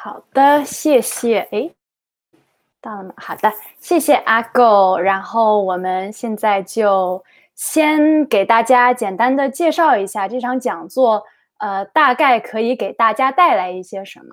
好的，谢谢。诶，到了吗？好的，谢谢阿狗。然后我们现在就先给大家简单的介绍一下这场讲座，呃，大概可以给大家带来一些什么。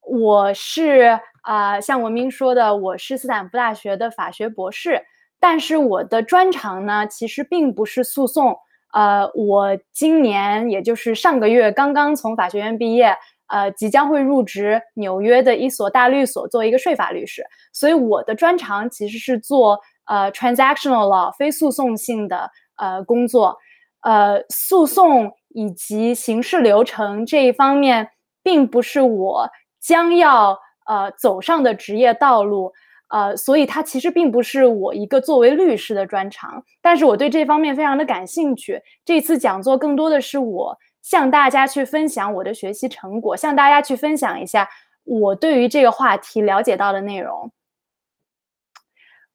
我是啊，像文明说的，我是斯坦福大学的法学博士，但是我的专长呢，其实并不是诉讼。呃，我今年也就是上个月刚刚从法学院毕业。呃，即将会入职纽约的一所大律所做一个税法律师，所以我的专长其实是做呃 transactional law 非诉讼性的呃工作，呃，诉讼以及刑事流程这一方面并不是我将要呃走上的职业道路，呃，所以它其实并不是我一个作为律师的专长，但是我对这方面非常的感兴趣。这次讲座更多的是我。向大家去分享我的学习成果，向大家去分享一下我对于这个话题了解到的内容。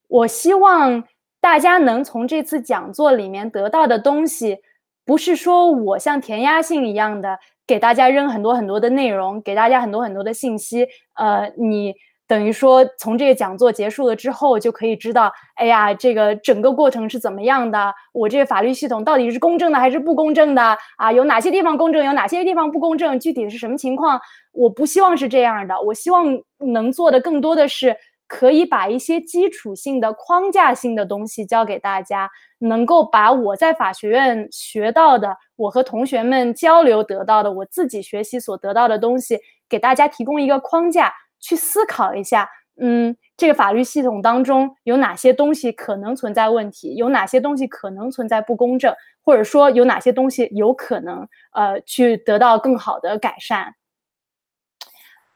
我希望大家能从这次讲座里面得到的东西，不是说我像填鸭性一样的给大家扔很多很多的内容，给大家很多很多的信息。呃，你。等于说，从这个讲座结束了之后，就可以知道，哎呀，这个整个过程是怎么样的？我这个法律系统到底是公正的还是不公正的？啊，有哪些地方公正，有哪些地方不公正？具体是什么情况？我不希望是这样的。我希望能做的更多的是，可以把一些基础性的、框架性的东西教给大家，能够把我在法学院学到的，我和同学们交流得到的，我自己学习所得到的东西，给大家提供一个框架。去思考一下，嗯，这个法律系统当中有哪些东西可能存在问题，有哪些东西可能存在不公正，或者说有哪些东西有可能呃去得到更好的改善。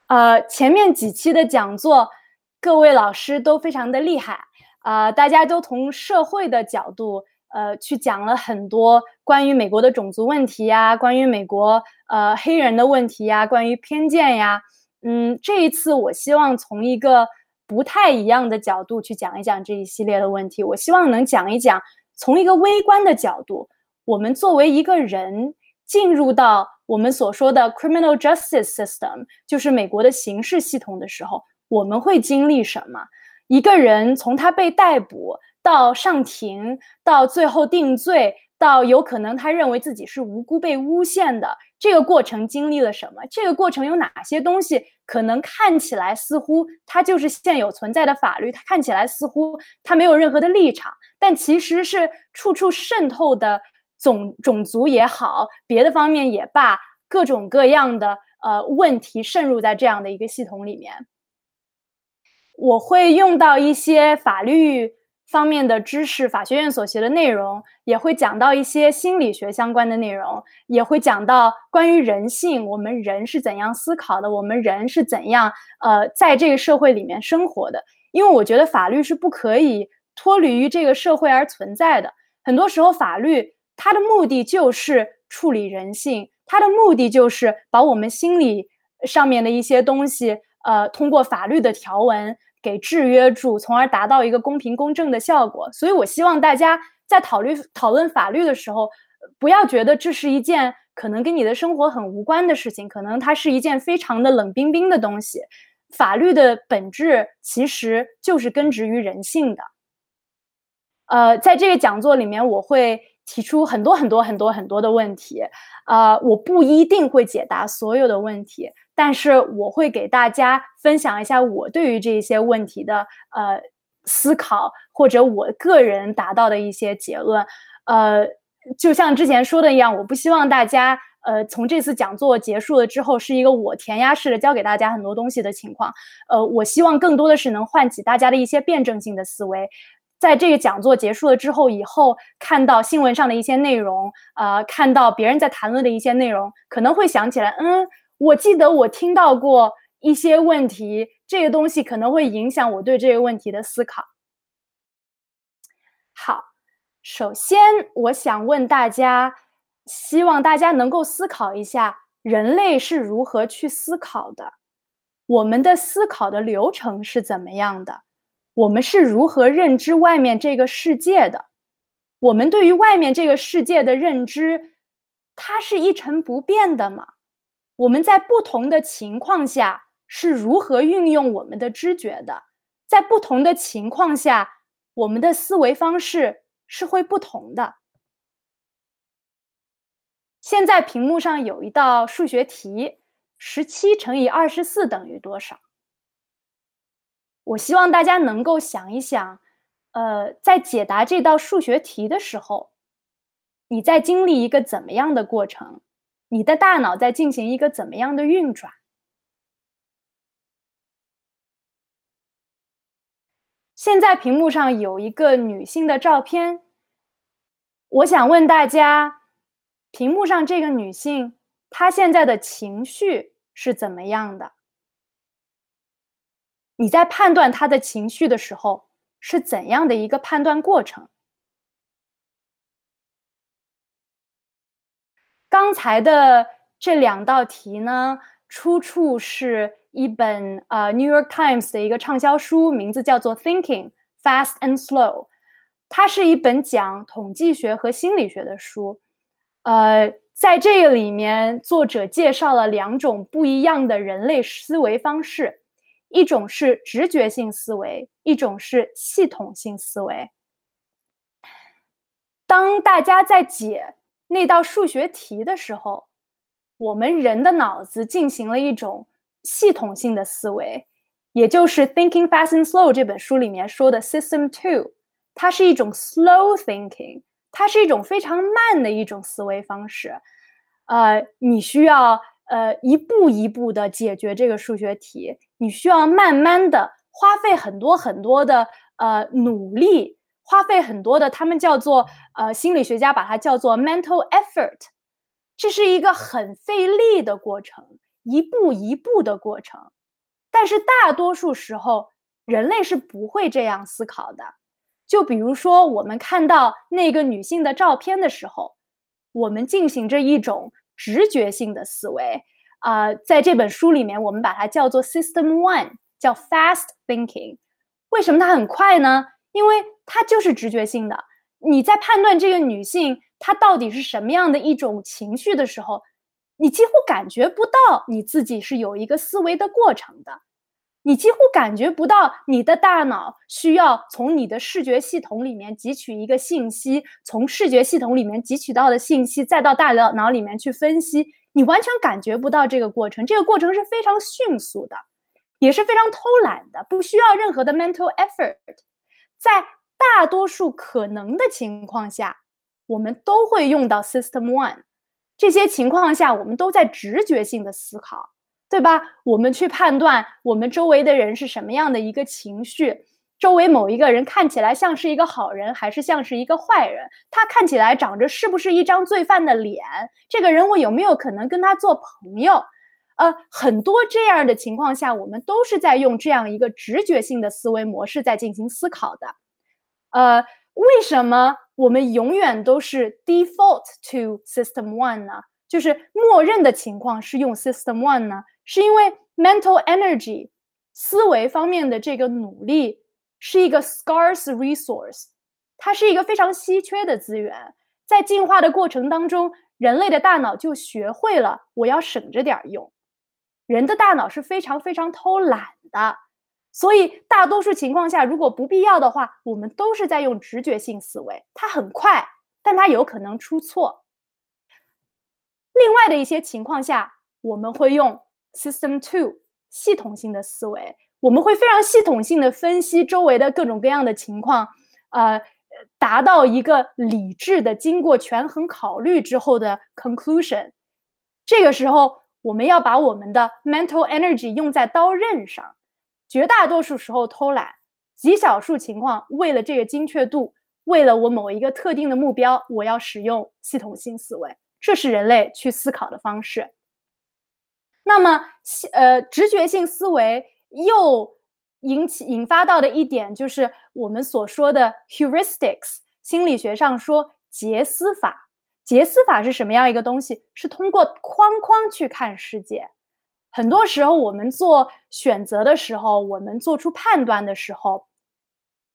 呃，前面几期的讲座，各位老师都非常的厉害啊，大家都从社会的角度呃去讲了很多关于美国的种族问题呀，关于美国呃黑人的问题呀，关于偏见呀。嗯，这一次我希望从一个不太一样的角度去讲一讲这一系列的问题。我希望能讲一讲，从一个微观的角度，我们作为一个人进入到我们所说的 criminal justice system，就是美国的刑事系统的时候，我们会经历什么？一个人从他被逮捕到上庭，到最后定罪，到有可能他认为自己是无辜被诬陷的。这个过程经历了什么？这个过程有哪些东西可能看起来似乎它就是现有存在的法律？它看起来似乎它没有任何的立场，但其实是处处渗透的种种族也好，别的方面也罢，各种各样的呃问题渗入在这样的一个系统里面。我会用到一些法律。方面的知识，法学院所学的内容也会讲到一些心理学相关的内容，也会讲到关于人性，我们人是怎样思考的，我们人是怎样呃在这个社会里面生活的。因为我觉得法律是不可以脱离于这个社会而存在的。很多时候，法律它的目的就是处理人性，它的目的就是把我们心理上面的一些东西，呃，通过法律的条文。给制约住，从而达到一个公平公正的效果。所以，我希望大家在讨论讨论法律的时候，不要觉得这是一件可能跟你的生活很无关的事情，可能它是一件非常的冷冰冰的东西。法律的本质其实就是根植于人性的。呃，在这个讲座里面，我会提出很多很多很多很多的问题，呃，我不一定会解答所有的问题。但是我会给大家分享一下我对于这些问题的呃思考，或者我个人达到的一些结论。呃，就像之前说的一样，我不希望大家呃从这次讲座结束了之后是一个我填鸭式的教给大家很多东西的情况。呃，我希望更多的是能唤起大家的一些辩证性的思维，在这个讲座结束了之后，以后看到新闻上的一些内容，呃，看到别人在谈论的一些内容，可能会想起来，嗯。我记得我听到过一些问题，这个东西可能会影响我对这个问题的思考。好，首先我想问大家，希望大家能够思考一下，人类是如何去思考的？我们的思考的流程是怎么样的？我们是如何认知外面这个世界的？我们对于外面这个世界的认知，它是一成不变的吗？我们在不同的情况下是如何运用我们的知觉的，在不同的情况下，我们的思维方式是会不同的。现在屏幕上有一道数学题：十七乘以二十四等于多少？我希望大家能够想一想，呃，在解答这道数学题的时候，你在经历一个怎么样的过程？你的大脑在进行一个怎么样的运转？现在屏幕上有一个女性的照片，我想问大家，屏幕上这个女性她现在的情绪是怎么样的？你在判断她的情绪的时候是怎样的一个判断过程？刚才的这两道题呢，出处是一本呃《New York Times》的一个畅销书，名字叫做《Thinking Fast and Slow》，它是一本讲统计学和心理学的书。呃，在这个里面，作者介绍了两种不一样的人类思维方式，一种是直觉性思维，一种是系统性思维。当大家在解。那道数学题的时候，我们人的脑子进行了一种系统性的思维，也就是《Thinking Fast and Slow》这本书里面说的 System Two，它是一种 slow thinking，它是一种非常慢的一种思维方式。呃，你需要呃一步一步的解决这个数学题，你需要慢慢的花费很多很多的呃努力。花费很多的，他们叫做呃，心理学家把它叫做 mental effort，这是一个很费力的过程，一步一步的过程。但是大多数时候，人类是不会这样思考的。就比如说，我们看到那个女性的照片的时候，我们进行着一种直觉性的思维啊，在这本书里面，我们把它叫做 System One，叫 fast thinking。为什么它很快呢？因为它就是直觉性的。你在判断这个女性她到底是什么样的一种情绪的时候，你几乎感觉不到你自己是有一个思维的过程的，你几乎感觉不到你的大脑需要从你的视觉系统里面汲取一个信息，从视觉系统里面汲取到的信息再到大脑脑里面去分析，你完全感觉不到这个过程。这个过程是非常迅速的，也是非常偷懒的，不需要任何的 mental effort。在大多数可能的情况下，我们都会用到 System One。这些情况下，我们都在直觉性的思考，对吧？我们去判断我们周围的人是什么样的一个情绪，周围某一个人看起来像是一个好人，还是像是一个坏人？他看起来长着是不是一张罪犯的脸？这个人我有没有可能跟他做朋友？呃，很多这样的情况下，我们都是在用这样一个直觉性的思维模式在进行思考的。呃，为什么我们永远都是 default to system one 呢？就是默认的情况是用 system one 呢？是因为 mental energy 思维方面的这个努力是一个 scarce resource，它是一个非常稀缺的资源。在进化的过程当中，人类的大脑就学会了我要省着点用。人的大脑是非常非常偷懒的，所以大多数情况下，如果不必要的话，我们都是在用直觉性思维。它很快，但它有可能出错。另外的一些情况下，我们会用 System Two 系统性的思维，我们会非常系统性的分析周围的各种各样的情况，呃，达到一个理智的、经过权衡考虑之后的 conclusion。这个时候。我们要把我们的 mental energy 用在刀刃上，绝大多数时候偷懒，极少数情况为了这个精确度，为了我某一个特定的目标，我要使用系统性思维，这是人类去思考的方式。那么，呃，直觉性思维又引起引发到的一点，就是我们所说的 heuristics，心理学上说杰思法。杰思法是什么样一个东西？是通过框框去看世界。很多时候，我们做选择的时候，我们做出判断的时候，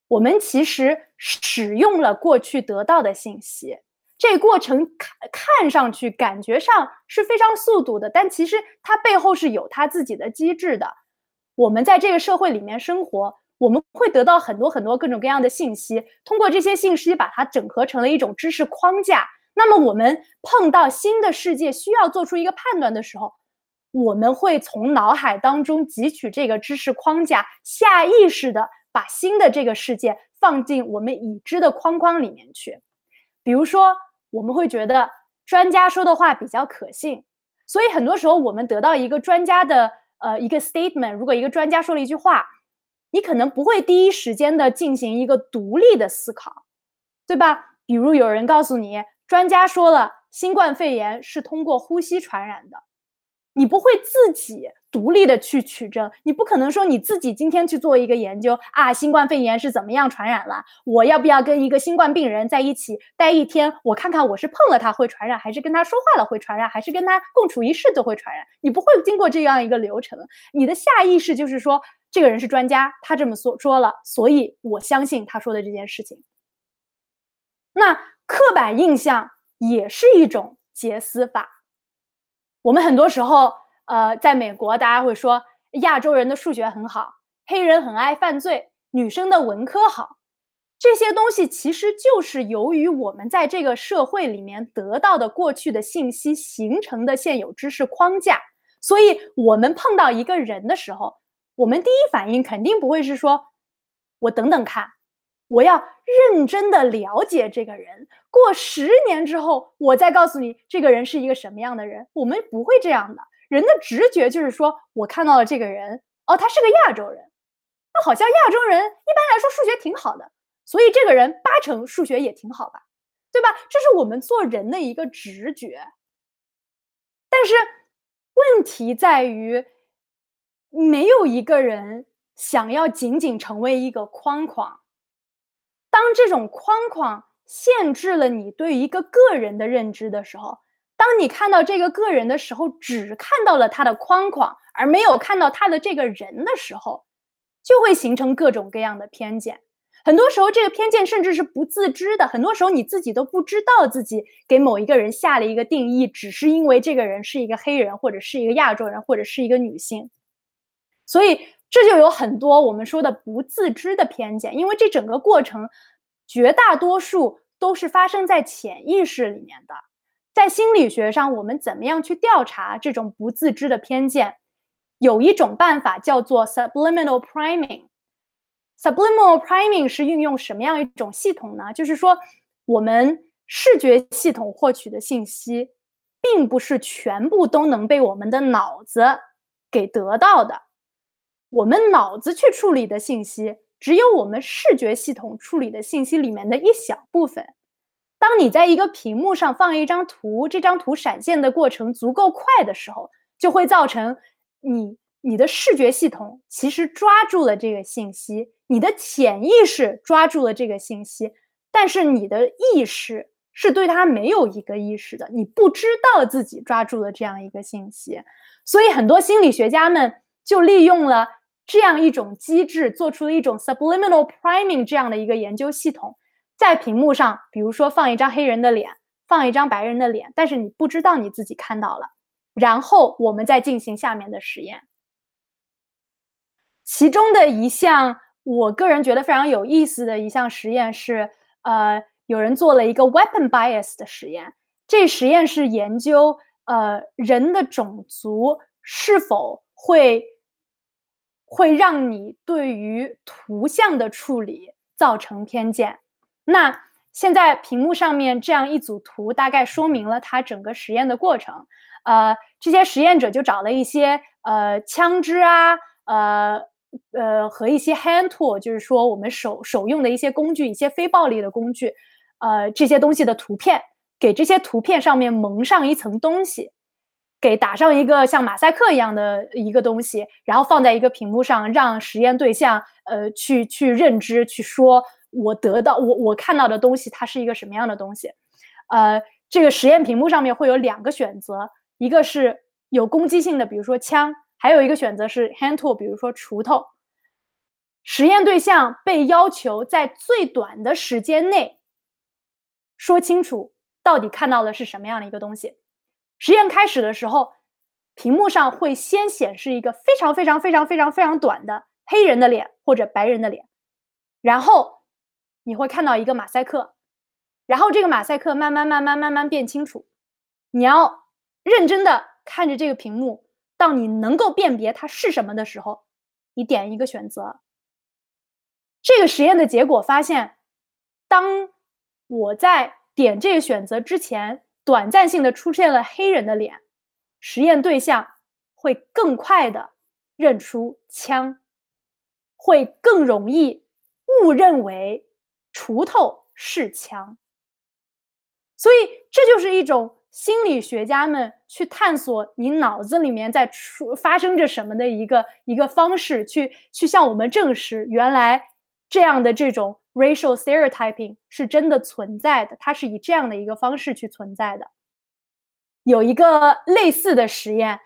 我们其实使用了过去得到的信息。这过程看看上去、感觉上是非常速度的，但其实它背后是有它自己的机制的。我们在这个社会里面生活，我们会得到很多很多各种各样的信息，通过这些信息把它整合成了一种知识框架。那么我们碰到新的世界，需要做出一个判断的时候，我们会从脑海当中汲取这个知识框架，下意识的把新的这个世界放进我们已知的框框里面去。比如说，我们会觉得专家说的话比较可信，所以很多时候我们得到一个专家的呃一个 statement，如果一个专家说了一句话，你可能不会第一时间的进行一个独立的思考，对吧？比如有人告诉你。专家说了，新冠肺炎是通过呼吸传染的，你不会自己独立的去取证，你不可能说你自己今天去做一个研究啊，新冠肺炎是怎么样传染了？我要不要跟一个新冠病人在一起待一天？我看看我是碰了他会传染，还是跟他说话了会传染，还是跟他共处一室就会传染？你不会经过这样一个流程，你的下意识就是说，这个人是专家，他这么说说了，所以我相信他说的这件事情。那。刻板印象也是一种结思法。我们很多时候，呃，在美国，大家会说亚洲人的数学很好，黑人很爱犯罪，女生的文科好。这些东西其实就是由于我们在这个社会里面得到的过去的信息形成的现有知识框架。所以，我们碰到一个人的时候，我们第一反应肯定不会是说“我等等看”。我要认真的了解这个人，过十年之后，我再告诉你这个人是一个什么样的人。我们不会这样的，人的直觉就是说，我看到了这个人，哦，他是个亚洲人，那好像亚洲人一般来说数学挺好的，所以这个人八成数学也挺好吧，对吧？这是我们做人的一个直觉。但是问题在于，没有一个人想要仅仅成为一个框框。当这种框框限制了你对一个个人的认知的时候，当你看到这个个人的时候，只看到了他的框框，而没有看到他的这个人的时候，就会形成各种各样的偏见。很多时候，这个偏见甚至是不自知的。很多时候，你自己都不知道自己给某一个人下了一个定义，只是因为这个人是一个黑人，或者是一个亚洲人，或者是一个女性。所以。这就有很多我们说的不自知的偏见，因为这整个过程，绝大多数都是发生在潜意识里面的。在心理学上，我们怎么样去调查这种不自知的偏见？有一种办法叫做 subliminal priming。subliminal priming 是运用什么样一种系统呢？就是说，我们视觉系统获取的信息，并不是全部都能被我们的脑子给得到的。我们脑子去处理的信息，只有我们视觉系统处理的信息里面的一小部分。当你在一个屏幕上放一张图，这张图闪现的过程足够快的时候，就会造成你你的视觉系统其实抓住了这个信息，你的潜意识抓住了这个信息，但是你的意识是对它没有一个意识的，你不知道自己抓住了这样一个信息。所以很多心理学家们就利用了。这样一种机制做出了一种 subliminal priming 这样的一个研究系统，在屏幕上，比如说放一张黑人的脸，放一张白人的脸，但是你不知道你自己看到了，然后我们再进行下面的实验。其中的一项，我个人觉得非常有意思的一项实验是，呃，有人做了一个 weapon bias 的实验，这实验是研究，呃，人的种族是否会。会让你对于图像的处理造成偏见。那现在屏幕上面这样一组图，大概说明了它整个实验的过程。呃，这些实验者就找了一些呃枪支啊，呃呃和一些 hand tool，就是说我们手手用的一些工具，一些非暴力的工具，呃这些东西的图片，给这些图片上面蒙上一层东西。给打上一个像马赛克一样的一个东西，然后放在一个屏幕上，让实验对象呃去去认知，去说我得到我我看到的东西，它是一个什么样的东西？呃，这个实验屏幕上面会有两个选择，一个是有攻击性的，比如说枪，还有一个选择是 hand tool，比如说锄头。实验对象被要求在最短的时间内说清楚到底看到的是什么样的一个东西。实验开始的时候，屏幕上会先显示一个非常非常非常非常非常短的黑人的脸或者白人的脸，然后你会看到一个马赛克，然后这个马赛克慢慢慢慢慢慢变清楚。你要认真的看着这个屏幕，到你能够辨别它是什么的时候，你点一个选择。这个实验的结果发现，当我在点这个选择之前，短暂性的出现了黑人的脸，实验对象会更快的认出枪，会更容易误认为锄头是枪。所以这就是一种心理学家们去探索你脑子里面在出发生着什么的一个一个方式，去去向我们证实原来这样的这种。racial stereotyping 是真的存在的，它是以这样的一个方式去存在的。有一个类似的实验，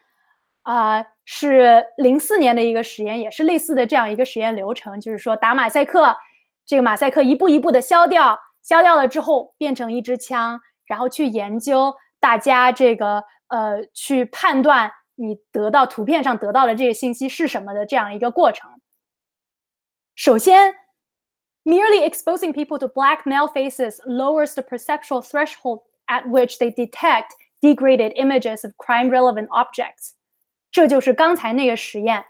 啊，是零四年的一个实验，也是类似的这样一个实验流程，就是说打马赛克，这个马赛克一步一步的消掉，消掉了之后变成一支枪，然后去研究大家这个呃去判断你得到图片上得到的这个信息是什么的这样一个过程。首先。Merely exposing people to black male faces lowers the perceptual threshold at which they detect degraded images of crime-relevant objects。这就是刚才那个实验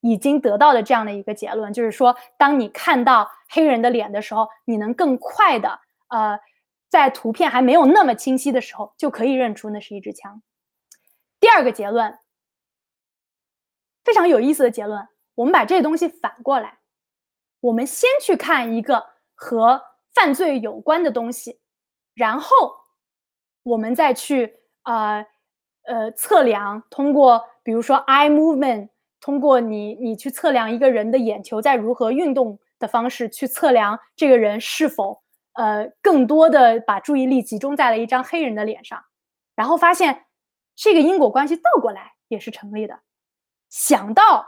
已经得到的这样的一个结论，就是说，当你看到黑人的脸的时候，你能更快的呃，在图片还没有那么清晰的时候，就可以认出那是一支枪。第二个结论非常有意思的结论，我们把这个东西反过来。 我们先去看一个和犯罪有关的东西，然后我们再去呃呃测量，通过比如说 eye movement，通过你你去测量一个人的眼球在如何运动的方式，去测量这个人是否呃更多的把注意力集中在了一张黑人的脸上，然后发现这个因果关系倒过来也是成立的。想到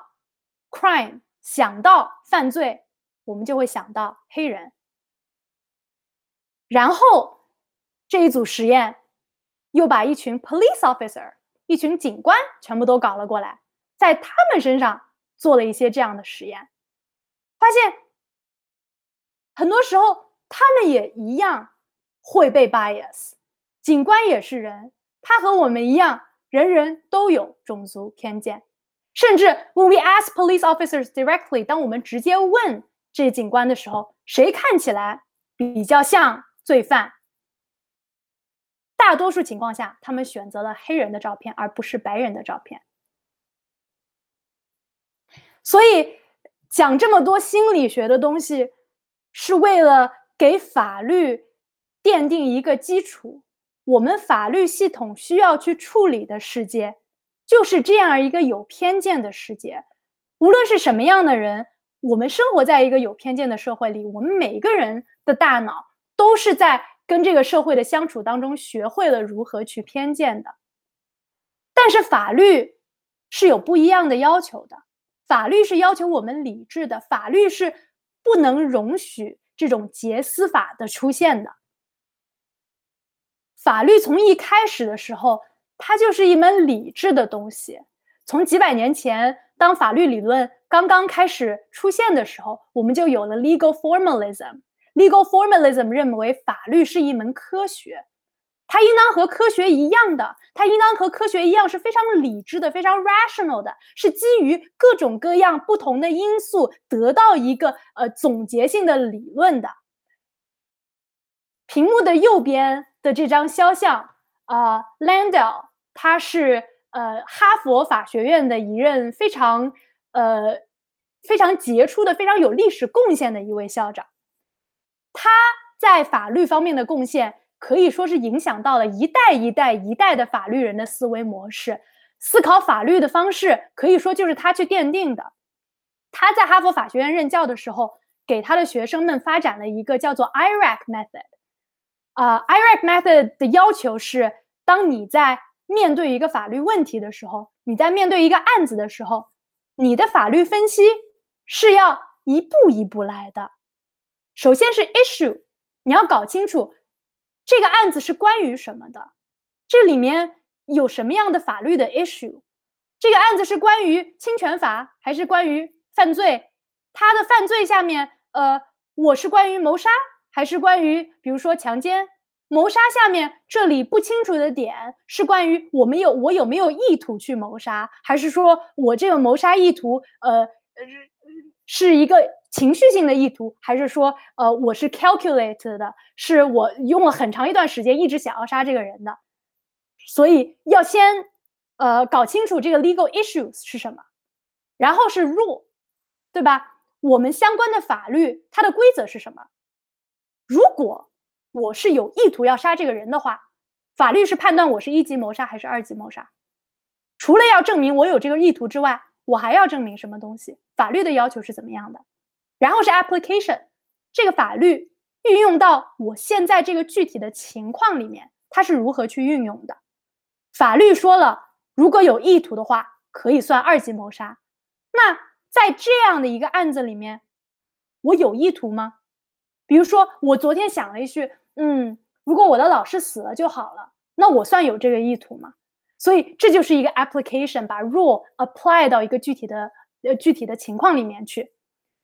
crime，想到犯罪。我们就会想到黑人，然后这一组实验又把一群 police officer，一群警官全部都搞了过来，在他们身上做了一些这样的实验，发现很多时候他们也一样会被 bias。警官也是人，他和我们一样，人人都有种族偏见，甚至 when we ask police officers directly，当我们直接问。这警官的时候，谁看起来比较像罪犯？大多数情况下，他们选择了黑人的照片，而不是白人的照片。所以讲这么多心理学的东西，是为了给法律奠定一个基础。我们法律系统需要去处理的世界，就是这样一个有偏见的世界。无论是什么样的人。我们生活在一个有偏见的社会里，我们每一个人的大脑都是在跟这个社会的相处当中学会了如何去偏见的。但是法律是有不一样的要求的，法律是要求我们理智的，法律是不能容许这种劫司法的出现的。法律从一开始的时候，它就是一门理智的东西，从几百年前。当法律理论刚刚开始出现的时候，我们就有了 legal formalism。legal formalism 认为法律是一门科学，它应当和科学一样的，它应当和科学一样是非常理智的、非常 rational 的，是基于各种各样不同的因素得到一个呃总结性的理论的。屏幕的右边的这张肖像啊，Landell，他是。呃，哈佛法学院的一任非常呃非常杰出的、非常有历史贡献的一位校长，他在法律方面的贡献可以说是影响到了一代一代一代的法律人的思维模式、思考法律的方式，可以说就是他去奠定的。他在哈佛法学院任教的时候，给他的学生们发展了一个叫做 IRAC method。啊，IRAC method 的要求是，当你在面对一个法律问题的时候，你在面对一个案子的时候，你的法律分析是要一步一步来的。首先是 issue，你要搞清楚这个案子是关于什么的，这里面有什么样的法律的 issue。这个案子是关于侵权法还是关于犯罪？他的犯罪下面，呃，我是关于谋杀还是关于比如说强奸？谋杀下面这里不清楚的点是关于我们有我有没有意图去谋杀，还是说我这个谋杀意图，呃呃是一个情绪性的意图，还是说呃我是 calculate 的，是我用了很长一段时间一直想要杀这个人的？所以要先呃搞清楚这个 legal issues 是什么，然后是 rule，对吧？我们相关的法律它的规则是什么？如果我是有意图要杀这个人的话，法律是判断我是一级谋杀还是二级谋杀。除了要证明我有这个意图之外，我还要证明什么东西？法律的要求是怎么样的？然后是 application，这个法律运用到我现在这个具体的情况里面，它是如何去运用的？法律说了，如果有意图的话，可以算二级谋杀。那在这样的一个案子里面，我有意图吗？比如说，我昨天想了一句，嗯，如果我的老师死了就好了，那我算有这个意图吗？所以这就是一个 application，把 rule apply 到一个具体的呃具体的情况里面去，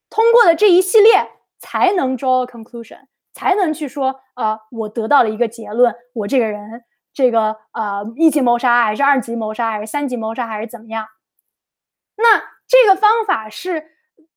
通过了这一系列才能 draw conclusion，才能去说，呃，我得到了一个结论，我这个人这个呃一级谋杀还是二级谋杀还是三级谋杀还是怎么样？那这个方法是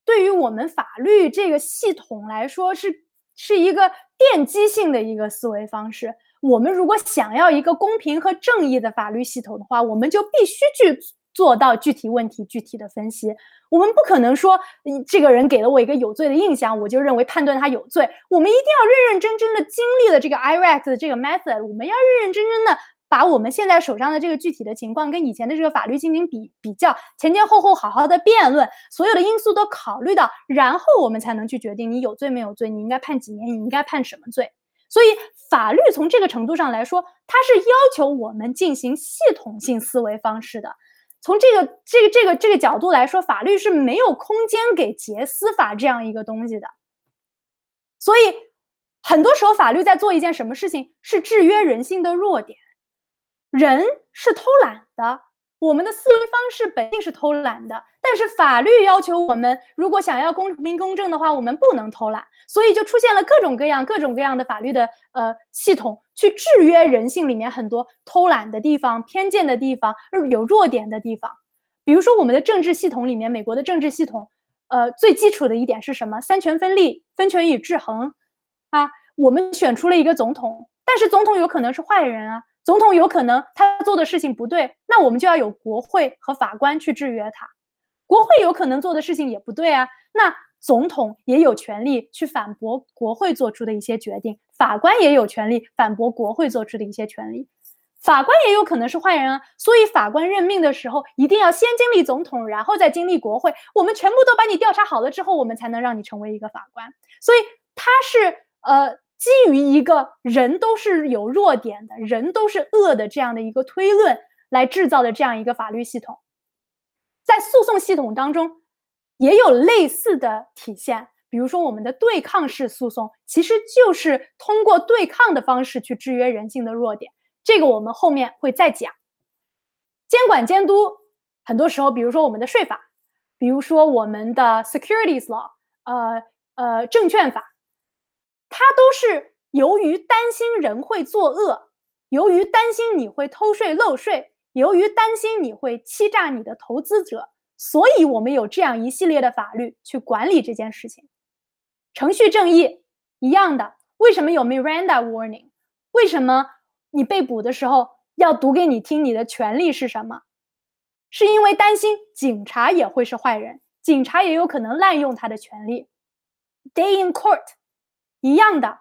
对于我们法律这个系统来说是。是一个奠基性的一个思维方式。我们如果想要一个公平和正义的法律系统的话，我们就必须去做到具体问题具体的分析。我们不可能说，这个人给了我一个有罪的印象，我就认为判断他有罪。我们一定要认认真真的经历了这个 IRAC 的这个 method，我们要认认真真的。把我们现在手上的这个具体的情况跟以前的这个法律进行比比较，前前后后好好的辩论，所有的因素都考虑到，然后我们才能去决定你有罪没有罪，你应该判几年，你应该判什么罪。所以法律从这个程度上来说，它是要求我们进行系统性思维方式的。从这个这个这个这个角度来说，法律是没有空间给结司法这样一个东西的。所以很多时候，法律在做一件什么事情，是制约人性的弱点。人是偷懒的，我们的思维方式本性是偷懒的，但是法律要求我们，如果想要公平公正的话，我们不能偷懒，所以就出现了各种各样、各种各样的法律的呃系统，去制约人性里面很多偷懒的地方、偏见的地方、有弱点的地方。比如说我们的政治系统里面，美国的政治系统，呃，最基础的一点是什么？三权分立、分权与制衡啊。我们选出了一个总统，但是总统有可能是坏人啊。总统有可能他做的事情不对，那我们就要有国会和法官去制约他。国会有可能做的事情也不对啊，那总统也有权利去反驳国会做出的一些决定，法官也有权利反驳国会做出的一些权利。法官也有可能是坏人啊，所以法官任命的时候一定要先经历总统，然后再经历国会。我们全部都把你调查好了之后，我们才能让你成为一个法官。所以他是呃。基于一个人都是有弱点的，人都是恶的这样的一个推论来制造的这样一个法律系统，在诉讼系统当中也有类似的体现。比如说，我们的对抗式诉讼其实就是通过对抗的方式去制约人性的弱点。这个我们后面会再讲。监管监督很多时候，比如说我们的税法，比如说我们的 securities law，呃呃证券法。它都是由于担心人会作恶，由于担心你会偷税漏税，由于担心你会欺诈你的投资者，所以我们有这样一系列的法律去管理这件事情。程序正义一样的，为什么有 Miranda warning？为什么你被捕的时候要读给你听你的权利是什么？是因为担心警察也会是坏人，警察也有可能滥用他的权利。Day in court。一样的，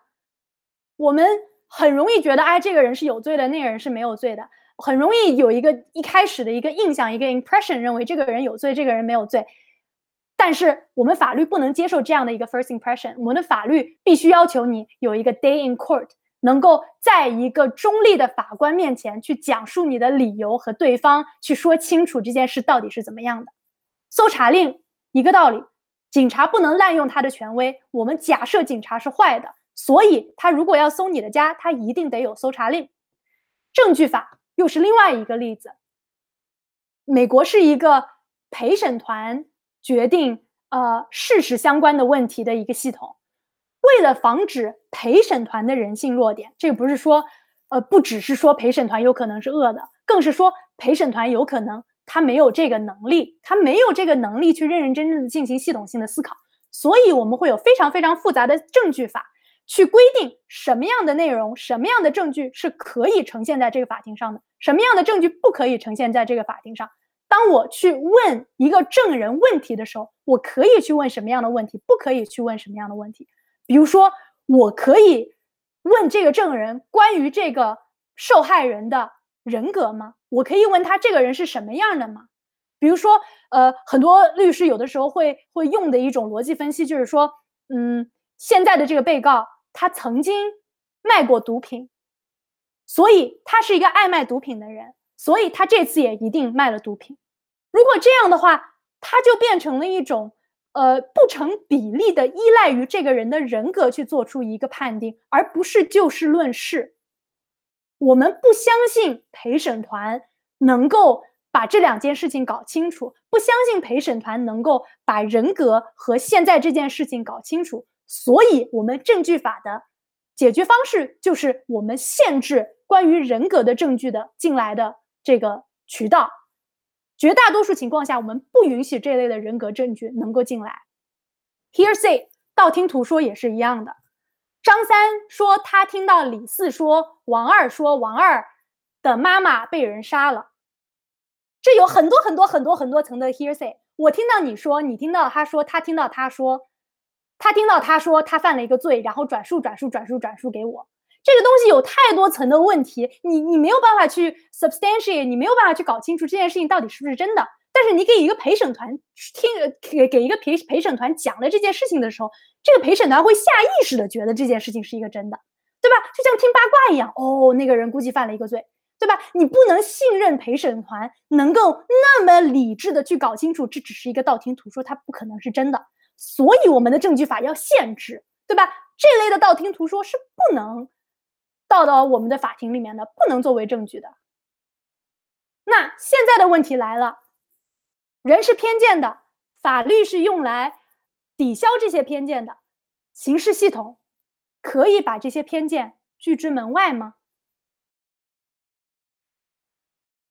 我们很容易觉得，哎，这个人是有罪的，那个人是没有罪的，很容易有一个一开始的一个印象，一个 impression，认为这个人有罪，这个人没有罪。但是我们法律不能接受这样的一个 first impression，我们的法律必须要求你有一个 day in court，能够在一个中立的法官面前去讲述你的理由和对方去说清楚这件事到底是怎么样的。搜查令一个道理。警察不能滥用他的权威。我们假设警察是坏的，所以他如果要搜你的家，他一定得有搜查令。证据法又是另外一个例子。美国是一个陪审团决定呃事实相关的问题的一个系统。为了防止陪审团的人性弱点，这个不是说呃不只是说陪审团有可能是恶的，更是说陪审团有可能他没有这个能力，他没有这个能力去认认真真的进行系统性的思考。所以我们会有非常非常复杂的证据法。去规定什么样的内容、什么样的证据是可以呈现在这个法庭上的，什么样的证据不可以呈现在这个法庭上。当我去问一个证人问题的时候，我可以去问什么样的问题，不可以去问什么样的问题。比如说，我可以问这个证人关于这个受害人的人格吗？我可以问他这个人是什么样的吗？比如说，呃，很多律师有的时候会会用的一种逻辑分析就是说，嗯，现在的这个被告。他曾经卖过毒品，所以他是一个爱卖毒品的人，所以他这次也一定卖了毒品。如果这样的话，他就变成了一种呃不成比例的依赖于这个人的人格去做出一个判定，而不是就事论事。我们不相信陪审团能够把这两件事情搞清楚，不相信陪审团能够把人格和现在这件事情搞清楚。所以，我们证据法的解决方式就是我们限制关于人格的证据的进来的这个渠道。绝大多数情况下，我们不允许这类的人格证据能够进来。Hearsay，道听途说也是一样的。张三说他听到李四说王二说王二的妈妈被人杀了，这有很多很多很多很多层的 Hearsay。我听到你说，你听到他说，他听到他说。他听到他说他犯了一个罪，然后转述转述转述转述给我。这个东西有太多层的问题，你你没有办法去 substantiate，你没有办法去搞清楚这件事情到底是不是真的。但是你给一个陪审团听，给给一个陪陪审团讲了这件事情的时候，这个陪审团会下意识的觉得这件事情是一个真的，对吧？就像听八卦一样，哦，那个人估计犯了一个罪，对吧？你不能信任陪审团能够那么理智的去搞清楚这只是一个道听途说，它不可能是真的。所以，我们的证据法要限制，对吧？这类的道听途说是不能到到我们的法庭里面的，不能作为证据的。那现在的问题来了，人是偏见的，法律是用来抵消这些偏见的，刑事系统可以把这些偏见拒之门外吗？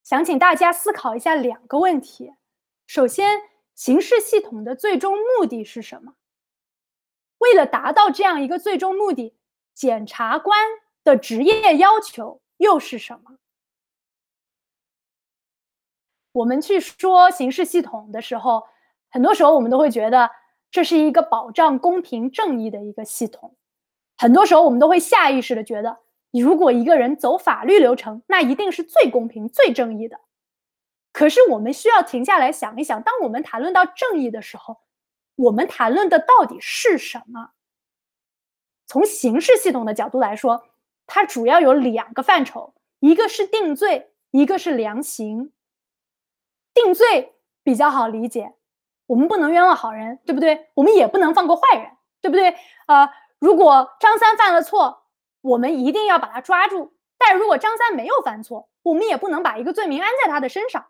想请大家思考一下两个问题，首先。刑事系统的最终目的是什么？为了达到这样一个最终目的，检察官的职业要求又是什么？我们去说刑事系统的时候，很多时候我们都会觉得这是一个保障公平正义的一个系统。很多时候我们都会下意识的觉得，如果一个人走法律流程，那一定是最公平、最正义的。可是我们需要停下来想一想，当我们谈论到正义的时候，我们谈论的到底是什么？从刑事系统的角度来说，它主要有两个范畴，一个是定罪，一个是量刑。定罪比较好理解，我们不能冤枉好人，对不对？我们也不能放过坏人，对不对？呃，如果张三犯了错，我们一定要把他抓住；但如果张三没有犯错，我们也不能把一个罪名安在他的身上。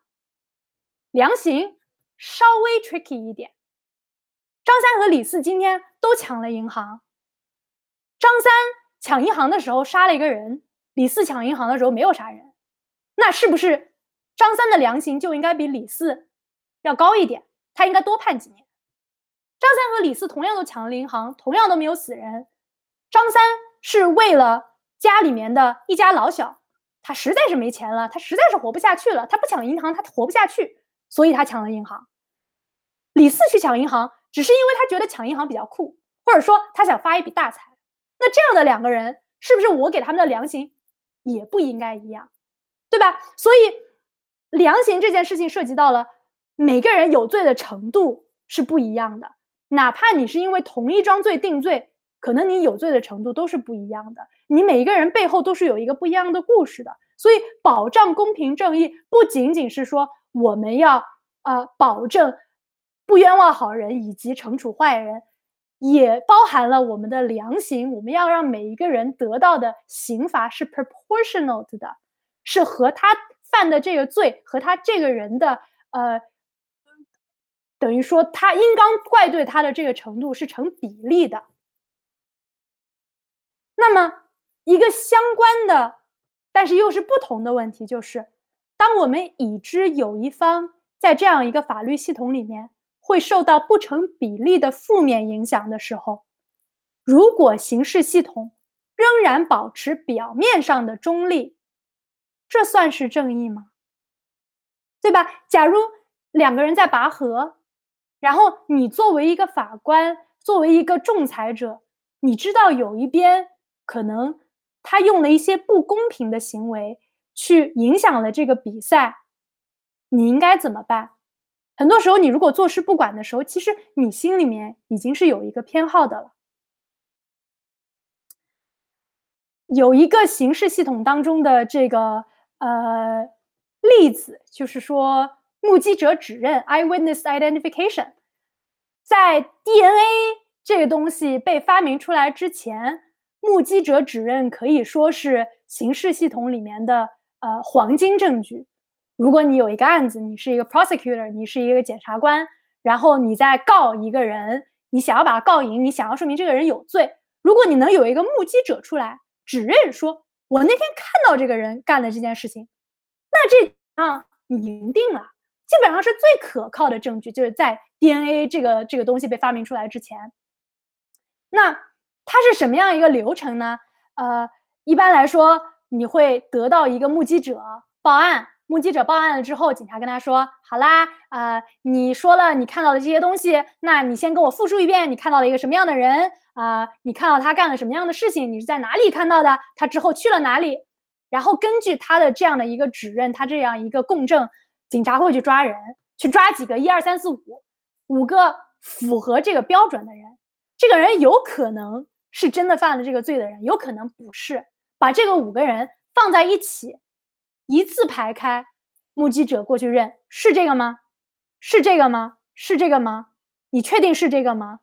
量刑稍微 tricky 一点。张三和李四今天都抢了银行。张三抢银行的时候杀了一个人，李四抢银行的时候没有杀人。那是不是张三的量刑就应该比李四要高一点？他应该多判几年？张三和李四同样都抢了银行，同样都没有死人。张三是为了家里面的一家老小，他实在是没钱了，他实在是活不下去了，他不抢银行他活不下去。所以他抢了银行。李四去抢银行，只是因为他觉得抢银行比较酷，或者说他想发一笔大财。那这样的两个人，是不是我给他们的量刑也不应该一样，对吧？所以量刑这件事情涉及到了每个人有罪的程度是不一样的，哪怕你是因为同一桩罪定罪，可能你有罪的程度都是不一样的。你每一个人背后都是有一个不一样的故事的。所以保障公平正义，不仅仅是说。我们要呃保证不冤枉好人以及惩处坏人，也包含了我们的量刑。我们要让每一个人得到的刑罚是 proportional 的，是和他犯的这个罪和他这个人的呃，等于说他应当怪罪他的这个程度是成比例的。那么一个相关的，但是又是不同的问题就是，当我们已知有一方在这样一个法律系统里面会受到不成比例的负面影响的时候，如果刑事系统仍然保持表面上的中立，这算是正义吗？对吧？假如两个人在拔河，然后你作为一个法官，作为一个仲裁者，你知道有一边可能他用了一些不公平的行为去影响了这个比赛，你应该怎么办？很多时候，你如果坐视不管的时候，其实你心里面已经是有一个偏好的了。有一个刑事系统当中的这个呃例子，就是说目击者指认 （eyewitness identification） 在 DNA 这个东西被发明出来之前，目击者指认可以说是刑事系统里面的呃黄金证据。如果你有一个案子，你是一个 prosecutor，你是一个检察官，然后你在告一个人，你想要把他告赢，你想要说明这个人有罪，如果你能有一个目击者出来。指认说，我那天看到这个人干了这件事情，那这啊，你赢定了，基本上是最可靠的证据，就是在 DNA 这个这个东西被发明出来之前。那它是什么样一个流程呢？呃，一般来说，你会得到一个目击者报案，目击者报案了之后，警察跟他说：“好啦，呃，你说了你看到的这些东西，那你先给我复述一遍，你看到了一个什么样的人。”啊，你看到他干了什么样的事情？你是在哪里看到的？他之后去了哪里？然后根据他的这样的一个指认，他这样一个供证，警察会去抓人，去抓几个一二三四五五个符合这个标准的人。这个人有可能是真的犯了这个罪的人，有可能不是。把这个五个人放在一起，一字排开，目击者过去认，是这个吗？是这个吗？是这个吗？你确定是这个吗？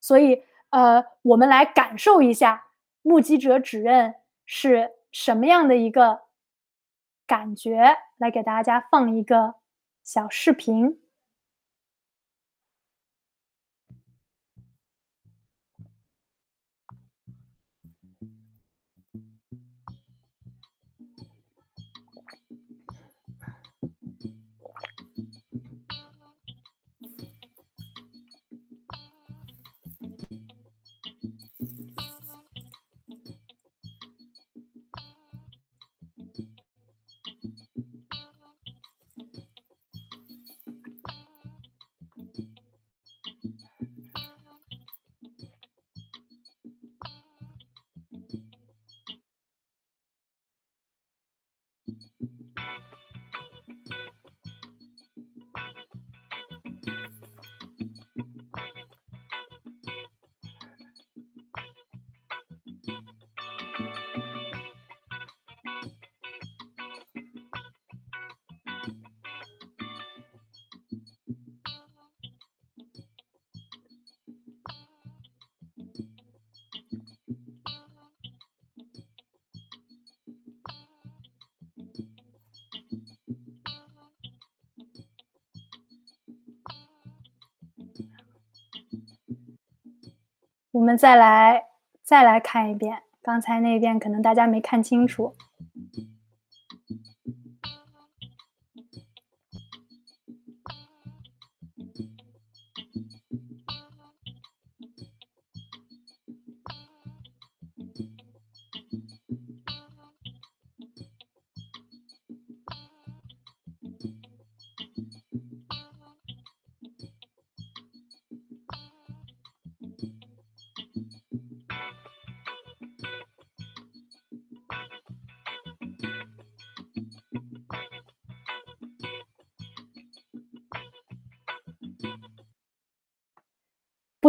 所以。呃，我们来感受一下目击者指认是什么样的一个感觉，来给大家放一个小视频。我们再来再来看一遍，刚才那遍可能大家没看清楚。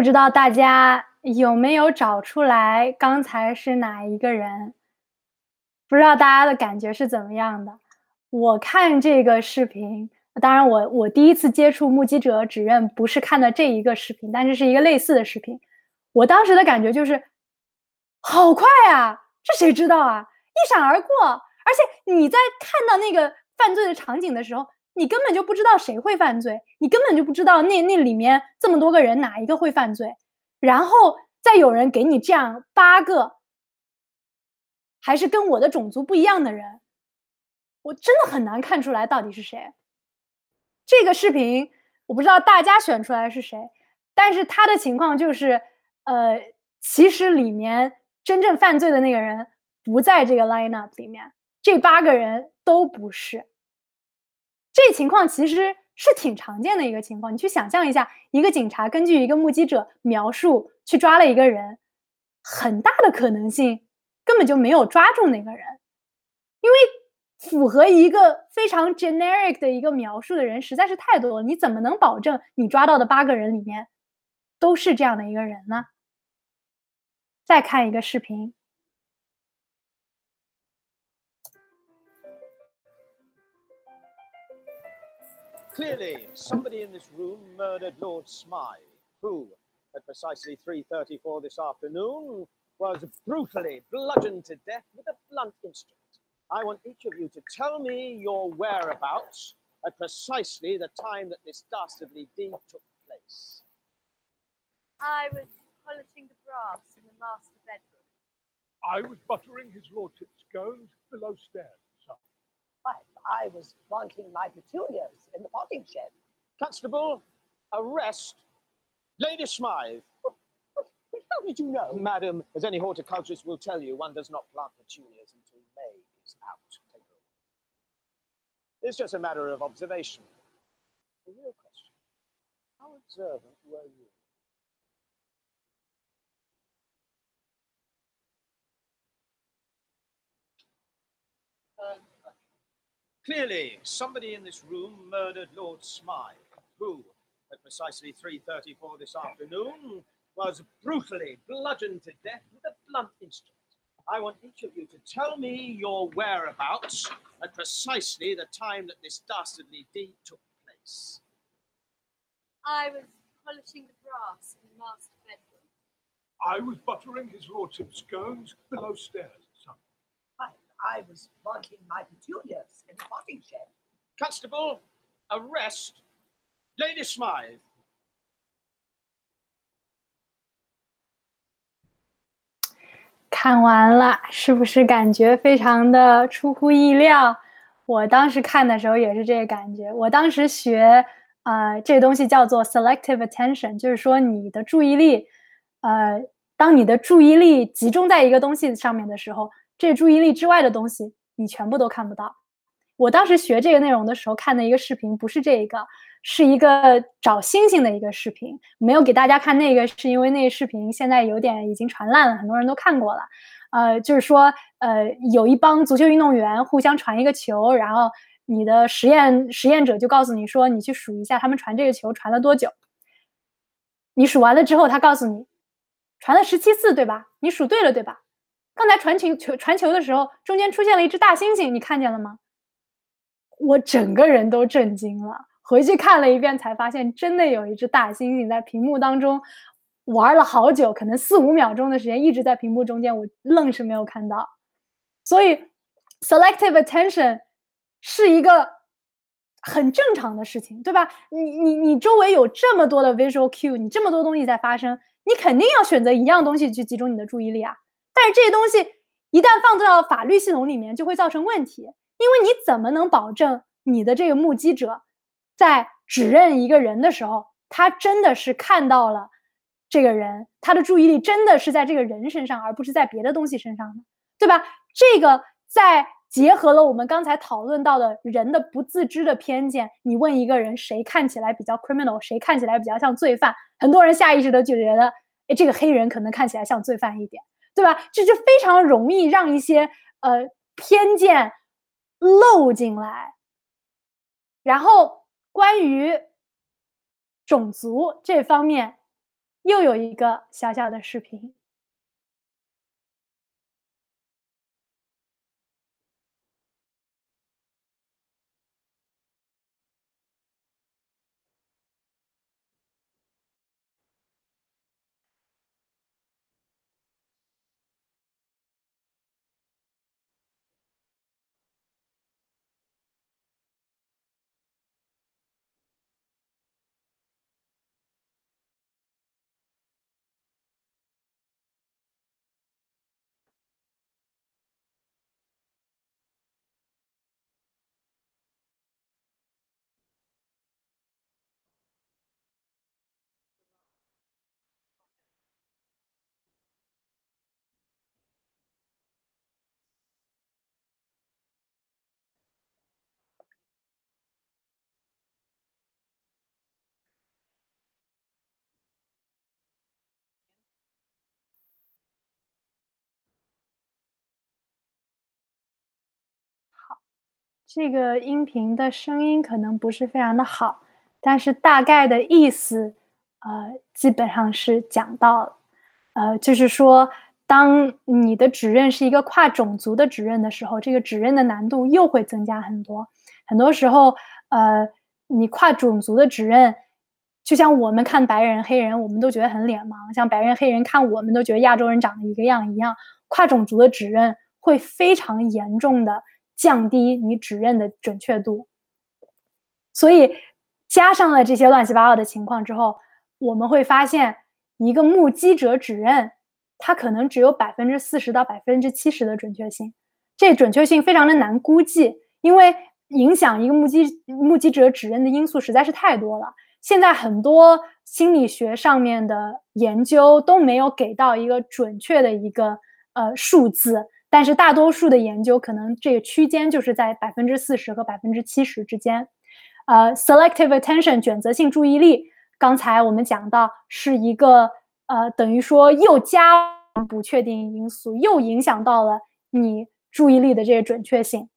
不知道大家有没有找出来刚才是哪一个人？不知道大家的感觉是怎么样的？我看这个视频，当然我我第一次接触目击者指认不是看的这一个视频，但是是一个类似的视频。我当时的感觉就是，好快啊！这谁知道啊？一闪而过，而且你在看到那个犯罪的场景的时候，你根本就不知道谁会犯罪，你根本就不知道那那里面这么多个人哪一个会犯罪，然后再有人给你这样八个，还是跟我的种族不一样的人，我真的很难看出来到底是谁。这个视频我不知道大家选出来是谁，但是他的情况就是，呃，其实里面真正犯罪的那个人不在这个 lineup 里面，这八个人都不是。这情况其实是挺常见的一个情况。你去想象一下，一个警察根据一个目击者描述去抓了一个人，很大的可能性根本就没有抓住那个人，因为符合一个非常 generic 的一个描述的人实在是太多了。你怎么能保证你抓到的八个人里面都是这样的一个人呢？再看一个视频。Clearly, somebody in this room murdered Lord Smythe, who, at precisely 3.34 this afternoon, was brutally bludgeoned to death with a blunt instrument. I want each of you to tell me your whereabouts at precisely the time that this dastardly deed took place. I was polishing the brass in the master bedroom. I was buttering his lordship's scones below stairs. I was planting my petunias in the potting shed. Constable, arrest Lady Smythe. How did you know? Madam, as any horticulturist will tell you, one does not plant petunias until May is out. It's just a matter of observation. The real question how observant were you? Uh, Clearly, somebody in this room murdered Lord Smythe, who, at precisely 3.34 this afternoon, was brutally bludgeoned to death with a blunt instrument. I want each of you to tell me your whereabouts at precisely the time that this dastardly deed took place. I was polishing the brass in the master bedroom. I was buttering his lordship's scones below stairs. I was planting my petunias in the potting shed. Constable, arrest Lady Smythe. 看完了，是不是感觉非常的出乎意料？我当时看的时候也是这个感觉。我当时学，呃，这东西叫做 selective attention，就是说你的注意力，呃，当你的注意力集中在一个东西上面的时候。这注意力之外的东西，你全部都看不到。我当时学这个内容的时候看的一个视频，不是这一个，是一个找星星的一个视频。没有给大家看那个，是因为那个视频现在有点已经传烂了，很多人都看过了。呃，就是说，呃，有一帮足球运动员互相传一个球，然后你的实验实验者就告诉你说，你去数一下他们传这个球传了多久。你数完了之后，他告诉你，传了十七次，对吧？你数对了，对吧？刚才传球球传球的时候，中间出现了一只大猩猩，你看见了吗？我整个人都震惊了。回去看了一遍，才发现真的有一只大猩猩在屏幕当中玩了好久，可能四五秒钟的时间一直在屏幕中间，我愣是没有看到。所以，selective attention 是一个很正常的事情，对吧？你你你周围有这么多的 visual cue，你这么多东西在发生，你肯定要选择一样东西去集中你的注意力啊。但是这些东西一旦放到法律系统里面，就会造成问题，因为你怎么能保证你的这个目击者在指认一个人的时候，他真的是看到了这个人，他的注意力真的是在这个人身上，而不是在别的东西身上呢？对吧？这个在结合了我们刚才讨论到的人的不自知的偏见，你问一个人谁看起来比较 criminal，谁看起来比较像罪犯，很多人下意识的就觉得，哎，这个黑人可能看起来像罪犯一点。对吧？这就非常容易让一些呃偏见漏进来。然后关于种族这方面，又有一个小小的视频。这个音频的声音可能不是非常的好，但是大概的意思，呃，基本上是讲到了，呃，就是说，当你的指认是一个跨种族的指认的时候，这个指认的难度又会增加很多。很多时候，呃，你跨种族的指认，就像我们看白人、黑人，我们都觉得很脸盲；像白人、黑人看我们都觉得亚洲人长得一个样一样。跨种族的指认会非常严重的。降低你指认的准确度，所以加上了这些乱七八糟的情况之后，我们会发现一个目击者指认，它可能只有百分之四十到百分之七十的准确性，这准确性非常的难估计，因为影响一个目击目击者指认的因素实在是太多了。现在很多心理学上面的研究都没有给到一个准确的一个呃数字。但是大多数的研究可能这个区间就是在百分之四十和百分之七十之间。呃，selective attention 选择性注意力，刚才我们讲到是一个呃，等于说又加不确定因素，又影响到了你注意力的这个准确性。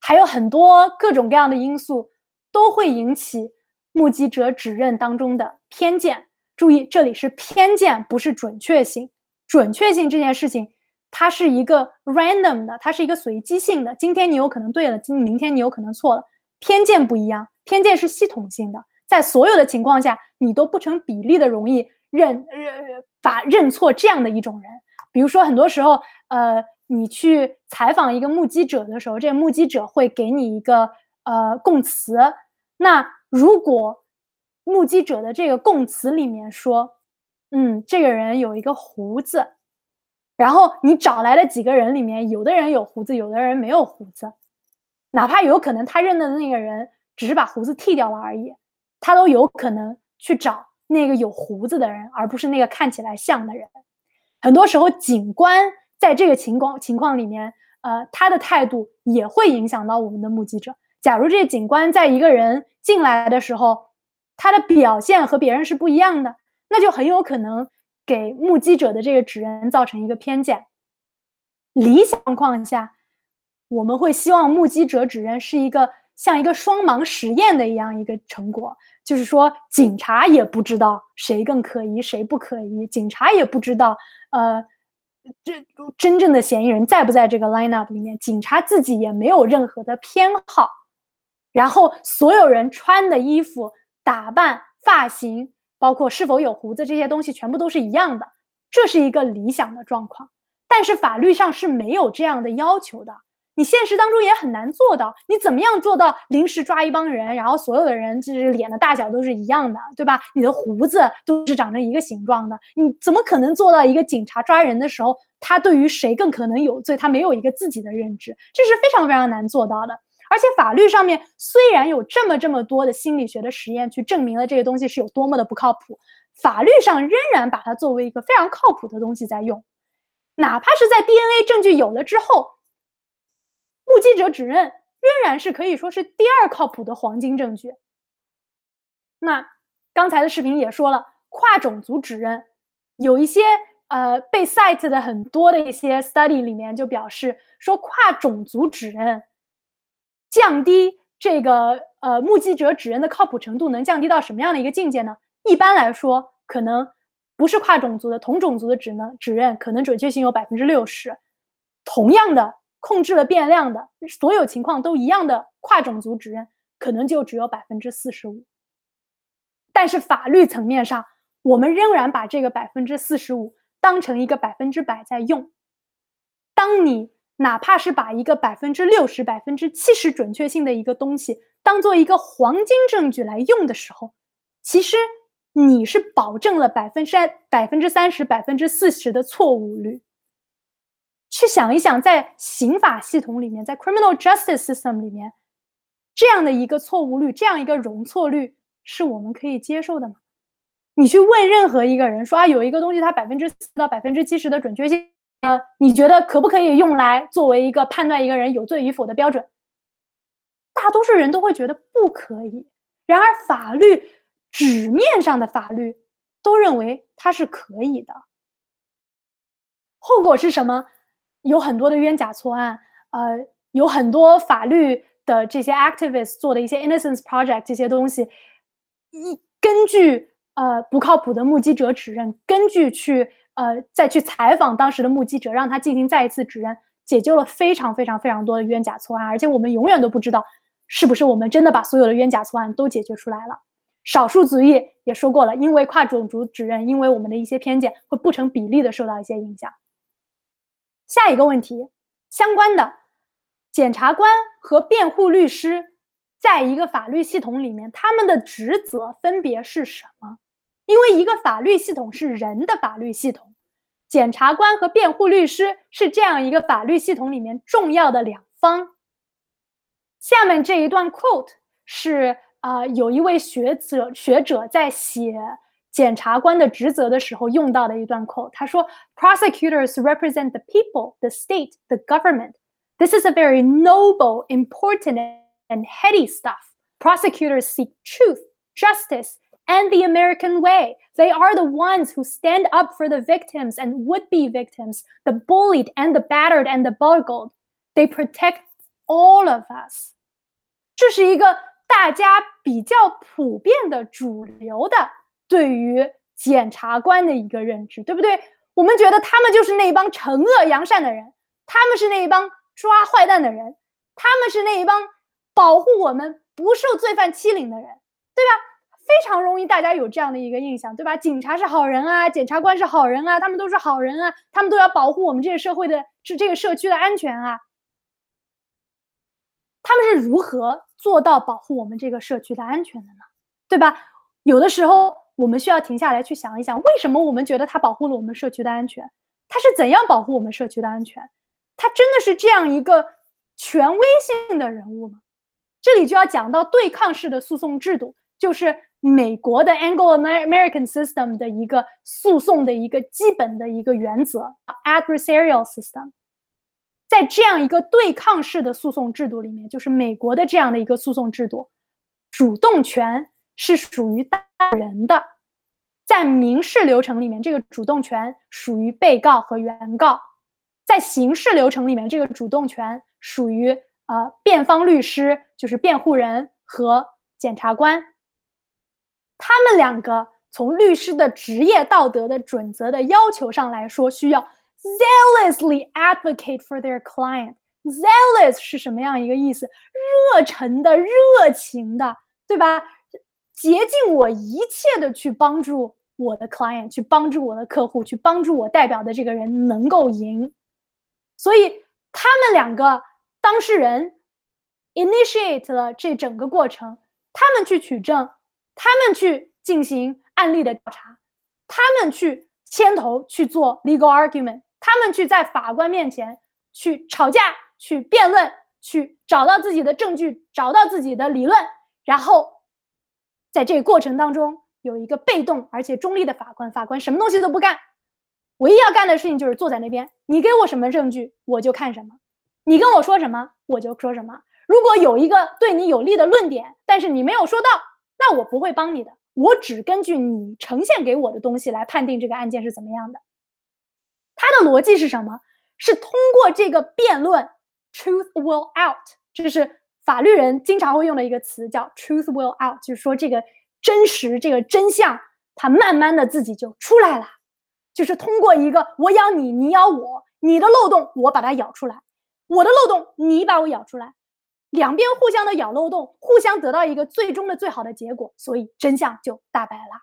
还有很多各种各样的因素都会引起目击者指认当中的偏见。注意，这里是偏见，不是准确性。准确性这件事情。它是一个 random 的，它是一个随机性的。今天你有可能对了，今明天你有可能错了。偏见不一样，偏见是系统性的，在所有的情况下，你都不成比例的容易认认把认错这样的一种人。比如说，很多时候，呃，你去采访一个目击者的时候，这个目击者会给你一个呃供词。那如果目击者的这个供词里面说，嗯，这个人有一个胡子。然后你找来的几个人里面，有的人有胡子，有的人没有胡子，哪怕有可能他认的那个人只是把胡子剃掉了而已，他都有可能去找那个有胡子的人，而不是那个看起来像的人。很多时候，警官在这个情况情况里面，呃，他的态度也会影响到我们的目击者。假如这警官在一个人进来的时候，他的表现和别人是不一样的，那就很有可能。给目击者的这个指认造成一个偏见。理想况下，我们会希望目击者指认是一个像一个双盲实验的一样一个成果，就是说，警察也不知道谁更可疑，谁不可疑，警察也不知道，呃，这真正的嫌疑人在不在这个 lineup 里面，警察自己也没有任何的偏好，然后所有人穿的衣服、打扮、发型。包括是否有胡子这些东西，全部都是一样的，这是一个理想的状况。但是法律上是没有这样的要求的，你现实当中也很难做到。你怎么样做到临时抓一帮人，然后所有的人就是脸的大小都是一样的，对吧？你的胡子都是长成一个形状的，你怎么可能做到一个警察抓人的时候，他对于谁更可能有罪，他没有一个自己的认知，这是非常非常难做到的。而且法律上面虽然有这么这么多的心理学的实验去证明了这个东西是有多么的不靠谱，法律上仍然把它作为一个非常靠谱的东西在用，哪怕是在 DNA 证据有了之后，目击者指认仍然是可以说是第二靠谱的黄金证据。那刚才的视频也说了，跨种族指认有一些呃被 cite 的很多的一些 study 里面就表示说跨种族指认。降低这个呃目击者指认的靠谱程度能降低到什么样的一个境界呢？一般来说，可能不是跨种族的同种族的指呢指认，可能准确性有百分之六十。同样的控制了变量的所有情况都一样的跨种族指认，可能就只有百分之四十五。但是法律层面上，我们仍然把这个百分之四十五当成一个百分之百在用。当你。哪怕是把一个百分之六十、百分之七十准确性的一个东西当做一个黄金证据来用的时候，其实你是保证了百分之百分之三十、百分之四十的错误率。去想一想，在刑法系统里面，在 criminal justice system 里面，这样的一个错误率，这样一个容错率，是我们可以接受的吗？你去问任何一个人说啊，有一个东西它百分之四到百分之七十的准确性。呃，你觉得可不可以用来作为一个判断一个人有罪与否的标准？大多数人都会觉得不可以。然而，法律纸面上的法律都认为它是可以的。后果是什么？有很多的冤假错案。呃，有很多法律的这些 activists 做的一些 innocence project 这些东西，一根据呃不靠谱的目击者指认，根据去呃再去采访当时的目击者，让他进行再一次指认，解救了非常非常非常多的冤假错案，而且我们永远都不知道是不是我们真的把所有的冤假错案都解决出来了。少数族裔也说过了，因为跨种族指认，因为我们的一些偏见，会不成比例的受到一些影响。下一个问题，相关的检察官和辩护律师，在一个法律系统里面，他们的职责分别是什么？因为一个法律系统是人的法律系统，检察官和辩护律师是这样一个法律系统里面重要的两方。下面这一段 quote 是。啊，有一位学者学者在写检察官的职责的时候用到的一段 quote，他说：“Prosecutors represent the people, the state, the government. This is a very noble, important, and heady stuff. Prosecutors seek truth, justice, and the American way. They are the ones who stand up for the victims and would-be victims, the bullied and the battered and the bungled. They protect all of us.” 这是一个大家比较普遍的主流的对于检察官的一个认知，对不对？我们觉得他们就是那一帮惩恶扬善的人，他们是那一帮抓坏蛋的人，他们是那一帮保护我们不受罪犯欺凌的人，对吧？ 非常容易大家有这样的一个印象，对吧？警察是好人啊，检察官是好人啊，他们都是好人啊，他们都要保护我们这个社会的、是这个社区的安全啊。他们是如何？做到保护我们这个社区的安全的呢，对吧？有的时候我们需要停下来去想一想，为什么我们觉得他保护了我们社区的安全？他是怎样保护我们社区的安全？他真的是这样一个权威性的人物吗？这里就要讲到对抗式的诉讼制度，就是美国的 Anglo-American system 的一个诉讼的一个基本的一个原则，adversarial system。在这样一个对抗式的诉讼制度里面，就是美国的这样的一个诉讼制度，主动权是属于大人的。在民事流程里面，这个主动权属于被告和原告；在刑事流程里面，这个主动权属于呃辩方律师，就是辩护人和检察官。他们两个从律师的职业道德的准则的要求上来说，需要。zealously advocate for their client. Zealous 是什么样一个意思？热忱的、热情的，对吧？竭尽我一切的去帮助我的 client，去帮助我的客户，去帮助我代表的这个人能够赢。所以他们两个当事人 initiate 了这整个过程，他们去取证，他们去进行案例的调查，他们去牵头去做 legal argument。他们去在法官面前去吵架、去辩论、去找到自己的证据、找到自己的理论，然后在这个过程当中有一个被动而且中立的法官，法官什么东西都不干，唯一要干的事情就是坐在那边，你给我什么证据我就看什么，你跟我说什么我就说什么。如果有一个对你有利的论点，但是你没有说到，那我不会帮你的，我只根据你呈现给我的东西来判定这个案件是怎么样的。它的逻辑是什么？是通过这个辩论，truth will out，这是法律人经常会用的一个词，叫 truth will out，就是说这个真实，这个真相，它慢慢的自己就出来了，就是通过一个我咬你，你咬我，你的漏洞我把它咬出来，我的漏洞你把我咬出来，两边互相的咬漏洞，互相得到一个最终的最好的结果，所以真相就大白了，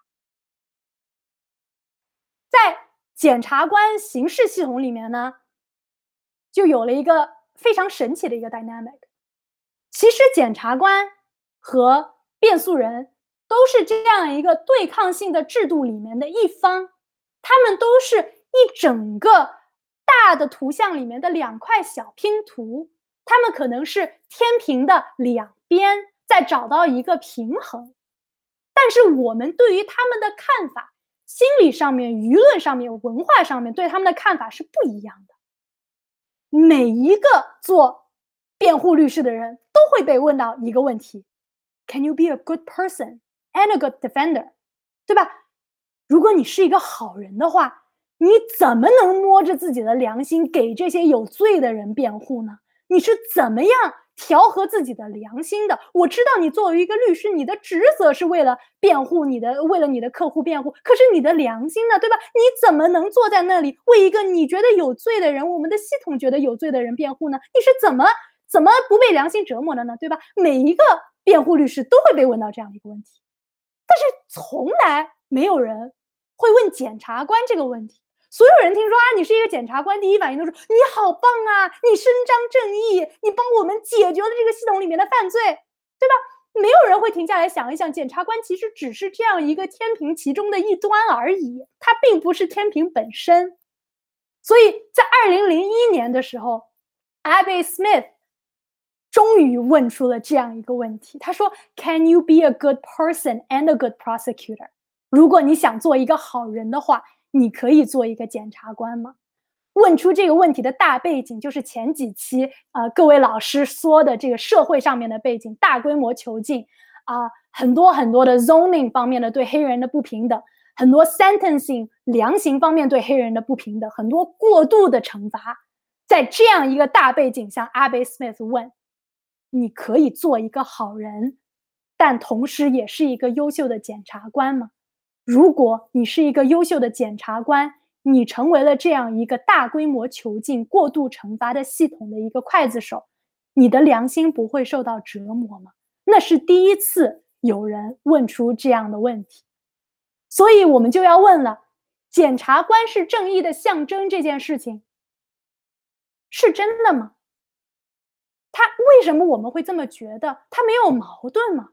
在。检察官刑事系统里面呢，就有了一个非常神奇的一个 dynamic。其实检察官和辩诉人都是这样一个对抗性的制度里面的一方，他们都是一整个大的图像里面的两块小拼图，他们可能是天平的两边在找到一个平衡，但是我们对于他们的看法。心理上面、舆论上面、文化上面对他们的看法是不一样的。每一个做辩护律师的人都会被问到一个问题：Can you be a good person and a good defender？对吧？如果你是一个好人的话，你怎么能摸着自己的良心给这些有罪的人辩护呢？你是怎么样调和自己的良心的？我知道你作为一个律师，你的职责是为了辩护你的，为了你的客户辩护。可是你的良心呢，对吧？你怎么能坐在那里为一个你觉得有罪的人，我们的系统觉得有罪的人辩护呢？你是怎么怎么不被良心折磨的呢？对吧？每一个辩护律师都会被问到这样的一个问题，但是从来没有人会问检察官这个问题。所有人听说啊，你是一个检察官，第一反应都是你好棒啊，你伸张正义，你帮我们解决了这个系统里面的犯罪，对吧？没有人会停下来想一想，检察官其实只是这样一个天平其中的一端而已，它并不是天平本身。所以在二零零一年的时候，Abby Smith 终于问出了这样一个问题，他说：“Can you be a good person and a good prosecutor？” 如果你想做一个好人的话。你可以做一个检察官吗？问出这个问题的大背景就是前几期啊，各位老师说的这个社会上面的背景，大规模囚禁啊，很多很多的 zoning 方面的对黑人的不平等，很多 sentencing 量刑方面对黑人的不平等，很多过度的惩罚，在这样一个大背景下，Abby Smith 问：你可以做一个好人，但同时也是一个优秀的检察官吗？如果你是一个优秀的检察官，你成为了这样一个大规模囚禁、过度惩罚的系统的一个刽子手，你的良心不会受到折磨吗？那是第一次有人问出这样的问题，所以我们就要问了：检察官是正义的象征这件事情是真的吗？他为什么我们会这么觉得？他没有矛盾吗？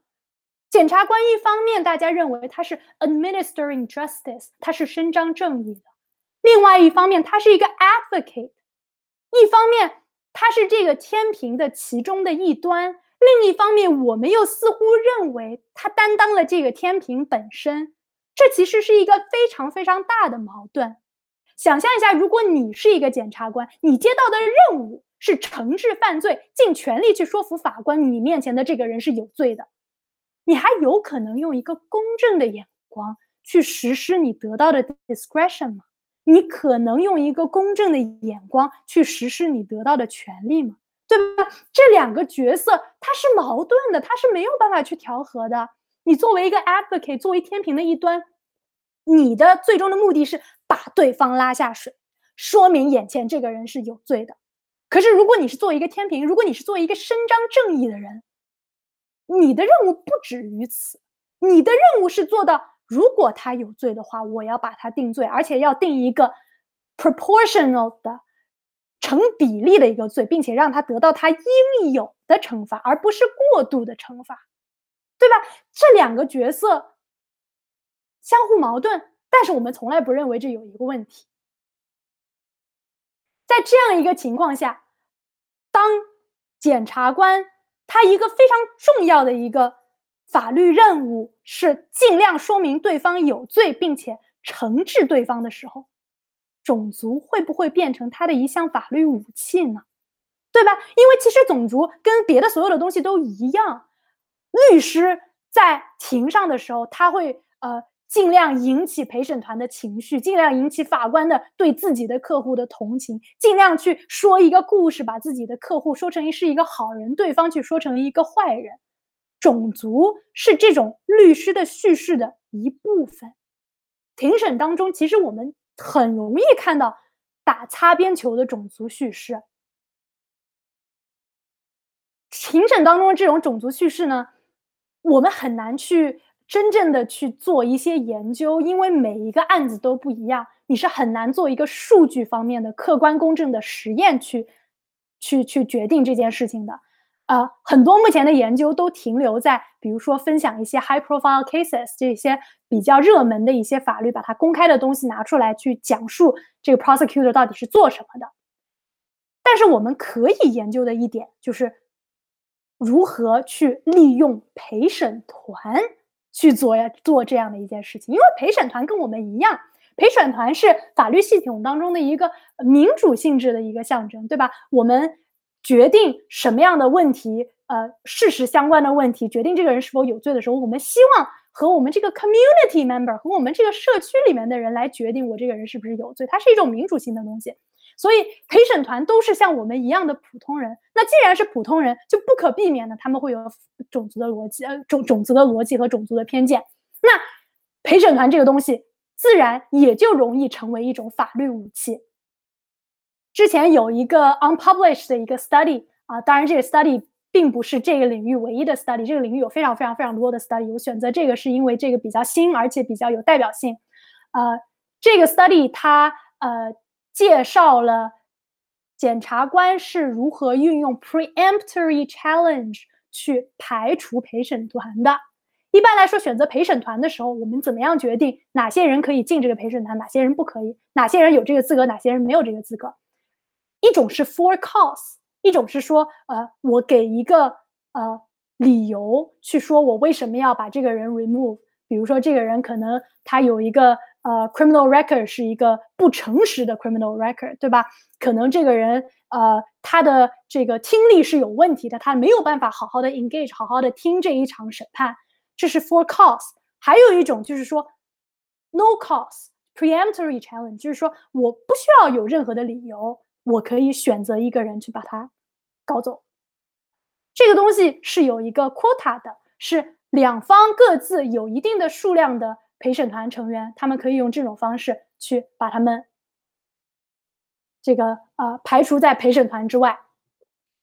检察官一方面，大家认为他是 administering justice，他是伸张正义的；另外一方面，他是一个 advocate，一方面他是这个天平的其中的一端；另一方面，我们又似乎认为他担当了这个天平本身。这其实是一个非常非常大的矛盾。想象一下，如果你是一个检察官，你接到的任务是惩治犯罪，尽全力去说服法官，你面前的这个人是有罪的。你还有可能用一个公正的眼光去实施你得到的 discretion 吗？你可能用一个公正的眼光去实施你得到的权利吗？对吧？这两个角色它是矛盾的，它是没有办法去调和的。你作为一个 advocate，作为天平的一端，你的最终的目的是把对方拉下水，说明眼前这个人是有罪的。可是如果你是作为一个天平，如果你是作为一个伸张正义的人，你的任务不止于此，你的任务是做到，如果他有罪的话，我要把他定罪，而且要定一个 proportional 的成比例的一个罪，并且让他得到他应有的惩罚，而不是过度的惩罚，对吧？这两个角色相互矛盾，但是我们从来不认为这有一个问题。在这样一个情况下，当检察官。他一个非常重要的一个法律任务是尽量说明对方有罪，并且惩治对方的时候，种族会不会变成他的一项法律武器呢？对吧？因为其实种族跟别的所有的东西都一样，律师在庭上的时候，他会呃。尽量引起陪审团的情绪，尽量引起法官的对自己的客户的同情，尽量去说一个故事，把自己的客户说成是一个好人，对方去说成一个坏人。种族是这种律师的叙事的一部分。庭审当中，其实我们很容易看到打擦边球的种族叙事。庭审当中这种种族叙事呢，我们很难去。真正的去做一些研究，因为每一个案子都不一样，你是很难做一个数据方面的客观公正的实验去，去去决定这件事情的。呃，很多目前的研究都停留在，比如说分享一些 high profile cases 这些比较热门的一些法律，把它公开的东西拿出来去讲述这个 prosecutor 到底是做什么的。但是我们可以研究的一点就是如何去利用陪审团。去做呀，做这样的一件事情，因为陪审团跟我们一样，陪审团是法律系统当中的一个民主性质的一个象征，对吧？我们决定什么样的问题，呃，事实相关的问题，决定这个人是否有罪的时候，我们希望和我们这个 community member 和我们这个社区里面的人来决定我这个人是不是有罪，它是一种民主性的东西。所以陪审团都是像我们一样的普通人。那既然是普通人，就不可避免的他们会有种族的逻辑，呃，种种族的逻辑和种族的偏见。那陪审团这个东西，自然也就容易成为一种法律武器。之前有一个 unpublished 的一个 study 啊，当然这个 study 并不是这个领域唯一的 study，这个领域有非常非常非常多的 study。我选择这个是因为这个比较新，而且比较有代表性。呃，这个 study 它呃介绍了检察官是如何运用 preemptory challenge 去排除陪审团的。一般来说，选择陪审团的时候，我们怎么样决定哪些人可以进这个陪审团，哪些人不可以，哪些人有这个资格，哪些人没有这个资格？一种是 for cause，一种是说，呃，我给一个呃理由去说我为什么要把这个人 remove。比如说，这个人可能他有一个呃 criminal record 是一个不诚实的 criminal record，对吧？可能这个人呃他的这个听力是有问题的，他没有办法好好的 engage，好好的听这一场审判，这是 for cause。还有一种就是说 no cause preemptory challenge，就是说我不需要有任何的理由。我可以选择一个人去把他搞走，这个东西是有一个 quota 的，是两方各自有一定的数量的陪审团成员，他们可以用这种方式去把他们这个呃排除在陪审团之外。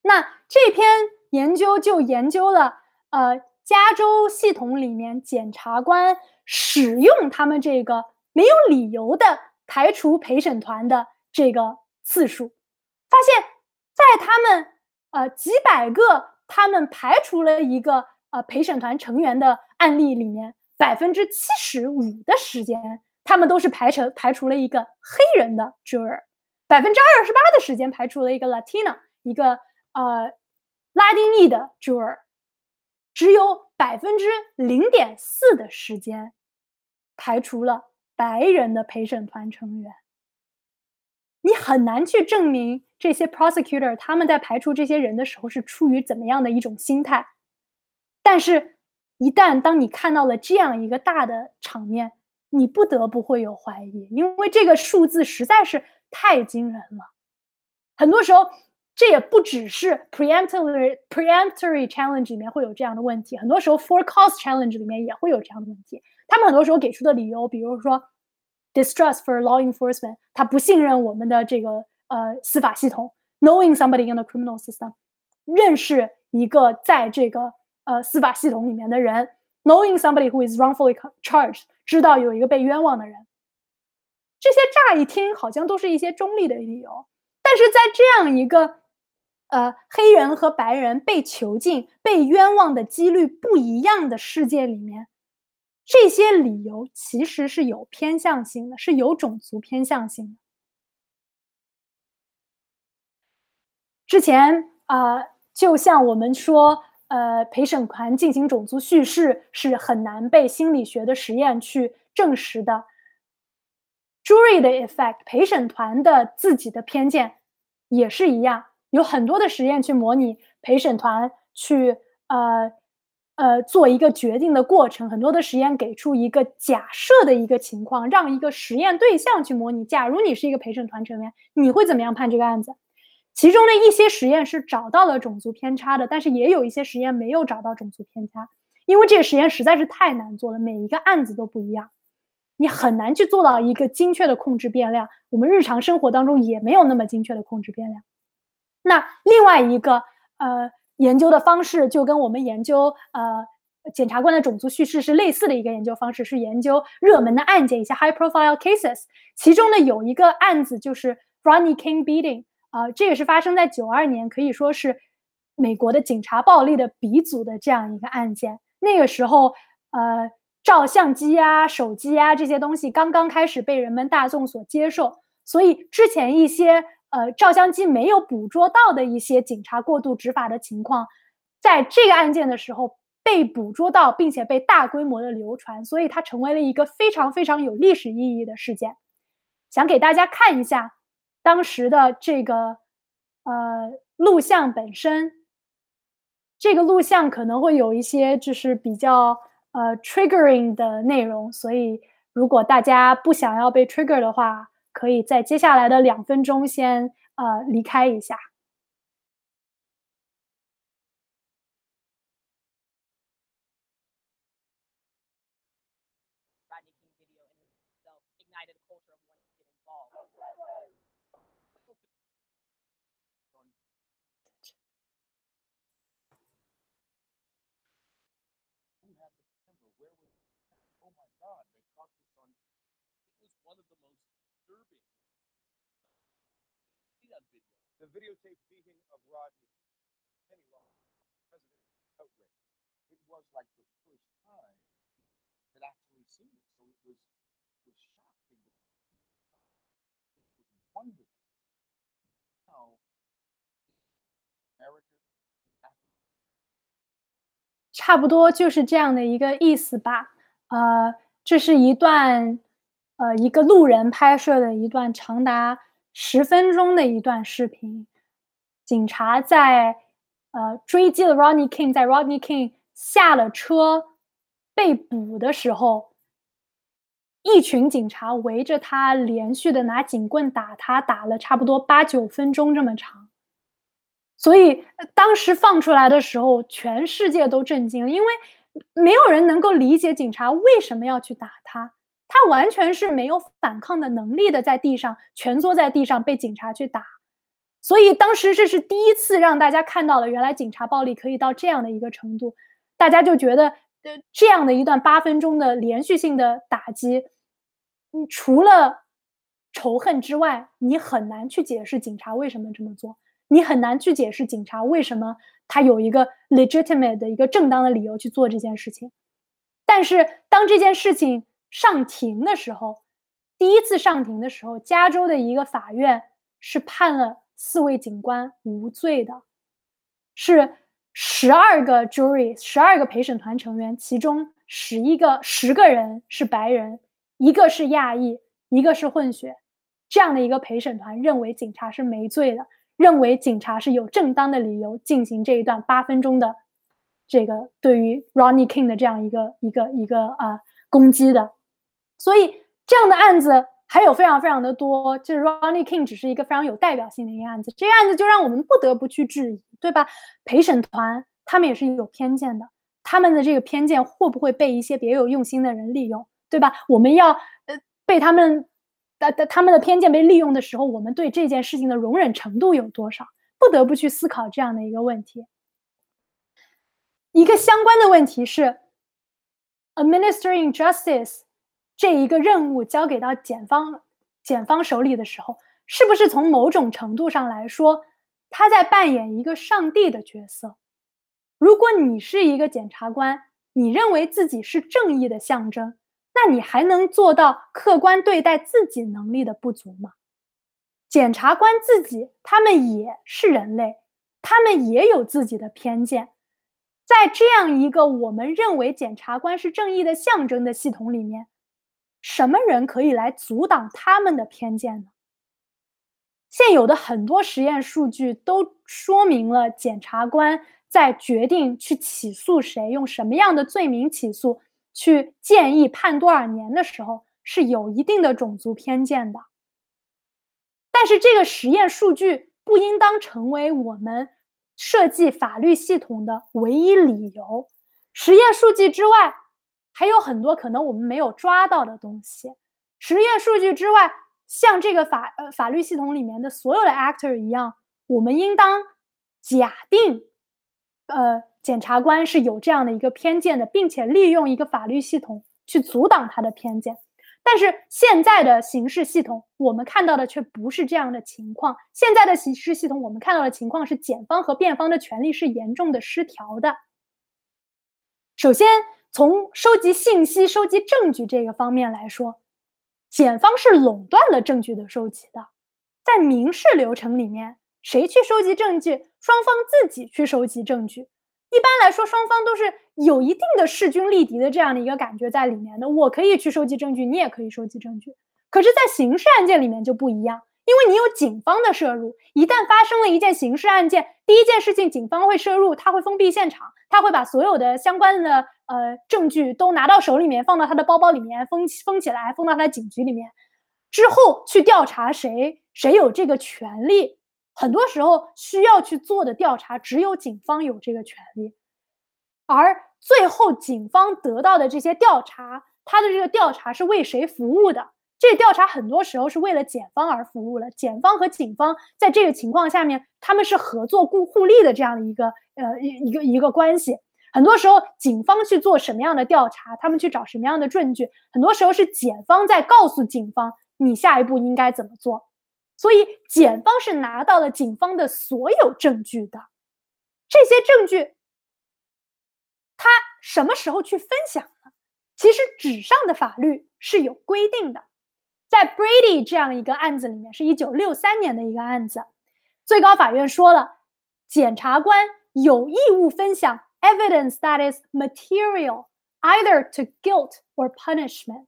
那这篇研究就研究了呃加州系统里面检察官使用他们这个没有理由的排除陪审团的这个。次数，发现，在他们呃几百个他们排除了一个呃陪审团成员的案例里面，百分之七十五的时间，他们都是排成排除了一个黑人的 juror，百分之二十八的时间排除了一个 Latina 一个呃拉丁裔的 juror，只有百分之零点四的时间排除了白人的陪审团成员。你很难去证明这些 prosecutor 他们在排除这些人的时候是出于怎么样的一种心态，但是，一旦当你看到了这样一个大的场面，你不得不会有怀疑，因为这个数字实在是太惊人了。很多时候，这也不只是 preemptory preemptory challenge 里面会有这样的问题，很多时候 for cause challenge 里面也会有这样的问题。他们很多时候给出的理由，比如说。distrust for law enforcement，他不信任我们的这个呃司法系统。Knowing somebody in the criminal system，认识一个在这个呃司法系统里面的人。Knowing somebody who is wrongfully charged，知道有一个被冤枉的人。这些乍一听好像都是一些中立的理由，但是在这样一个呃黑人和白人被囚禁、被冤枉的几率不一样的世界里面。这些理由其实是有偏向性的，是有种族偏向性的。之前啊，就像我们说，呃，陪审团进行种族叙事是很难被心理学的实验去证实的。Jury 的 effect，陪审团的自己的偏见也是一样，有很多的实验去模拟陪审团去呃。呃，做一个决定的过程，很多的实验给出一个假设的一个情况，让一个实验对象去模拟。假如你是一个陪审团成员，你会怎么样判这个案子？其中的一些实验是找到了种族偏差的，但是也有一些实验没有找到种族偏差，因为这个实验实在是太难做了，每一个案子都不一样，你很难去做到一个精确的控制变量。我们日常生活当中也没有那么精确的控制变量。那另外一个，呃。研究的方式就跟我们研究呃检察官的种族叙事是类似的一个研究方式，是研究热门的案件，一些 high profile cases。其中呢有一个案子就是 Ronnie King beating，啊，这也是发生在九二年，可以说是美国的警察暴力的鼻祖的这样一个案件。那个时候，呃，照相机啊、手机啊这些东西刚刚开始被人们大众所接受，所以之前一些。呃，照相机没有捕捉到的一些警察过度执法的情况，在这个案件的时候被捕捉到，并且被大规模的流传，所以它成为了一个非常非常有历史意义的事件。想给大家看一下当时的这个呃录像本身，这个录像可能会有一些就是比较呃 triggering 的内容，所以如果大家不想要被 trigger 的话。可以在接下来的两分钟先呃离开一下。Rodney King video in itself ignited a culture of wanting to get involved. Who had the camera? Where was Oh my God, they caught this on. It was one of the most disturbing. That video? The videotape beating of Rodney Penny Rock, President outrage. It was like the first time that actually seen it. So it was it was shocking. It was wonderful. Now, America, 差不多就是这样的一个意思吧。呃，这是一段呃一个路人拍摄的一段长达十分钟的一段视频。警察在呃追击了 Rodney King，在 Rodney King 下了车被捕的时候，一群警察围着他，连续的拿警棍打他，打了差不多八九分钟这么长。所以当时放出来的时候，全世界都震惊了，因为没有人能够理解警察为什么要去打他，他完全是没有反抗的能力的，在地上蜷缩在地上被警察去打。所以当时这是第一次让大家看到了，原来警察暴力可以到这样的一个程度，大家就觉得，呃，这样的一段八分钟的连续性的打击，嗯，除了仇恨之外，你很难去解释警察为什么这么做。你很难去解释警察为什么他有一个 legitimate 的一个正当的理由去做这件事情。但是当这件事情上庭的时候，第一次上庭的时候，加州的一个法院是判了四位警官无罪的，是十二个 jury，十二个陪审团成员，其中十一个十个人是白人，一个是亚裔，一个是混血，这样的一个陪审团认为警察是没罪的。认为警察是有正当的理由进行这一段八分钟的这个对于 Ronnie King 的这样一个一个一个啊、呃、攻击的，所以这样的案子还有非常非常的多。就是 Ronnie King 只是一个非常有代表性的一个案子，这个案子就让我们不得不去质疑，对吧？陪审团他们也是有偏见的，他们的这个偏见会不会被一些别有用心的人利用，对吧？我们要呃被他们。的的他们的偏见被利用的时候，我们对这件事情的容忍程度有多少？不得不去思考这样的一个问题。一个相关的问题是，administering justice 这一个任务交给到检方检方手里的时候，是不是从某种程度上来说，他在扮演一个上帝的角色？如果你是一个检察官，你认为自己是正义的象征。那你还能做到客观对待自己能力的不足吗？检察官自己，他们也是人类，他们也有自己的偏见。在这样一个我们认为检察官是正义的象征的系统里面，什么人可以来阻挡他们的偏见呢？现有的很多实验数据都说明了，检察官在决定去起诉谁，用什么样的罪名起诉。去建议判多少年的时候是有一定的种族偏见的，但是这个实验数据不应当成为我们设计法律系统的唯一理由。实验数据之外，还有很多可能我们没有抓到的东西。实验数据之外，像这个法呃法律系统里面的所有的 actor 一样，我们应当假定，呃。检察官是有这样的一个偏见的，并且利用一个法律系统去阻挡他的偏见。但是现在的刑事系统，我们看到的却不是这样的情况。现在的刑事系统，我们看到的情况是检方和辩方的权利是严重的失调的。首先，从收集信息、收集证据这个方面来说，检方是垄断了证据的收集的。在民事流程里面，谁去收集证据？双方自己去收集证据。一般来说，双方都是有一定的势均力敌的这样的一个感觉在里面的。我可以去收集证据，你也可以收集证据。可是，在刑事案件里面就不一样，因为你有警方的摄入。一旦发生了一件刑事案件，第一件事情，警方会摄入，他会封闭现场，他会把所有的相关的呃证据都拿到手里面，放到他的包包里面，封封起来，封到他的警局里面。之后去调查谁，谁有这个权利。很多时候需要去做的调查，只有警方有这个权利。而最后警方得到的这些调查，他的这个调查是为谁服务的？这调查很多时候是为了检方而服务了。检方和警方在这个情况下面，他们是合作互互利的这样的一个呃一一个一个关系。很多时候，警方去做什么样的调查，他们去找什么样的证据，很多时候是检方在告诉警方你下一步应该怎么做。所以，检方是拿到了警方的所有证据的。这些证据，他什么时候去分享呢？其实纸上的法律是有规定的。在 Brady 这样一个案子里面，是一九六三年的一个案子，最高法院说了，检察官有义务分享。Evidence that is material either to guilt or punishment，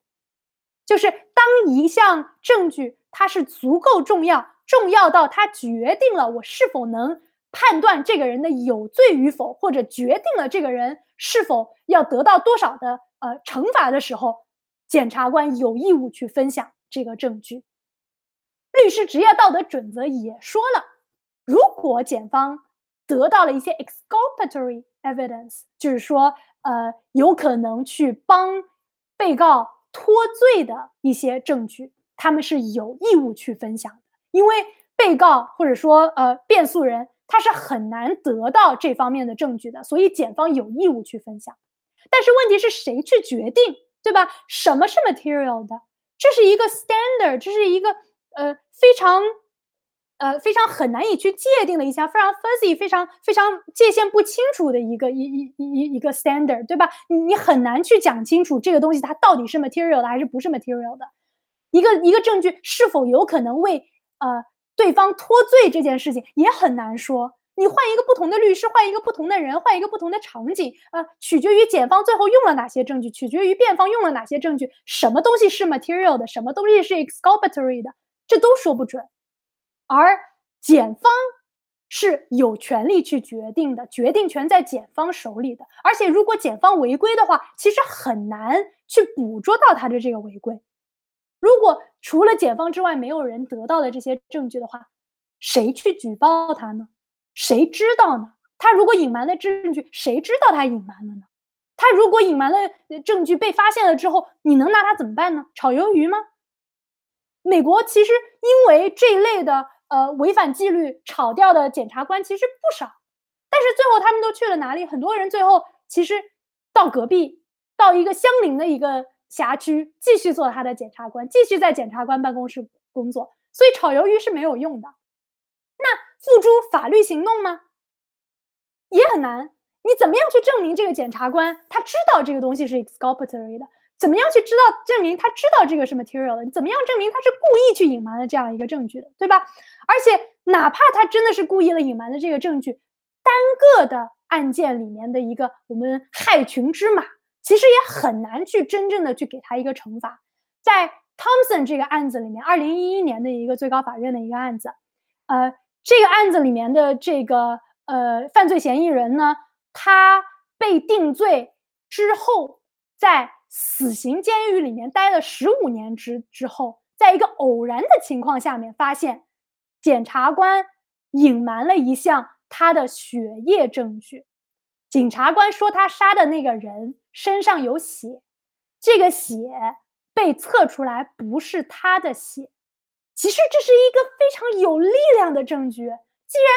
就是当一项证据它是足够重要，重要到它决定了我是否能判断这个人的有罪与否，或者决定了这个人是否要得到多少的呃惩罚的时候，检察官有义务去分享这个证据。律师职业道德准则也说了，如果检方得到了一些 exculpatory evidence，就是说，呃，有可能去帮被告脱罪的一些证据，他们是有义务去分享的，因为被告或者说呃辩诉人他是很难得到这方面的证据的，所以检方有义务去分享。但是问题是谁去决定，对吧？什么是 material 的？这是一个 standard，这是一个呃非常。呃，非常很难以去界定的一项非常 fuzzy、非常非常界限不清楚的一个一一一一个 standard，对吧？你你很难去讲清楚这个东西它到底是 material 的还是不是 material 的。一个一个证据是否有可能为呃对方脱罪这件事情也很难说。你换一个不同的律师，换一个不同的人，换一个不同的场景，呃，取决于检方最后用了哪些证据，取决于辩方用了哪些证据，什么东西是 material 的，什么东西是 exculpatory 的，这都说不准。而检方是有权利去决定的，决定权在检方手里的。而且，如果检方违规的话，其实很难去捕捉到他的这个违规。如果除了检方之外没有人得到了这些证据的话，谁去举报他呢？谁知道呢？他如果隐瞒了证据，谁知道他隐瞒了呢？他如果隐瞒了证据被发现了之后，你能拿他怎么办呢？炒鱿鱼吗？美国其实因为这一类的。呃，违反纪律炒掉的检察官其实不少，但是最后他们都去了哪里？很多人最后其实到隔壁，到一个相邻的一个辖区，继续做他的检察官，继续在检察官办公室工作。所以炒鱿鱼是没有用的。那付诸法律行动吗？也很难。你怎么样去证明这个检察官他知道这个东西是 exculpatory 的？怎么样去知道证明他知道这个是 material 的？你怎么样证明他是故意去隐瞒了这样一个证据的，对吧？而且哪怕他真的是故意了隐瞒了这个证据，单个的案件里面的一个我们害群之马，其实也很难去真正的去给他一个惩罚。在 Thompson 这个案子里面，二零一一年的一个最高法院的一个案子，呃，这个案子里面的这个呃犯罪嫌疑人呢，他被定罪之后，在死刑监狱里面待了十五年之之后，在一个偶然的情况下面发现，检察官隐瞒了一项他的血液证据。检察官说他杀的那个人身上有血，这个血被测出来不是他的血。其实这是一个非常有力量的证据。既然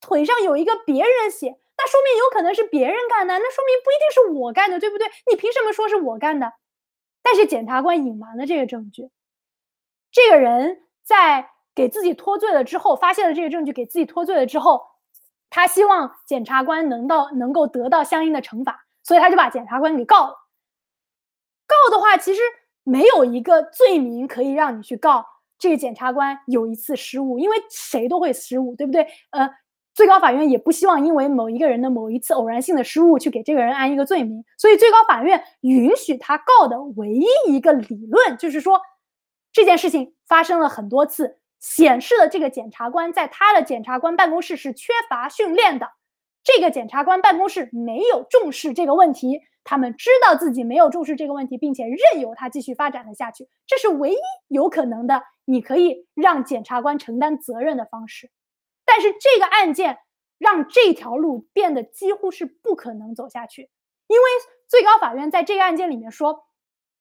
腿上有一个别人血。那说明有可能是别人干的，那说明不一定是我干的，对不对？你凭什么说是我干的？但是检察官隐瞒了这个证据。这个人在给自己脱罪了之后，发现了这个证据，给自己脱罪了之后，他希望检察官能到能够得到相应的惩罚，所以他就把检察官给告了。告的话，其实没有一个罪名可以让你去告这个检察官有一次失误，因为谁都会失误，对不对？呃。最高法院也不希望因为某一个人的某一次偶然性的失误去给这个人安一个罪名，所以最高法院允许他告的唯一一个理论就是说，这件事情发生了很多次，显示了这个检察官在他的检察官办公室是缺乏训练的，这个检察官办公室没有重视这个问题，他们知道自己没有重视这个问题，并且任由它继续发展了下去，这是唯一有可能的，你可以让检察官承担责任的方式。但是这个案件让这条路变得几乎是不可能走下去，因为最高法院在这个案件里面说，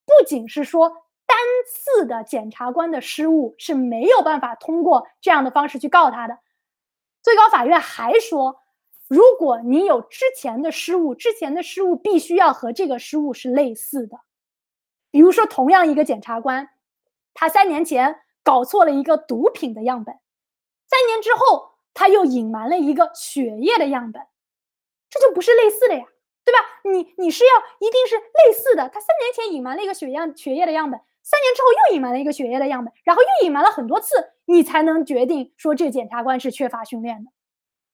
不仅是说单次的检察官的失误是没有办法通过这样的方式去告他的，最高法院还说。如果你有之前的失误，之前的失误必须要和这个失误是类似的。比如说，同样一个检察官，他三年前搞错了一个毒品的样本，三年之后他又隐瞒了一个血液的样本，这就不是类似的呀，对吧？你你是要一定是类似的。他三年前隐瞒了一个血样血液的样本，三年之后又隐瞒了一个血液的样本，然后又隐瞒了很多次，你才能决定说这检察官是缺乏训练的。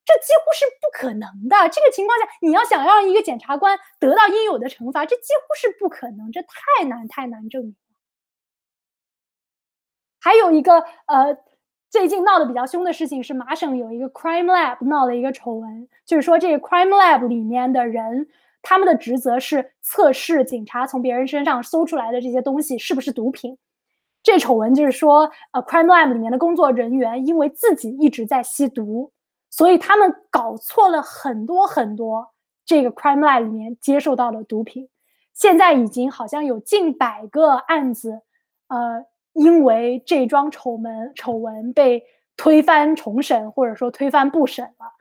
这几乎是不可能的。这个情况下，你要想让一个检察官得到应有的惩罚，这几乎是不可能，这太难太难证明了。还有一个呃，最近闹得比较凶的事情是，麻省有一个 Crime Lab 闹了一个丑闻，就是说这个 Crime Lab 里面的人，他们的职责是测试警察从别人身上搜出来的这些东西是不是毒品。这丑闻就是说，呃，Crime Lab 里面的工作人员因为自己一直在吸毒。所以他们搞错了很多很多，这个 crime lab 里面接受到的毒品，现在已经好像有近百个案子，呃，因为这桩丑闻丑闻被推翻重审，或者说推翻不审了。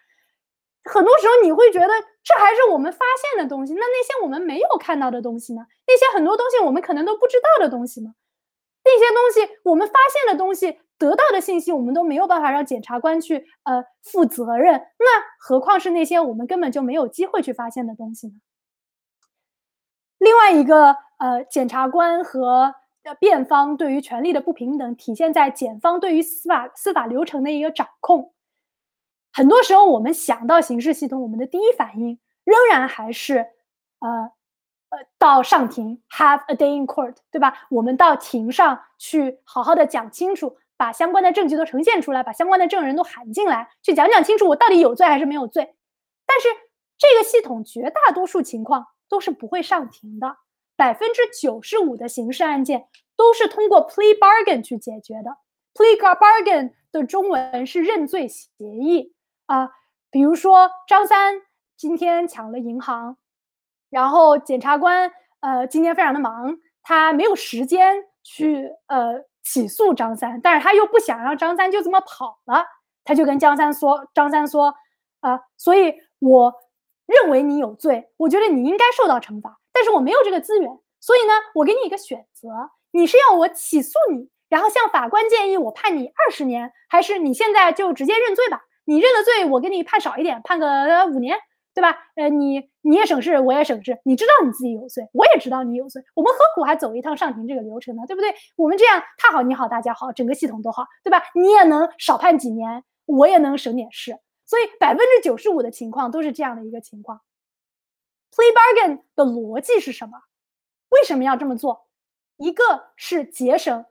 很多时候你会觉得，这还是我们发现的东西，那那些我们没有看到的东西呢？那些很多东西我们可能都不知道的东西呢？那些东西我们发现的东西。得到的信息我们都没有办法让检察官去呃负责任，那何况是那些我们根本就没有机会去发现的东西呢？另外一个呃，检察官和辩方对于权力的不平等，体现在检方对于司法司法流程的一个掌控。很多时候我们想到刑事系统，我们的第一反应仍然还是呃。呃，到上庭 have a day in court，对吧？我们到庭上去好好的讲清楚。把相关的证据都呈现出来，把相关的证人都喊进来，去讲讲清楚我到底有罪还是没有罪。但是这个系统绝大多数情况都是不会上庭的，百分之九十五的刑事案件都是通过 plea bargain 去解决的。plea bargain 的中文是认罪协议啊。比如说张三今天抢了银行，然后检察官呃今天非常的忙，他没有时间去呃。起诉张三，但是他又不想让张三就这么跑了，他就跟张三说：“张三说，啊，所以我认为你有罪，我觉得你应该受到惩罚，但是我没有这个资源，所以呢，我给你一个选择，你是要我起诉你，然后向法官建议我判你二十年，还是你现在就直接认罪吧？你认了罪，我给你判少一点，判个五年。”对吧？呃，你你也省事，我也省事。你知道你自己有罪，我也知道你有罪。我们何苦还走一趟上庭这个流程呢？对不对？我们这样他好，你好，大家好，整个系统都好，对吧？你也能少判几年，我也能省点事。所以百分之九十五的情况都是这样的一个情况。Plea bargain 的逻辑是什么？为什么要这么做？一个是节省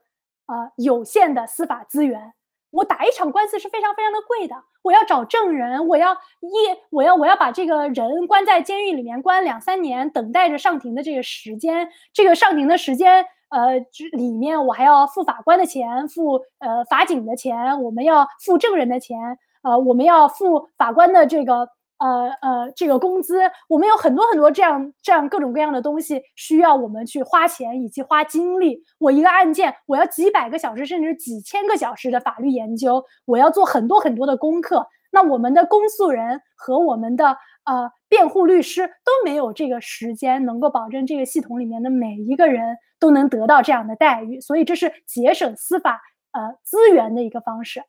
啊有限的司法资源。我打一场官司是非常非常的贵的，我要找证人，我要一我要我要把这个人关在监狱里面关两三年，等待着上庭的这个时间，这个上庭的时间，呃，里面我还要付法官的钱，付呃法警的钱，我们要付证人的钱，呃，我们要付法官的这个。呃呃，这个工资，我们有很多很多这样这样各种各样的东西需要我们去花钱以及花精力。我一个案件，我要几百个小时甚至几千个小时的法律研究，我要做很多很多的功课。那我们的公诉人和我们的呃辩护律师都没有这个时间，能够保证这个系统里面的每一个人都能得到这样的待遇。所以这是节省司法呃资源的一个方式。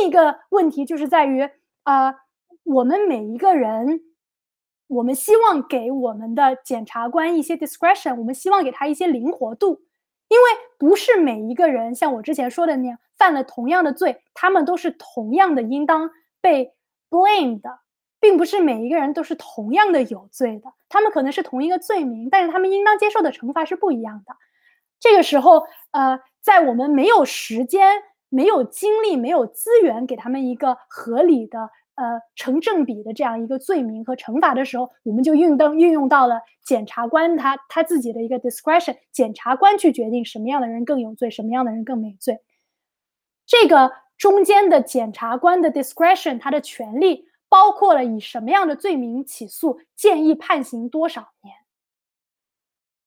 另一个问题就是在于啊。我们每一个人，我们希望给我们的检察官一些 discretion，我们希望给他一些灵活度，因为不是每一个人像我之前说的那样犯了同样的罪，他们都是同样的应当被 blame 的，并不是每一个人都是同样的有罪的，他们可能是同一个罪名，但是他们应当接受的惩罚是不一样的。这个时候，呃，在我们没有时间、没有精力、没有资源给他们一个合理的。呃成正比的这样一个罪名和惩罚的时候，我们就运动运用到了检察官他他自己的一个 discretion，检察官去决定什么样的人更有罪，什么样的人更没罪。这个中间的检察官的 discretion，他的权利包括了以什么样的罪名起诉，建议判刑多少年。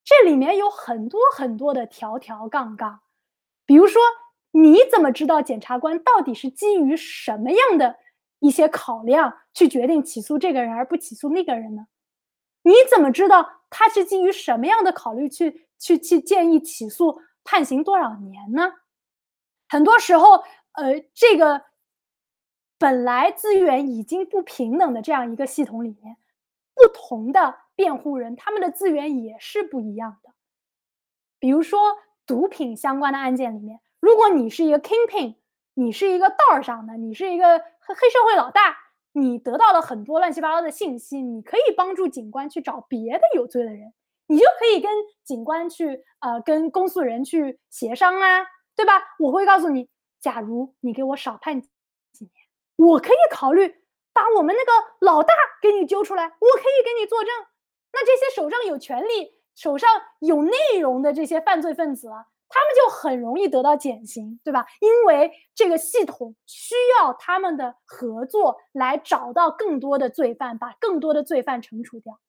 这里面有很多很多的条条杠杠，比如说，你怎么知道检察官到底是基于什么样的一些考量去决定起诉这个人而不起诉那个人呢？你怎么知道他是基于什么样的考虑去去去建议起诉判刑多少年呢？很多时候，呃，这个本来资源已经不平等的这样一个系统里面，不同的。辩护人他们的资源也是不一样的。比如说毒品相关的案件里面，如果你是一个 kingpin，你是一个道上的，你是一个黑社会老大，你得到了很多乱七八糟的信息，你可以帮助警官去找别的有罪的人，你就可以跟警官去呃跟公诉人去协商啊，对吧？我会告诉你，假如你给我少判几年，我可以考虑把我们那个老大给你揪出来，我可以给你作证。那这些手上有权利、手上有内容的这些犯罪分子啊，他们就很容易得到减刑，对吧？因为这个系统需要他们的合作来找到更多的罪犯，把更多的罪犯惩处掉。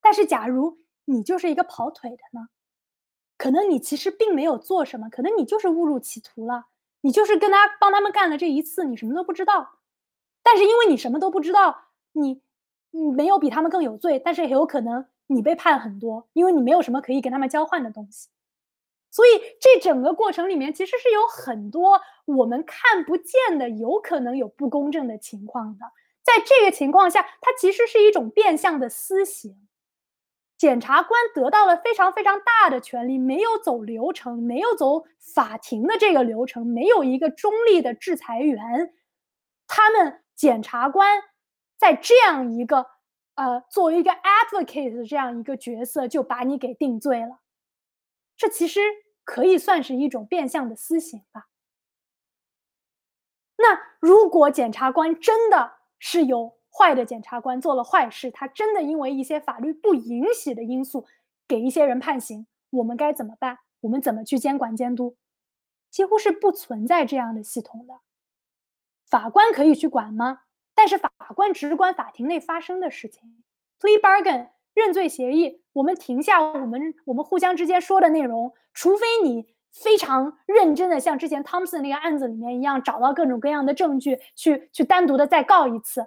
但是，假如你就是一个跑腿的呢？可能你其实并没有做什么，可能你就是误入歧途了，你就是跟他帮他们干了这一次，你什么都不知道。但是因为你什么都不知道，你。你没有比他们更有罪，但是也有可能你被判很多，因为你没有什么可以跟他们交换的东西。所以这整个过程里面其实是有很多我们看不见的，有可能有不公正的情况的。在这个情况下，它其实是一种变相的私刑。检察官得到了非常非常大的权利，没有走流程，没有走法庭的这个流程，没有一个中立的制裁员，他们检察官。在这样一个呃，作为一个 advocate 的这样一个角色，就把你给定罪了，这其实可以算是一种变相的私刑吧。那如果检察官真的是有坏的检察官做了坏事，他真的因为一些法律不允许的因素给一些人判刑，我们该怎么办？我们怎么去监管监督？几乎是不存在这样的系统的。法官可以去管吗？但是法官只管法庭内发生的事情，plea bargain 认罪协议，我们停下我们我们互相之间说的内容，除非你非常认真的像之前 Thompson 那个案子里面一样，找到各种各样的证据去去单独的再告一次。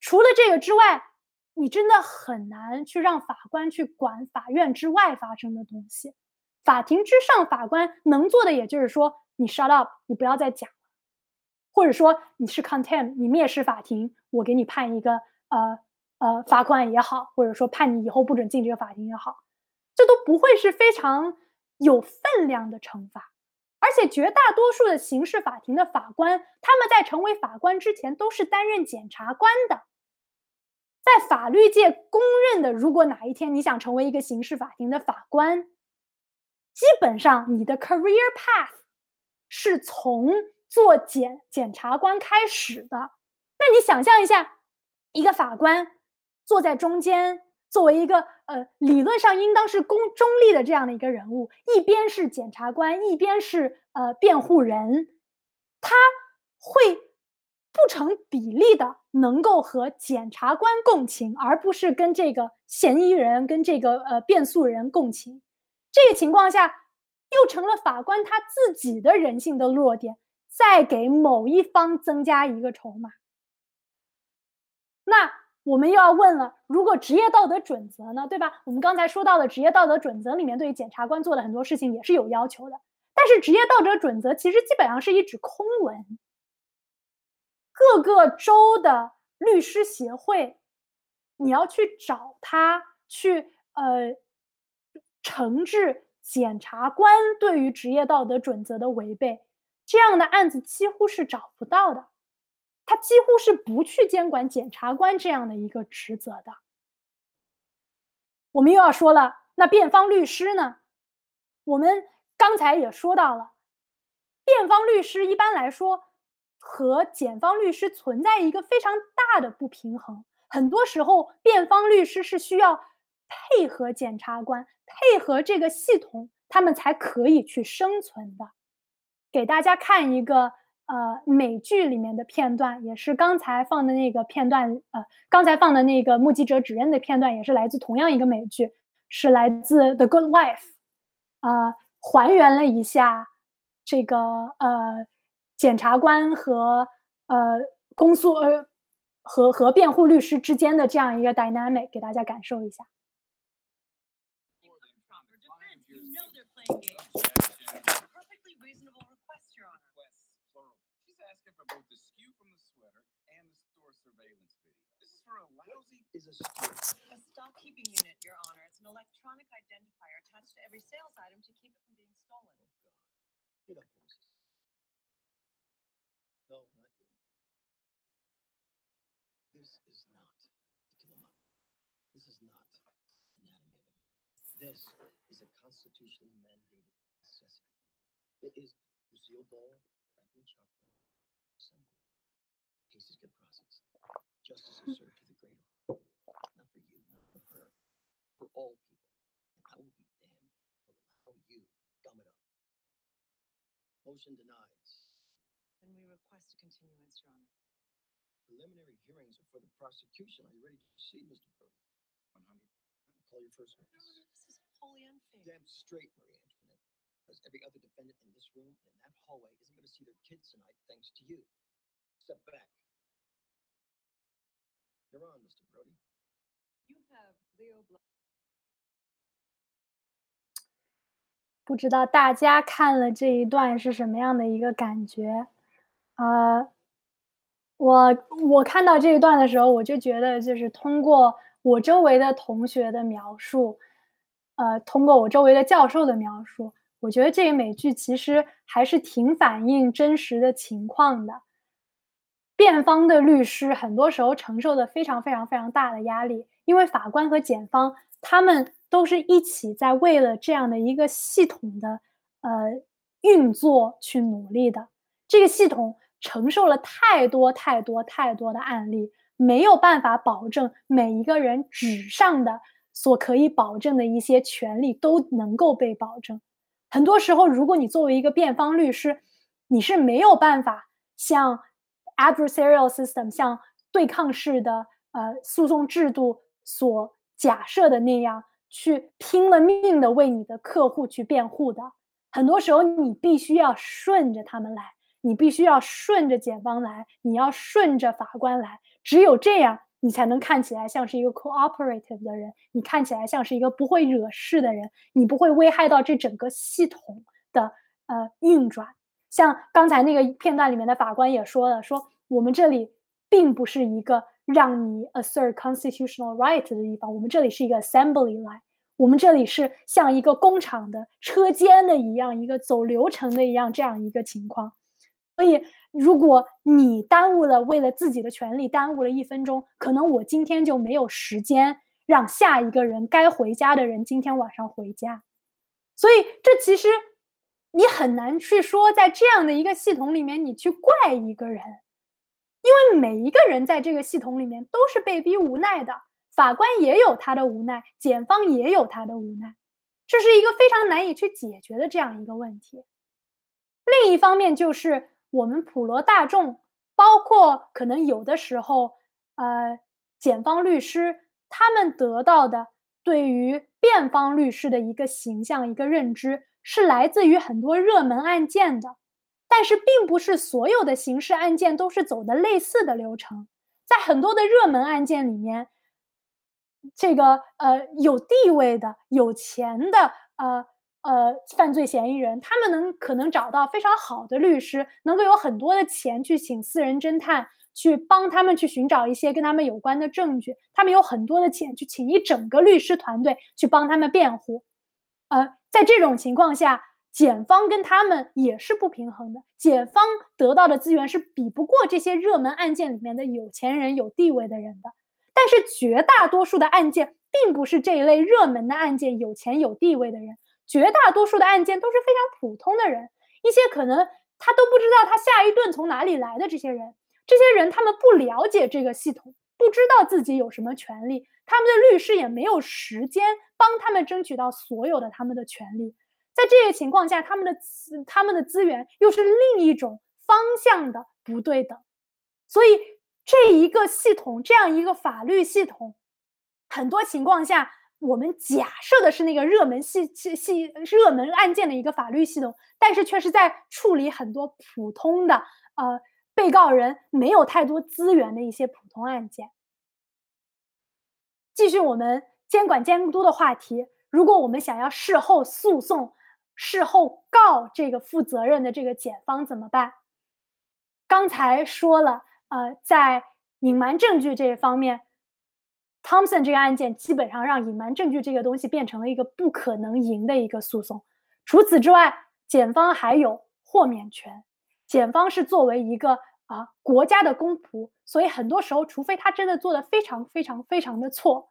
除了这个之外，你真的很难去让法官去管法院之外发生的东西。法庭之上，法官能做的也就是说，你 shut up，你不要再讲了。或者说你是 contempt，你蔑视法庭，我给你判一个呃呃罚款也好，或者说判你以后不准进这个法庭也好，这都不会是非常有分量的惩罚。而且绝大多数的刑事法庭的法官，他们在成为法官之前都是担任检察官的。在法律界公认的，如果哪一天你想成为一个刑事法庭的法官，基本上你的 career path 是从。做检检察官开始的，那你想象一下，一个法官坐在中间，作为一个呃理论上应当是公中立的这样的一个人物，一边是检察官，一边是呃辩护人，他会不成比例的能够和检察官共情，而不是跟这个嫌疑人跟这个呃辩诉人共情。这个情况下，又成了法官他自己的人性的弱点。再给某一方增加一个筹码，那我们又要问了：如果职业道德准则呢？对吧？我们刚才说到的职业道德准则里面，对于检察官做的很多事情也是有要求的。但是职业道德准则其实基本上是一纸空文。各个州的律师协会，你要去找他去呃惩治检察官对于职业道德准则的违背。这样的案子几乎是找不到的，他几乎是不去监管检察官这样的一个职责的。我们又要说了，那辩方律师呢？我们刚才也说到了，辩方律师一般来说和检方律师存在一个非常大的不平衡。很多时候，辩方律师是需要配合检察官、配合这个系统，他们才可以去生存的。给大家看一个呃美剧里面的片段，也是刚才放的那个片段，呃，刚才放的那个目击者指认的片段，也是来自同样一个美剧，是来自《The Good Wife》，啊、还原了一下这个呃检察官和呃公诉呃和和辩护律师之间的这样一个 dynamic，给大家感受一下。A steal. A stock keeping unit, Your Honor. It's an electronic identifier attached to every sales item to keep it from being stolen. Oh, get up, Moses. No, not you. This is not to kill him up. This is not anatomy of it. This is a constitutionally mandated necessity. It is Lucille Ball, Franklin Chopper, assembly. Cases get processed. Justice is served to the greater. Not for you, not for her. For all people. And I will be damned if I allow you to gum it up. Motion denied. Then we request a continuance, Your Honor. Preliminary hearings are for the prosecution. Are you ready to proceed, Mr. Brody? 100. Call your first Your witness. Honor, this is wholly unfair. Damn straight, Marie Antoinette. Because every other defendant in this room and in that hallway isn't going to see their kids tonight thanks to you. Step back. You're on, Mr. Brody. You have Leo Bl- 不知道大家看了这一段是什么样的一个感觉？呃，我我看到这一段的时候，我就觉得就是通过我周围的同学的描述，呃，通过我周围的教授的描述，我觉得这一美剧其实还是挺反映真实的情况的。辩方的律师很多时候承受的非常非常非常大的压力，因为法官和检方他们都是一起在为了这样的一个系统的呃运作去努力的。这个系统承受了太多太多太多的案例，没有办法保证每一个人纸上的所可以保证的一些权利都能够被保证。很多时候，如果你作为一个辩方律师，你是没有办法像 adversarial system 像对抗式的呃诉讼制度所假设的那样，去拼了命的为你的客户去辩护的。很多时候，你必须要顺着他们来，你必须要顺着检方来，你要顺着法官来。只有这样，你才能看起来像是一个 cooperative 的人，你看起来像是一个不会惹事的人，你不会危害到这整个系统的呃运转。像刚才那个片段里面的法官也说了，说我们这里并不是一个让你 assert constitutional right 的地方，我们这里是一个 assembly line，我们这里是像一个工厂的车间的一样，一个走流程的一样这样一个情况。所以，如果你耽误了为了自己的权利耽误了一分钟，可能我今天就没有时间让下一个人该回家的人今天晚上回家。所以，这其实你很难去说，在这样的一个系统里面，你去怪一个人，因为每一个人在这个系统里面都是被逼无奈的。法官也有他的无奈，检方也有他的无奈，这是一个非常难以去解决的这样一个问题。另一方面，就是我们普罗大众，包括可能有的时候，呃，检方律师他们得到的对于辩方律师的一个形象、一个认知，是来自于很多热门案件的。但是，并不是所有的刑事案件都是走的类似的流程，在很多的热门案件里面，这个呃有地位的、有钱的呃呃犯罪嫌疑人，他们能可能找到非常好的律师，能够有很多的钱去请私人侦探去帮他们去寻找一些跟他们有关的证据，他们有很多的钱去请一整个律师团队去帮他们辩护。呃，在这种情况下，检方跟他们也是不平衡的，检方得到的资源是比不过这些热门案件里面的有钱人、有地位的人的。但是绝大多数的案件并不是这一类热门的案件，有钱有地位的人，绝大多数的案件都是非常普通的人，一些可能他都不知道他下一顿从哪里来的。这些人，这些人他们不了解这个系统，不知道自己有什么权利，他们的律师也没有时间帮他们争取到所有的他们的权利。在这些情况下，他们的他们的资源又是另一种方向的不对等，所以这一个系统，这样一个法律系统，很多情况下，我们假设的是那个热门系系系热门案件的一个法律系统，但是却是在处理很多普通的呃被告人没有太多资源的一些普通案件。继续我们监管监督的话题，如果我们想要事后诉讼，事后告这个负责任的这个检方怎么办？刚才说了，呃，在隐瞒证据这一方面，Thompson 这个案件基本上让隐瞒证据这个东西变成了一个不可能赢的一个诉讼。除此之外，检方还有豁免权。检方是作为一个啊国家的公仆，所以很多时候，除非他真的做的非常非常非常的错，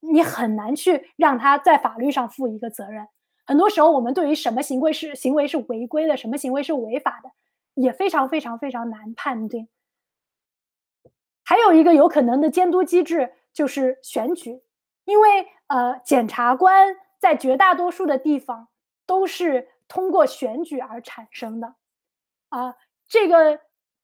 你很难去让他在法律上负一个责任。很多时候，我们对于什么行为是行为是违规的，什么行为是违法的，也非常非常非常难判定。还有一个有可能的监督机制就是选举，因为呃，检察官在绝大多数的地方都是通过选举而产生的。啊，这个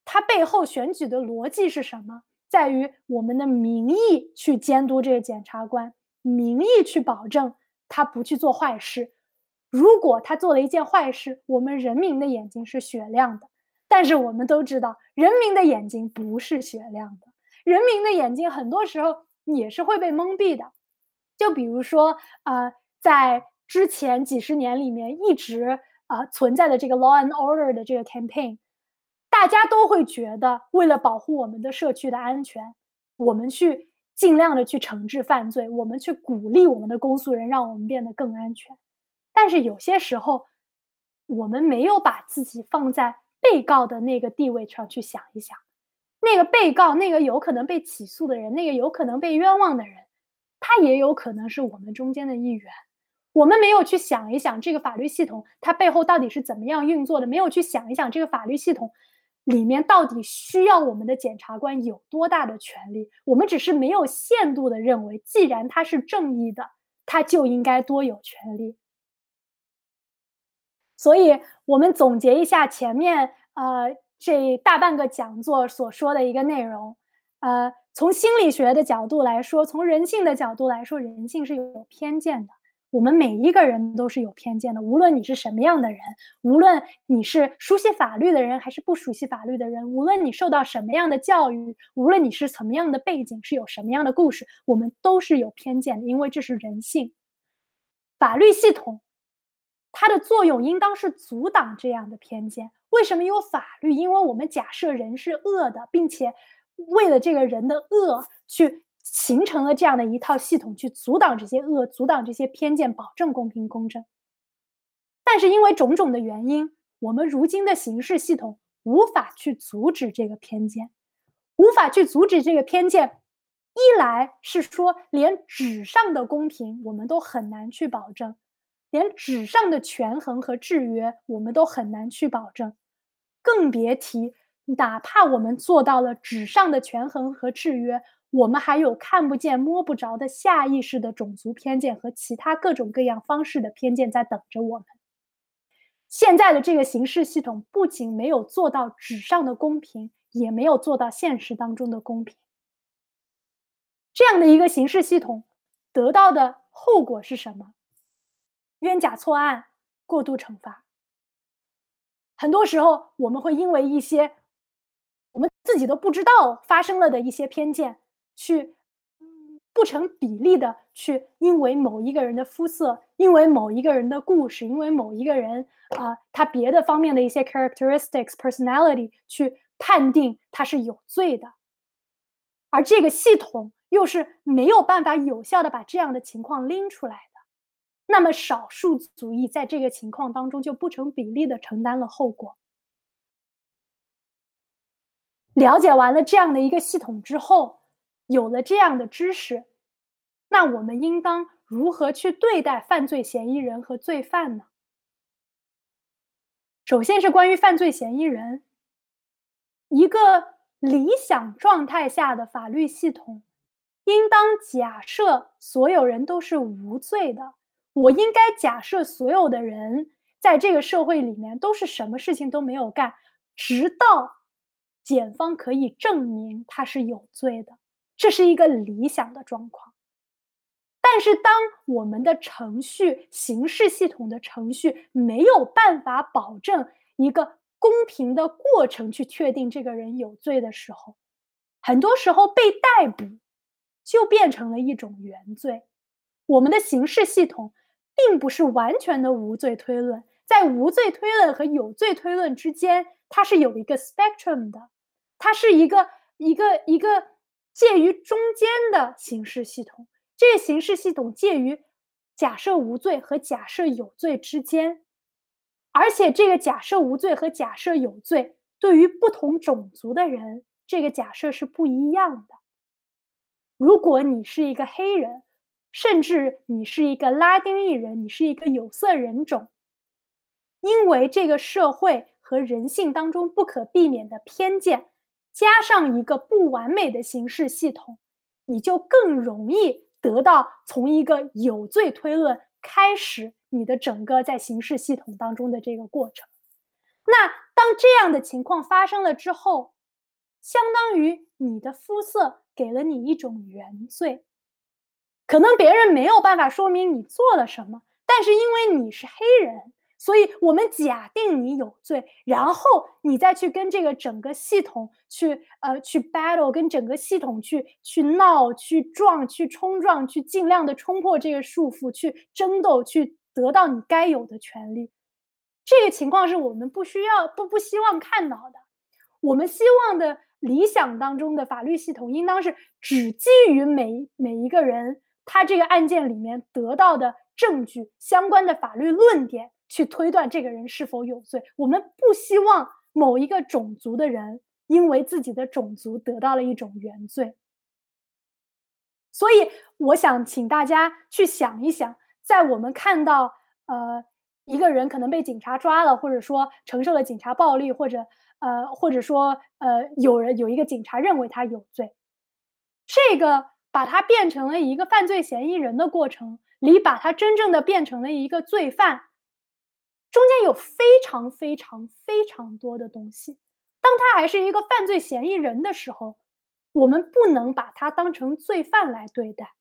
它背后选举的逻辑是什么？在于我们的民意去监督这个检察官，民意去保证他不去做坏事。如果他做了一件坏事，我们人民的眼睛是雪亮的。但是我们都知道，人民的眼睛不是雪亮的，人民的眼睛很多时候也是会被蒙蔽的。就比如说，呃，在之前几十年里面一直啊存在的这个 law and order 的这个 campaign，大家都会觉得，为了保护我们的社区的安全，我们去尽量的去惩治犯罪，我们去鼓励我们的公诉人，让我们变得更安全。但是有些时候，我们没有把自己放在被告的那个地位上去想一想，那个被告，那个有可能被起诉的人，那个有可能被冤枉的人，他也有可能是我们中间的一员。我们没有去想一想这个法律系统它背后到底是怎么样运作的，没有去想一想这个法律系统里面到底需要我们的检察官有多大的权利。我们只是没有限度的认为，既然他是正义的，他就应该多有权利。所以，我们总结一下前面呃这大半个讲座所说的一个内容，呃，从心理学的角度来说，从人性的角度来说，人性是有偏见的。我们每一个人都是有偏见的，无论你是什么样的人，无论你是熟悉法律的人还是不熟悉法律的人，无论你受到什么样的教育，无论你是什么样的背景，是有什么样的故事，我们都是有偏见的，因为这是人性。法律系统。它的作用应当是阻挡这样的偏见。为什么有法律？因为我们假设人是恶的，并且为了这个人的恶去形成了这样的一套系统，去阻挡这些恶，阻挡这些偏见，保证公平公正。但是因为种种的原因，我们如今的刑事系统无法去阻止这个偏见，无法去阻止这个偏见。一来是说，连纸上的公平我们都很难去保证。连纸上的权衡和制约，我们都很难去保证，更别提哪怕我们做到了纸上的权衡和制约，我们还有看不见、摸不着的下意识的种族偏见和其他各种各样方式的偏见在等着我们。现在的这个刑事系统不仅没有做到纸上的公平，也没有做到现实当中的公平。这样的一个刑事系统得到的后果是什么？冤假错案、过度惩罚，很多时候我们会因为一些我们自己都不知道发生了的一些偏见，去不成比例的去因为某一个人的肤色、因为某一个人的故事、因为某一个人啊他别的方面的一些 characteristics、personality 去判定他是有罪的，而这个系统又是没有办法有效的把这样的情况拎出来。那么少数族裔在这个情况当中就不成比例的承担了后果。了解完了这样的一个系统之后，有了这样的知识，那我们应当如何去对待犯罪嫌疑人和罪犯呢？首先是关于犯罪嫌疑人，一个理想状态下的法律系统，应当假设所有人都是无罪的。我应该假设所有的人在这个社会里面都是什么事情都没有干，直到检方可以证明他是有罪的。这是一个理想的状况。但是，当我们的程序、刑事系统的程序没有办法保证一个公平的过程去确定这个人有罪的时候，很多时候被逮捕就变成了一种原罪。我们的刑事系统并不是完全的无罪推论，在无罪推论和有罪推论之间，它是有一个 spectrum 的，它是一个一个一个介于中间的形式系统。这个形式系统介于假设无罪和假设有罪之间，而且这个假设无罪和假设有罪对于不同种族的人，这个假设是不一样的。如果你是一个黑人，甚至你是一个拉丁裔人，你是一个有色人种，因为这个社会和人性当中不可避免的偏见，加上一个不完美的刑事系统，你就更容易。得到从一个有罪推论开始，你的整个在刑事系统当中的这个过程。那当这样的情况发生了之后，相当于你的肤色给了你一种原罪，可能别人没有办法说明你做了什么，但是因为你是黑人。所以，我们假定你有罪，然后你再去跟这个整个系统去呃去 battle，跟整个系统去去闹、去撞、去冲撞、去尽量的冲破这个束缚，去争斗，去得到你该有的权利。这个情况是我们不需要、不不希望看到的。我们希望的理想当中的法律系统，应当是只基于每每一个人他这个案件里面得到的证据、相关的法律论点。去推断这个人是否有罪。我们不希望某一个种族的人因为自己的种族得到了一种原罪。所以，我想请大家去想一想，在我们看到呃一个人可能被警察抓了，或者说承受了警察暴力，或者呃或者说呃有人有一个警察认为他有罪，这个把他变成了一个犯罪嫌疑人的过程里，把他真正的变成了一个罪犯。中间有非常非常非常多的东西。当他还是一个犯罪嫌疑人的时候，我们不能把他当成罪犯来对待。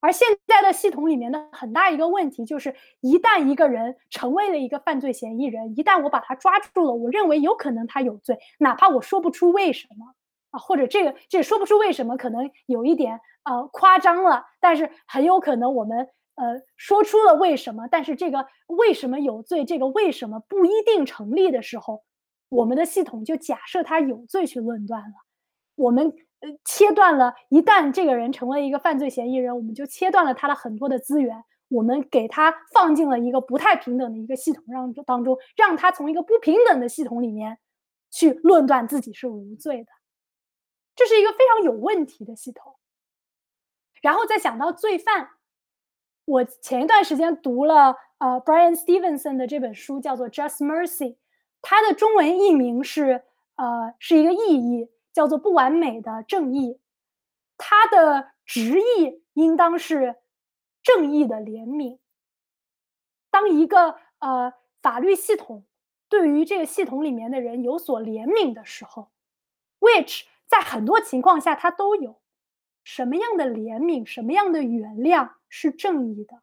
而现在的系统里面的很大一个问题就是，一旦一个人成为了一个犯罪嫌疑人，一旦我把他抓住了，我认为有可能他有罪，哪怕我说不出为什么或者这个这说不出为什么，可能有一点呃夸张了，但是很有可能我们。呃，说出了为什么，但是这个为什么有罪，这个为什么不一定成立的时候，我们的系统就假设他有罪去论断了。我们呃切断了，一旦这个人成为一个犯罪嫌疑人，我们就切断了他的很多的资源，我们给他放进了一个不太平等的一个系统让当中，让他从一个不平等的系统里面去论断自己是无罪的，这是一个非常有问题的系统。然后再想到罪犯。我前一段时间读了呃 Brian Stevenson 的这本书，叫做《Just Mercy》，它的中文译名是呃是一个意译，叫做“不完美的正义”。它的直译应当是“正义的怜悯”。当一个呃法律系统对于这个系统里面的人有所怜悯的时候，which 在很多情况下它都有。什么样的怜悯，什么样的原谅是正义的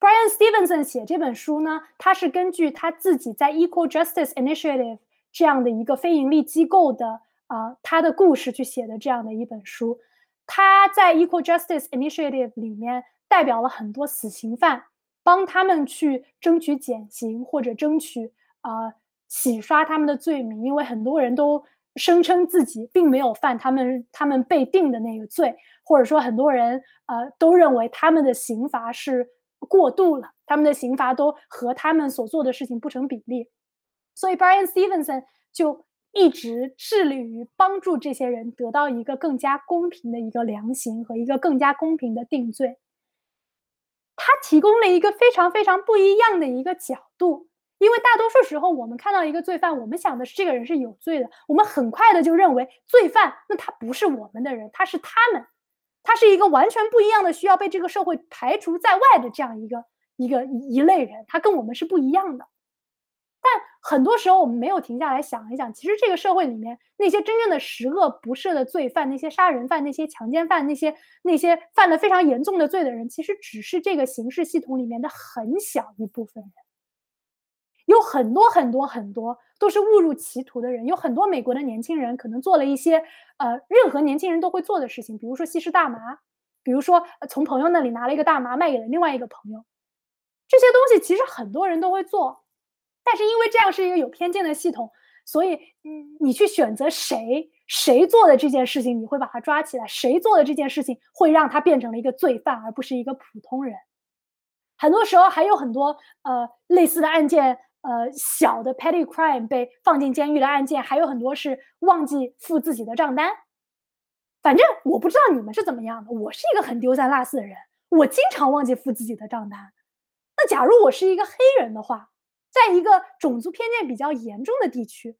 ？Brian Stevenson 写这本书呢，他是根据他自己在 Equal Justice Initiative 这样的一个非盈利机构的啊他的故事去写的这样的一本书。他在 Equal Justice Initiative 里面代表了很多死刑犯，帮他们去争取减刑或者争取啊洗刷他们的罪名，因为很多人都。声称自己并没有犯他们他们被定的那个罪，或者说很多人呃都认为他们的刑罚是过度了，他们的刑罚都和他们所做的事情不成比例，所以 Brian Stevenson 就一直致力于帮助这些人得到一个更加公平的一个量刑和一个更加公平的定罪。他提供了一个非常非常不一样的一个角度，因为大多数时候，我们看到一个罪犯，我们想的是这个人是有罪的，我们很快的就认为罪犯那他不是我们的人，他是他们，他是一个完全不一样的，需要被这个社会排除在外的这样一个一个一类人，他跟我们是不一样的。但很多时候，我们没有停下来想一想，其实这个社会里面那些真正的十恶不赦的罪犯，那些杀人犯、那些强奸犯、那些那些犯了非常严重的罪的人，其实只是这个刑事系统里面的很小一部分人。有很多很多很多都是误入歧途的人，有很多美国的年轻人可能做了一些呃任何年轻人都会做的事情，比如说吸食大麻，比如说从朋友那里拿了一个大麻卖给了另外一个朋友，这些东西其实很多人都会做。但是因为这样是一个有偏见的系统，所以你，你去选择谁谁做的这件事情，你会把他抓起来；谁做的这件事情会让他变成了一个罪犯，而不是一个普通人。很多时候还有很多呃类似的案件，呃小的 petty crime 被放进监狱的案件，还有很多是忘记付自己的账单。反正我不知道你们是怎么样的，我是一个很丢三落四的人，我经常忘记付自己的账单。那假如我是一个黑人的话，在一个种族偏见比较严重的地区，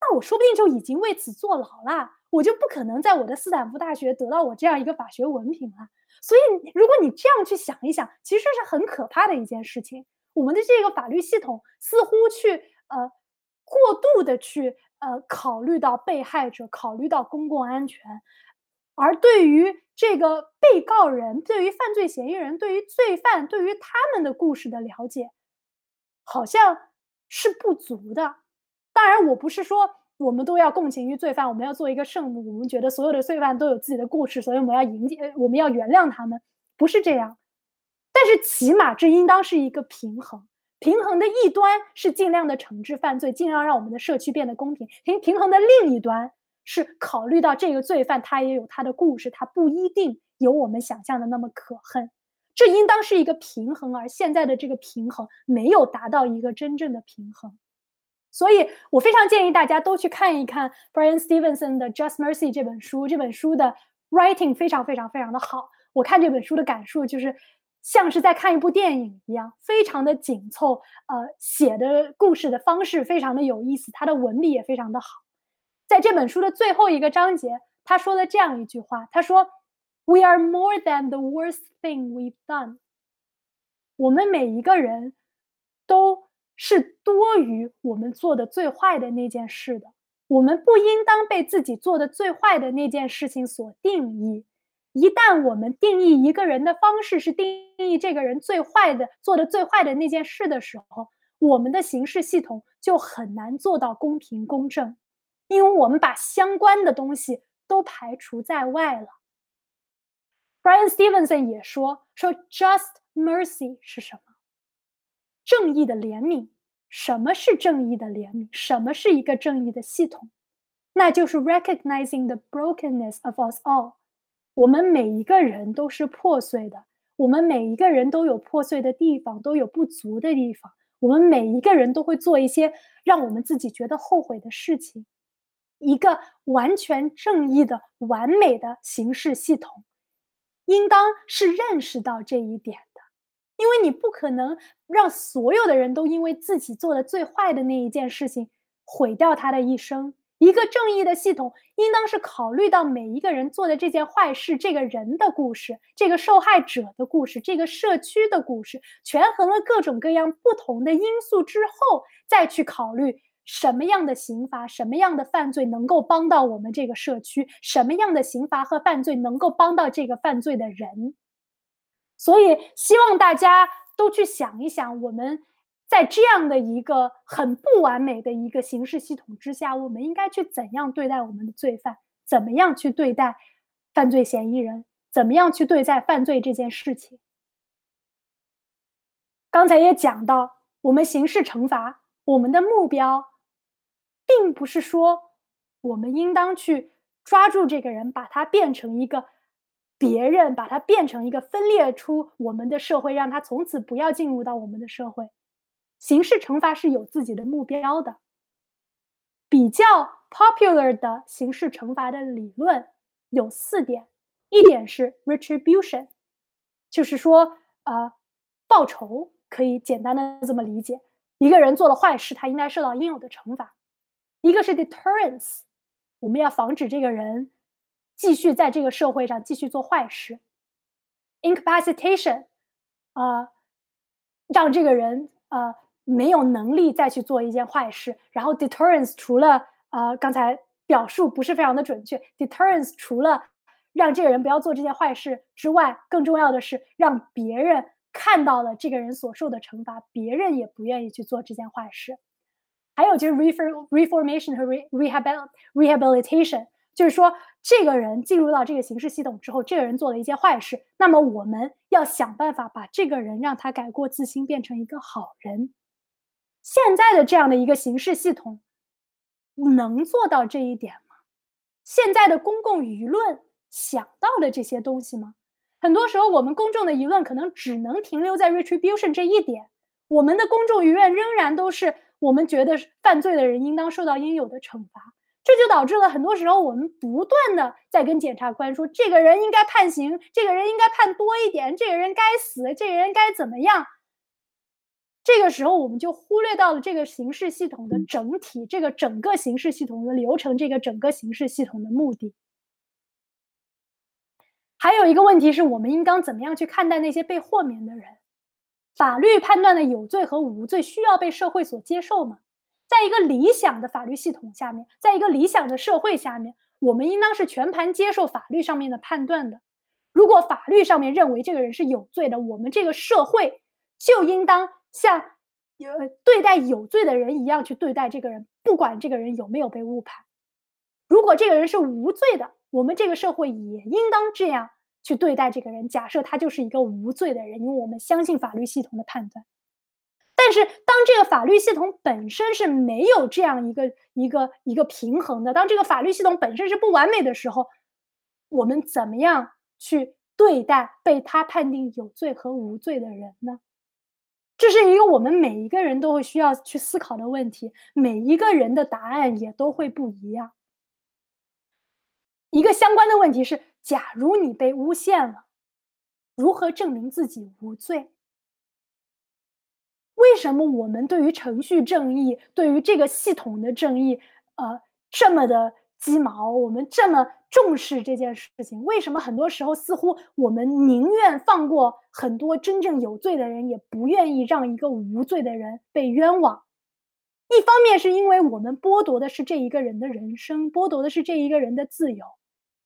那我说不定就已经为此坐牢了，我就不可能在我的斯坦福大学得到我这样一个法学文凭了。所以，如果你这样去想一想，其实是很可怕的一件事情。我们的这个法律系统似乎去呃过度的去呃考虑到被害者，考虑到公共安全，而对于这个被告人、对于犯罪嫌疑人、对于罪犯、对于他们的故事的了解。好像是不足的。当然，我不是说我们都要共情于罪犯，我们要做一个圣母，我们觉得所有的罪犯都有自己的故事，所以我们要迎接，我们要原谅他们，不是这样。但是，起码这应当是一个平衡。平衡的一端是尽量的惩治犯罪，尽量让我们的社区变得公平。平平衡的另一端是考虑到这个罪犯他也有他的故事，他不一定有我们想象的那么可恨。这应当是一个平衡，而现在的这个平衡没有达到一个真正的平衡，所以我非常建议大家都去看一看 Brian Stevenson 的《Just Mercy》这本书。这本书的 writing 非常非常非常的好，我看这本书的感受就是像是在看一部电影一样，非常的紧凑。呃，写的故事的方式非常的有意思，他的文笔也非常的好。在这本书的最后一个章节，他说了这样一句话，他说。We are more than the worst thing we've done。我们每一个人都是多于我们做的最坏的那件事的。我们不应当被自己做的最坏的那件事情所定义。一旦我们定义一个人的方式是定义这个人最坏的、做的最坏的那件事的时候，我们的刑事系统就很难做到公平公正，因为我们把相关的东西都排除在外了。Brian Stevenson 也说：“说 just mercy 是什么？正义的怜悯。什么是正义的怜悯？什么是一个正义的系统？那就是 recognizing the brokenness of us all。我们每一个人都是破碎的，我们每一个人都有破碎的地方，都有不足的地方。我们每一个人都会做一些让我们自己觉得后悔的事情。一个完全正义的、完美的刑事系统。”应当是认识到这一点的，因为你不可能让所有的人都因为自己做的最坏的那一件事情毁掉他的一生。一个正义的系统应当是考虑到每一个人做的这件坏事，这个人的故事，这个受害者的故事，这个社区的故事，权衡了各种各样不同的因素之后，再去考虑。什么样的刑罚，什么样的犯罪能够帮到我们这个社区？什么样的刑罚和犯罪能够帮到这个犯罪的人？所以，希望大家都去想一想，我们在这样的一个很不完美的一个刑事系统之下，我们应该去怎样对待我们的罪犯？怎么样去对待犯罪嫌疑人？怎么样去对待犯罪这件事情？刚才也讲到，我们刑事惩罚，我们的目标。并不是说我们应当去抓住这个人，把他变成一个别人，把他变成一个分裂出我们的社会，让他从此不要进入到我们的社会。刑事惩罚是有自己的目标的。比较 popular 的刑事惩罚的理论有四点，一点是 retribution，就是说，呃，报仇可以简单的这么理解。一个人做了坏事，他应该受到应有的惩罚；一个是 deterrence，我们要防止这个人继续在这个社会上继续做坏事；incapacitation，啊、让这个人呃没有能力再去做一件坏事。然后 deterrence 除了呃刚才表述不是非常的准确，deterrence 除了让这个人不要做这件坏事之外，更重要的是让别人看到了这个人所受的惩罚，别人也不愿意去做这件坏事。还有就是 refor reformation 和 re reheb rehabilitation，就是说这个人进入到这个刑事系统之后，这个人做了一件坏事，那么我们要想办法把这个人让他改过自新，变成一个好人。现在的这样的一个刑事系统能做到这一点吗？现在的公共舆论想到了这些东西吗？很多时候，我们公众的舆论可能只能停留在 retribution 这一点，我们的公众舆论仍然都是我们觉得犯罪的人应当受到应有的惩罚，这就导致了很多时候我们不断的在跟检察官说，这个人应该判刑，这个人应该判多一点，这个人该死，这个人该怎么样。这个时候，我们就忽略到了这个刑事系统的整体，这个整个刑事系统的流程，这个整个刑事系统的目的。还有一个问题是我们应当怎么样去看待那些被豁免的人？法律判断的有罪和无罪需要被社会所接受吗？在一个理想的法律系统下面，在一个理想的社会下面，我们应当是全盘接受法律上面的判断的。如果法律上面认为这个人是有罪的，我们这个社会就应当像有对待有罪的人一样去对待这个人，不管这个人有没有被误判。如果这个人是无罪的，我们这个社会也应当这样去对待这个人。假设他就是一个无罪的人，因为我们相信法律系统的判断。但是，当这个法律系统本身是没有这样一个一个一个平衡的，当这个法律系统本身是不完美的时候，我们怎么样去对待被他判定有罪和无罪的人呢？这是一个我们每一个人都会需要去思考的问题，每一个人的答案也都会不一样。一个相关的问题是：假如你被诬陷了，如何证明自己无罪？为什么我们对于程序正义、对于这个系统的正义，呃，这么的鸡毛？我们这么重视这件事情？为什么很多时候似乎我们宁愿放过很多真正有罪的人，也不愿意让一个无罪的人被冤枉？一方面是因为我们剥夺的是这一个人的人生，剥夺的是这一个人的自由；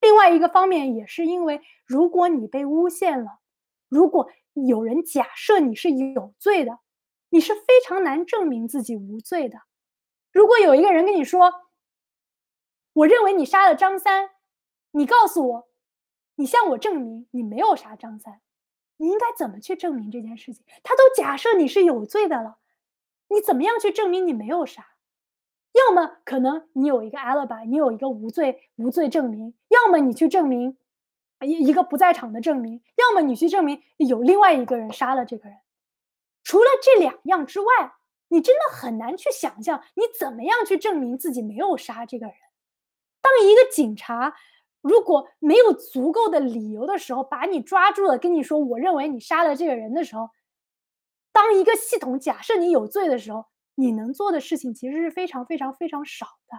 另外一个方面也是因为，如果你被诬陷了，如果有人假设你是有罪的，你是非常难证明自己无罪的。如果有一个人跟你说：“我认为你杀了张三”，你告诉我，你向我证明你没有杀张三，你应该怎么去证明这件事情？他都假设你是有罪的了，你怎么样去证明你没有杀？要么可能你有一个 alibi，你有一个无罪无罪证明；要么你去证明一一个不在场的证明；要么你去证明有另外一个人杀了这个人。除了这两样之外，你真的很难去想象你怎么样去证明自己没有杀这个人。当一个警察如果没有足够的理由的时候，把你抓住了，跟你说“我认为你杀了这个人”的时候，当一个系统假设你有罪的时候，你能做的事情其实是非常非常非常少的。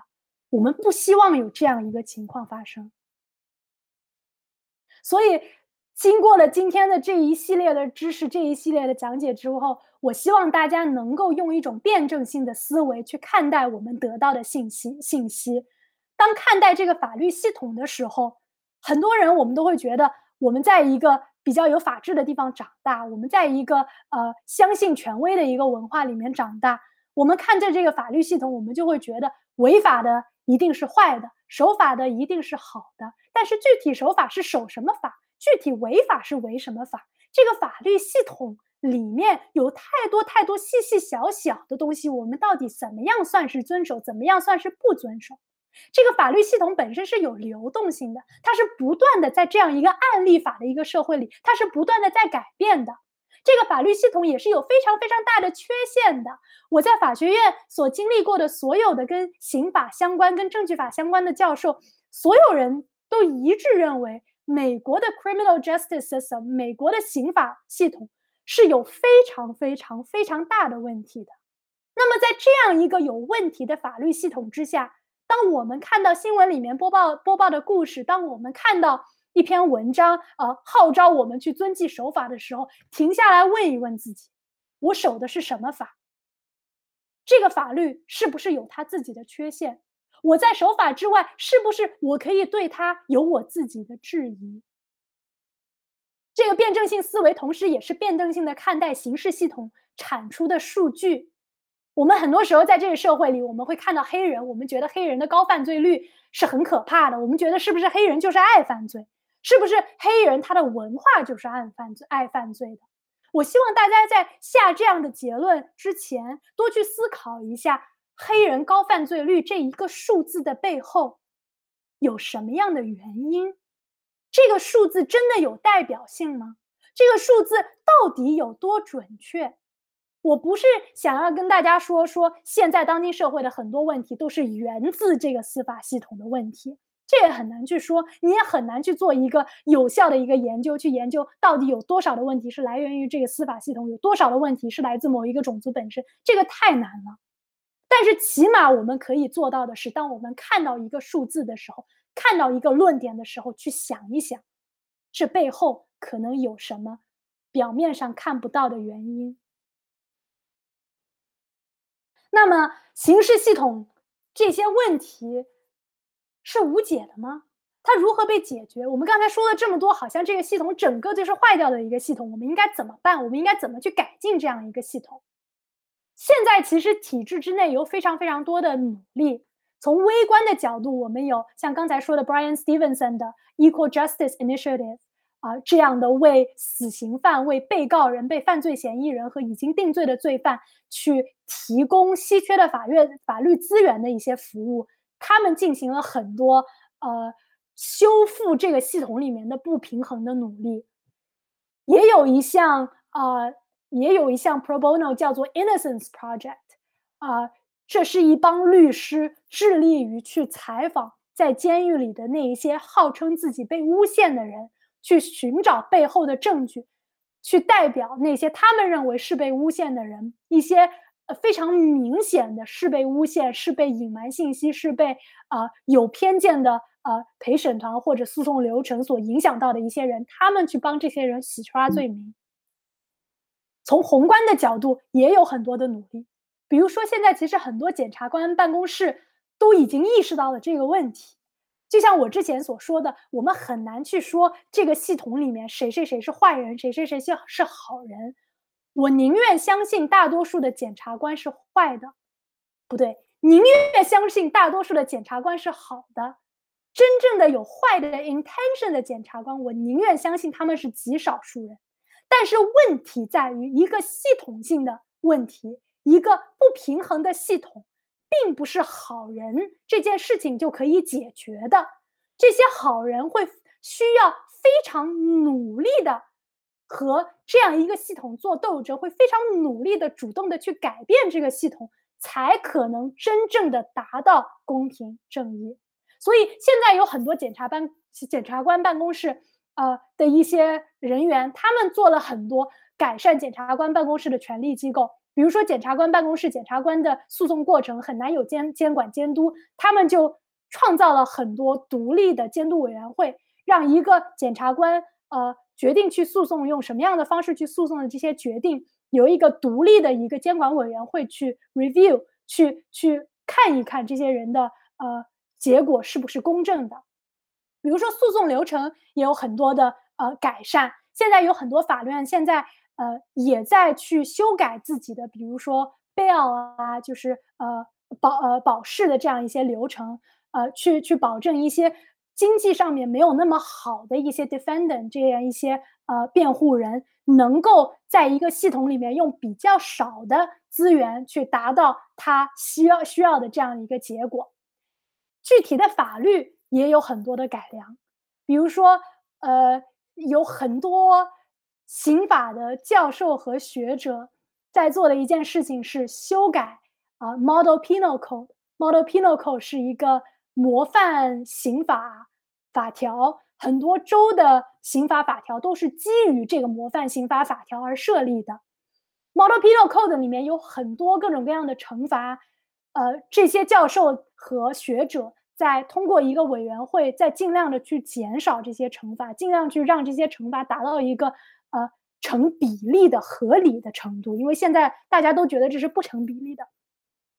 我们不希望有这样一个情况发生，所以。经过了今天的这一系列的知识，这一系列的讲解之后，我希望大家能够用一种辩证性的思维去看待我们得到的信息。信息，当看待这个法律系统的时候，很多人我们都会觉得，我们在一个比较有法治的地方长大，我们在一个呃相信权威的一个文化里面长大，我们看着这个法律系统，我们就会觉得违法的一定是坏的，守法的一定是好的。但是具体守法是守什么法？具体违法是违什么法？这个法律系统里面有太多太多细细小小的东西，我们到底怎么样算是遵守，怎么样算是不遵守？这个法律系统本身是有流动性的，它是不断的在这样一个案例法的一个社会里，它是不断的在改变的。这个法律系统也是有非常非常大的缺陷的。我在法学院所经历过的所有的跟刑法相关、跟证据法相关的教授，所有人都一致认为。美国的 criminal justice system，美国的刑法系统是有非常非常非常大的问题的。那么在这样一个有问题的法律系统之下，当我们看到新闻里面播报播报的故事，当我们看到一篇文章，呃，号召我们去遵纪守法的时候，停下来问一问自己：我守的是什么法？这个法律是不是有它自己的缺陷？我在守法之外，是不是我可以对它有我自己的质疑？这个辩证性思维，同时也是辩证性的看待刑事系统产出的数据。我们很多时候在这个社会里，我们会看到黑人，我们觉得黑人的高犯罪率是很可怕的。我们觉得是不是黑人就是爱犯罪？是不是黑人他的文化就是爱犯罪、爱犯罪的？我希望大家在下这样的结论之前，多去思考一下黑人高犯罪率这一个数字的背后有什么样的原因？这个数字真的有代表性吗？这个数字到底有多准确？我不是想要跟大家说说现在当今社会的很多问题都是源自这个司法系统的问题，这也很难去说，你也很难去做一个有效的一个研究，去研究到底有多少的问题是来源于这个司法系统，有多少的问题是来自某一个种族本身，这个太难了。但是起码我们可以做到的是，当我们看到一个数字的时候，看到一个论点的时候，去想一想，这背后可能有什么表面上看不到的原因。那么，刑事系统这些问题是无解的吗？它如何被解决？我们刚才说了这么多，好像这个系统整个就是坏掉的一个系统。我们应该怎么办？我们应该怎么去改进这样一个系统？现在其实体制之内有非常非常多的努力。从微观的角度，我们有像刚才说的 Brian Stevenson 的 Equal Justice Initiative 啊这样的为死刑犯、为被告人、被犯罪嫌疑人和已经定罪的罪犯去提供稀缺的法院法律资源的一些服务。他们进行了很多呃修复这个系统里面的不平衡的努力。也有一项呃。也有一项 pro bono 叫做 Innocence Project，啊，这是一帮律师致力于去采访在监狱里的那一些号称自己被诬陷的人，去寻找背后的证据，去代表那些他们认为是被诬陷的人，一些非常明显的是被诬陷、是被隐瞒信息、是被啊有偏见的呃陪审团或者诉讼流程所影响到的一些人，他们去帮这些人洗刷罪名。从宏观的角度也有很多的努力，比如说现在其实很多检察官办公室都已经意识到了这个问题。就像我之前所说的，我们很难去说这个系统里面谁谁谁是坏人，谁谁谁是是好人。我宁愿相信大多数的检察官是坏的，不对，宁愿相信大多数的检察官是好的。真正的有坏的 intention 的检察官，我宁愿相信他们是极少数人。但是问题在于，一个系统性的问题，一个不平衡的系统，并不是好人这件事情就可以解决的。这些好人会需要非常努力的和这样一个系统做斗争，会非常努力的主动的去改变这个系统，才可能真正的达到公平正义。所以现在有很多检察办检察官办公室。呃的一些人员，他们做了很多改善检察官办公室的权力机构，比如说检察官办公室，检察官的诉讼过程很难有监监管监督，他们就创造了很多独立的监督委员会，让一个检察官呃决定去诉讼用什么样的方式去诉讼的这些决定，由一个独立的一个监管委员会去 review，去去看一看这些人的呃结果是不是公正的。比如说，诉讼流程也有很多的呃改善。现在有很多法院现在呃也在去修改自己的，比如说 bail 啊，就是呃保呃保释的这样一些流程，呃去去保证一些经济上面没有那么好的一些 defendant 这样一些呃辩护人，能够在一个系统里面用比较少的资源去达到他需要需要的这样一个结果。具体的法律。也有很多的改良，比如说，呃，有很多刑法的教授和学者在做的一件事情是修改啊，Model Penal Code。Model Penal Code 是一个模范刑法法条，很多州的刑法法条都是基于这个模范刑法法条而设立的。Model Penal Code 里面有很多各种各样的惩罚，呃，这些教授和学者在通过一个委员会，在尽量的去减少这些惩罚，尽量去让这些惩罚达到一个呃成比例的合理的程度，因为现在大家都觉得这是不成比例的。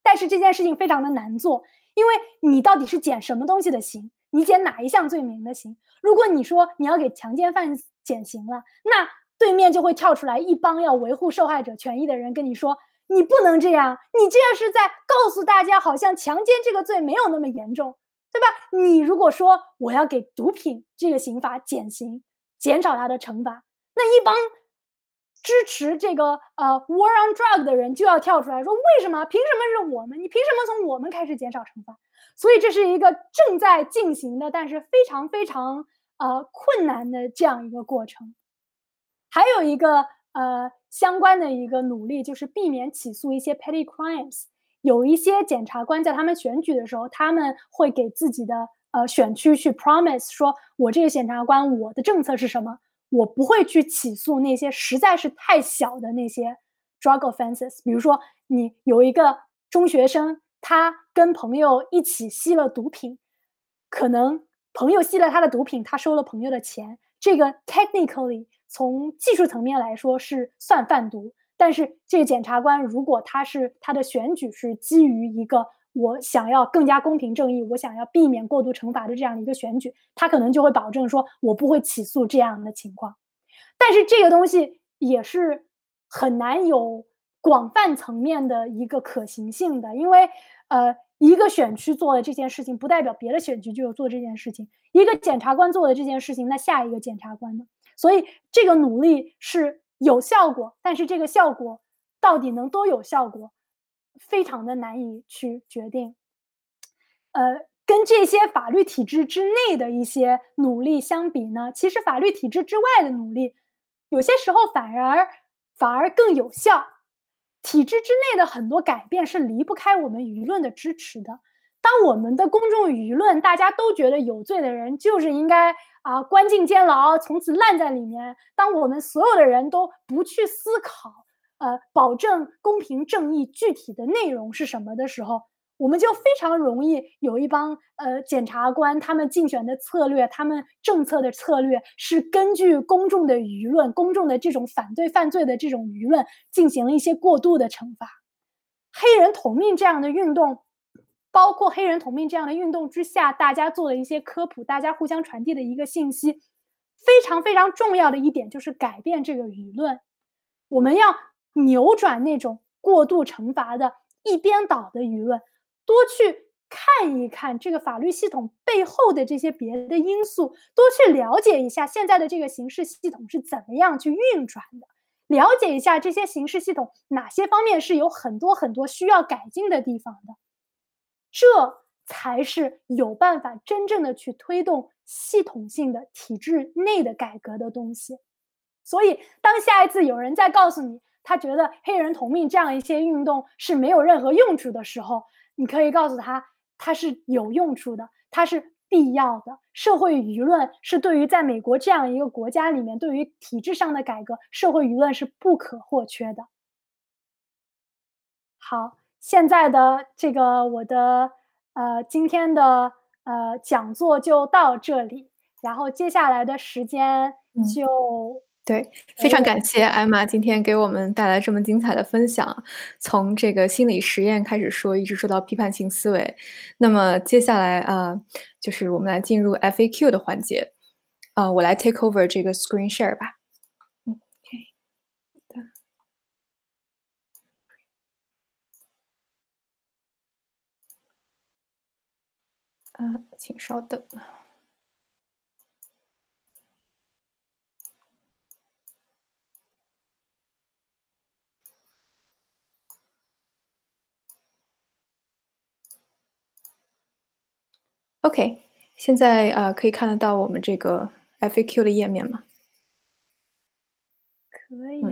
但是这件事情非常的难做，因为你到底是减什么东西的刑？你减哪一项罪名的刑？如果你说你要给强奸犯减刑了，那对面就会跳出来一帮要维护受害者权益的人跟你说，你不能这样，你这样是在告诉大家，好像强奸这个罪没有那么严重，对吧？你如果说我要给毒品这个刑罚减刑，减少它的惩罚，那一帮支持这个呃 war on drug 的人就要跳出来说，为什么？凭什么是我们？你凭什么从我们开始减少惩罚？所以这是一个正在进行的，但是非常非常呃困难的这样一个过程。还有一个呃相关的一个努力，就是避免起诉一些 petty crimes。有一些检察官在他们选举的时候，他们会给自己的呃选区去 promise 说，我这个检察官我的政策是什么，我不会去起诉那些实在是太小的那些 drug offenses。比如说，你有一个中学生，他跟朋友一起吸了毒品，可能朋友吸了他的毒品，他收了朋友的钱，这个 technically 从技术层面来说是算贩毒。但是这个检察官如果他是他的选举是基于一个我想要更加公平正义，我想要避免过度惩罚的这样的一个选举，他可能就会保证说我不会起诉这样的情况。但是这个东西也是很难有广泛层面的一个可行性的，因为呃，一个选区做的这件事情，不代表别的选区就有做这件事情。一个检察官做的这件事情，那下一个检察官呢？所以这个努力是有效果，但是这个效果到底能多有效果，非常的难以去决定。呃，跟这些法律体制之内的一些努力相比呢，其实法律体制之外的努力，有些时候反而反而更有效。体制之内的很多改变是离不开我们舆论的支持的。当我们的公众舆论大家都觉得有罪的人就是应该啊关进监牢，从此烂在里面。当我们所有的人都不去思考，呃，保证公平正义具体的内容是什么的时候，我们就非常容易有一帮呃检察官，他们竞选的策略，他们政策的策略是根据公众的舆论、公众的这种反对犯罪的这种舆论进行了一些过度的惩罚。黑人同命这样的运动。包括黑人同命这样的运动之下，大家做了一些科普，大家互相传递的一个信息，非常非常重要的一点就是改变这个舆论。我们要扭转那种过度惩罚的一边倒的舆论，多去看一看这个法律系统背后的这些别的因素，多去了解一下现在的这个刑事系统是怎么样去运转的，了解一下这些刑事系统哪些方面是有很多很多需要改进的地方的。这才是有办法真正的去推动系统性的体制内的改革的东西。所以，当下一次有人在告诉你他觉得黑人同命这样一些运动是没有任何用处的时候，你可以告诉他，它是有用处的，它是必要的。社会舆论是对于在美国这样一个国家里面，对于体制上的改革，社会舆论是不可或缺的。好。现在的这个我的呃今天的呃讲座就到这里，然后接下来的时间就对，非常感谢艾玛今天给我们带来这么精彩的分享，从这个心理实验开始说，一直说到批判性思维。那么接下来啊，就是我们来进入 FAQ 的环节，啊，我来 take over 这个 screen share 吧。呃，请稍等。OK，现在呃可以看得到我们这个 FAQ 的页面吗？可以。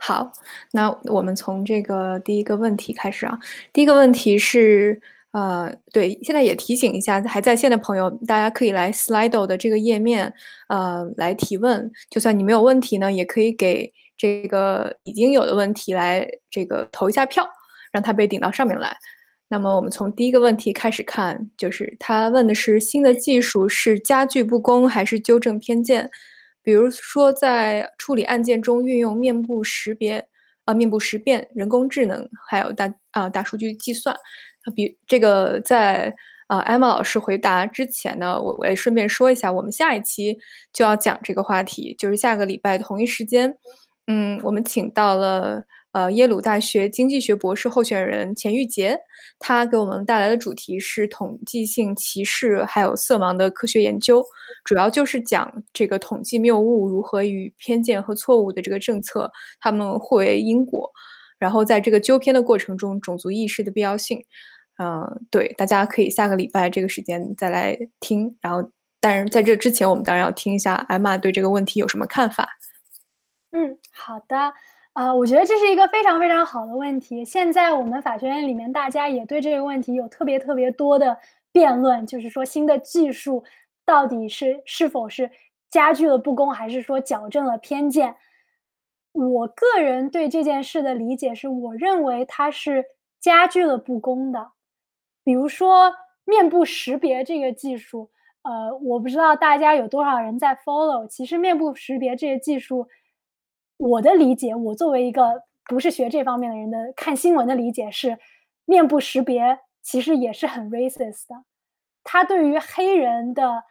好，那我们从这个第一个问题开始啊。第一个问题是。呃，对，现在也提醒一下还在线的朋友，大家可以来 Slido 的这个页面，呃，来提问。就算你没有问题呢，也可以给这个已经有的问题来这个投一下票，让它被顶到上面来。那么我们从第一个问题开始看，就是他问的是新的技术是加剧不公还是纠正偏见？比如说在处理案件中运用面部识别、啊面部识别、人工智能，还有大啊大数据计算。比这个在啊艾玛老师回答之前呢，我我也顺便说一下，我们下一期就要讲这个话题，就是下个礼拜同一时间，嗯，我们请到了。呃，耶鲁大学经济学博士候选人钱玉洁，他给我们带来的主题是统计性歧视还有色盲的科学研究，主要就是讲这个统计谬误如何与偏见和错误的这个政策他们互为因果，然后在这个纠偏的过程中，种族意识的必要性。嗯，对，大家可以下个礼拜这个时间再来听。然后，但是在这之前，我们当然要听一下艾玛对这个问题有什么看法。嗯，好的。啊，我觉得这是一个非常非常好的问题。现在我们法学院里面，大家也对这个问题有特别特别多的辩论，就是说新的技术到底是是否是加剧了不公，还是说矫正了偏见？我个人对这件事的理解是，我认为它是加剧了不公的。比如说面部识别这个技术，呃，我不知道大家有多少人在 follow。其实面部识别这个技术。我的理解，我作为一个不是学这方面的人的看新闻的理解是，面部识别其实也是很 racist 的，它对于黑人的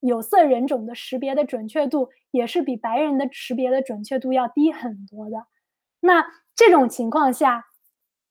有色人种的识别的准确度也是比白人的识别的准确度要低很多的。那这种情况下，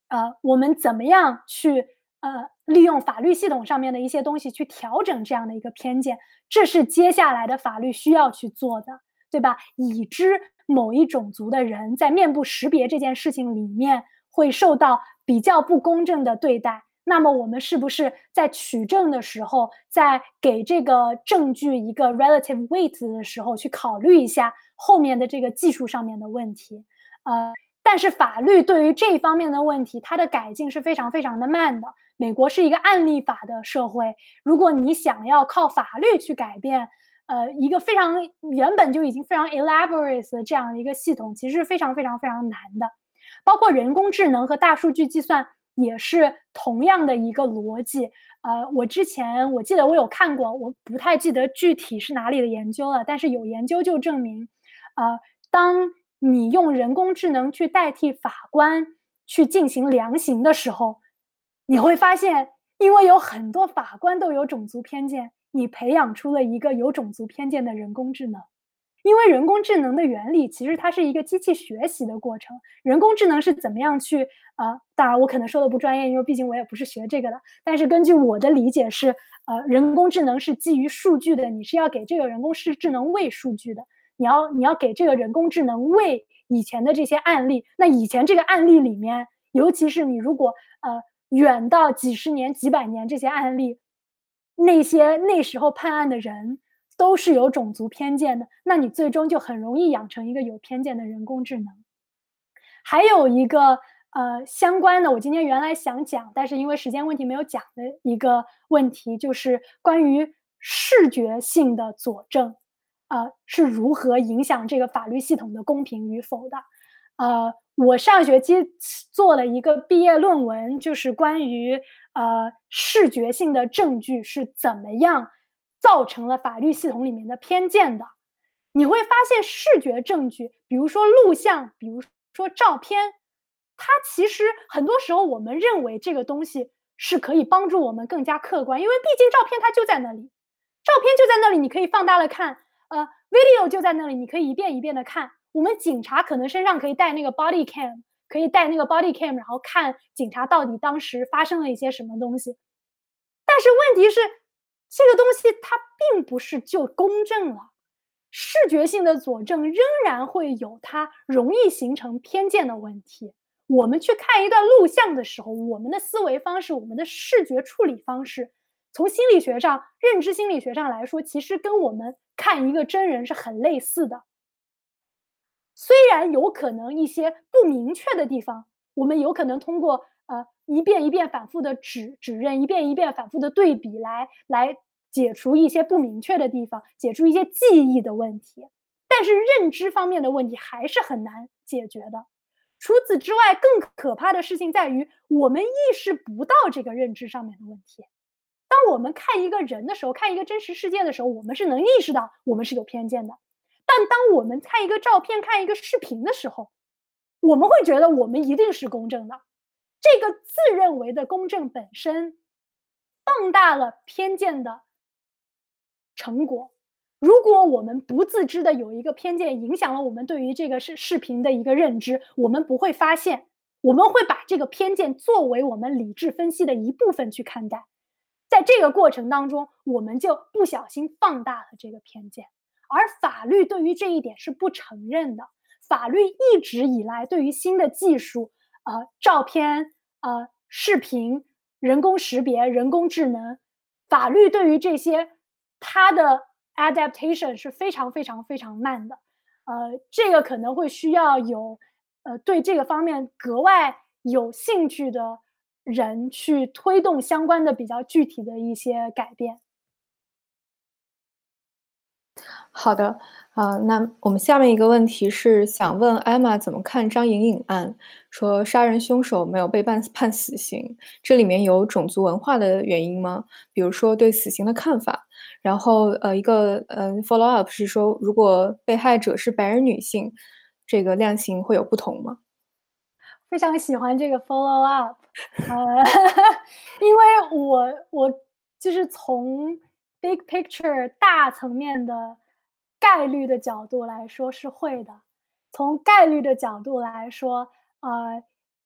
呃，我们怎么样去呃利用法律系统上面的一些东西去调整这样的一个偏见？这是接下来的法律需要去做的，对吧？已知。某一种族的人在面部识别这件事情里面会受到比较不公正的对待，那么我们是不是在取证的时候，在给这个证据一个 relative weight 的时候，去考虑一下后面的这个技术上面的问题？呃，但是法律对于这方面的问题，它的改进是非常非常的慢的。美国是一个案例法的社会，如果你想要靠法律去改变。呃，一个非常原本就已经非常 elaborate 的这样一个系统，其实是非常非常非常难的。包括人工智能和大数据计算也是同样的一个逻辑。呃，我之前我记得我有看过，我不太记得具体是哪里的研究了，但是有研究就证明，呃，当你用人工智能去代替法官去进行量刑的时候，你会发现，因为有很多法官都有种族偏见。你培养出了一个有种族偏见的人工智能，因为人工智能的原理其实它是一个机器学习的过程。人工智能是怎么样去啊？当然我可能说的不专业，因为毕竟我也不是学这个的。但是根据我的理解是，呃，人工智能是基于数据的，你是要给这个人工智能喂数据的，你要你要给这个人工智能喂以前的这些案例。那以前这个案例里面，尤其是你如果呃远到几十年、几百年这些案例。那些那时候判案的人都是有种族偏见的，那你最终就很容易养成一个有偏见的人工智能。还有一个呃相关的，我今天原来想讲，但是因为时间问题没有讲的一个问题，就是关于视觉性的佐证，呃是如何影响这个法律系统的公平与否的？呃，我上学期做了一个毕业论文，就是关于呃视觉性的证据是怎么样造成了法律系统里面的偏见的。你会发现，视觉证据，比如说录像，比如说照片，它其实很多时候我们认为这个东西是可以帮助我们更加客观，因为毕竟照片它就在那里，照片就在那里，你可以放大了看，呃，video 就在那里，你可以一遍一遍的看。我们警察可能身上可以带那个 body cam，可以带那个 body cam，然后看警察到底当时发生了一些什么东西。但是问题是，这个东西它并不是就公正了，视觉性的佐证仍然会有它容易形成偏见的问题。我们去看一段录像的时候，我们的思维方式、我们的视觉处理方式，从心理学上、认知心理学上来说，其实跟我们看一个真人是很类似的。虽然有可能一些不明确的地方，我们有可能通过呃一遍一遍反复的指指认，一遍一遍反复的对比来来解除一些不明确的地方，解除一些记忆的问题。但是认知方面的问题还是很难解决的。除此之外，更可怕的事情在于，我们意识不到这个认知上面的问题。当我们看一个人的时候，看一个真实世界的时候，我们是能意识到我们是有偏见的。但当我们看一个照片、看一个视频的时候，我们会觉得我们一定是公正的。这个自认为的公正本身，放大了偏见的成果。如果我们不自知的有一个偏见影响了我们对于这个视视频的一个认知，我们不会发现，我们会把这个偏见作为我们理智分析的一部分去看待。在这个过程当中，我们就不小心放大了这个偏见，而法律对于这一点是不承认的。法律一直以来对于新的技术，呃，照片、呃，视频、人工识别、人工智能，法律对于这些它的。adaptation 是非常非常非常慢的，呃，这个可能会需要有，呃，对这个方面格外有兴趣的人去推动相关的比较具体的一些改变。好的，啊，那我们下面一个问题是想问艾玛怎么看张莹莹案，说杀人凶手没有被判判死刑，这里面有种族文化的原因吗？比如说对死刑的看法。然后，呃，一个呃，follow up 是说，如果被害者是白人女性，这个量刑会有不同吗？非常喜欢这个 follow up，呃，因为我我就是从 big picture 大层面的概率的角度来说是会的，从概率的角度来说，呃，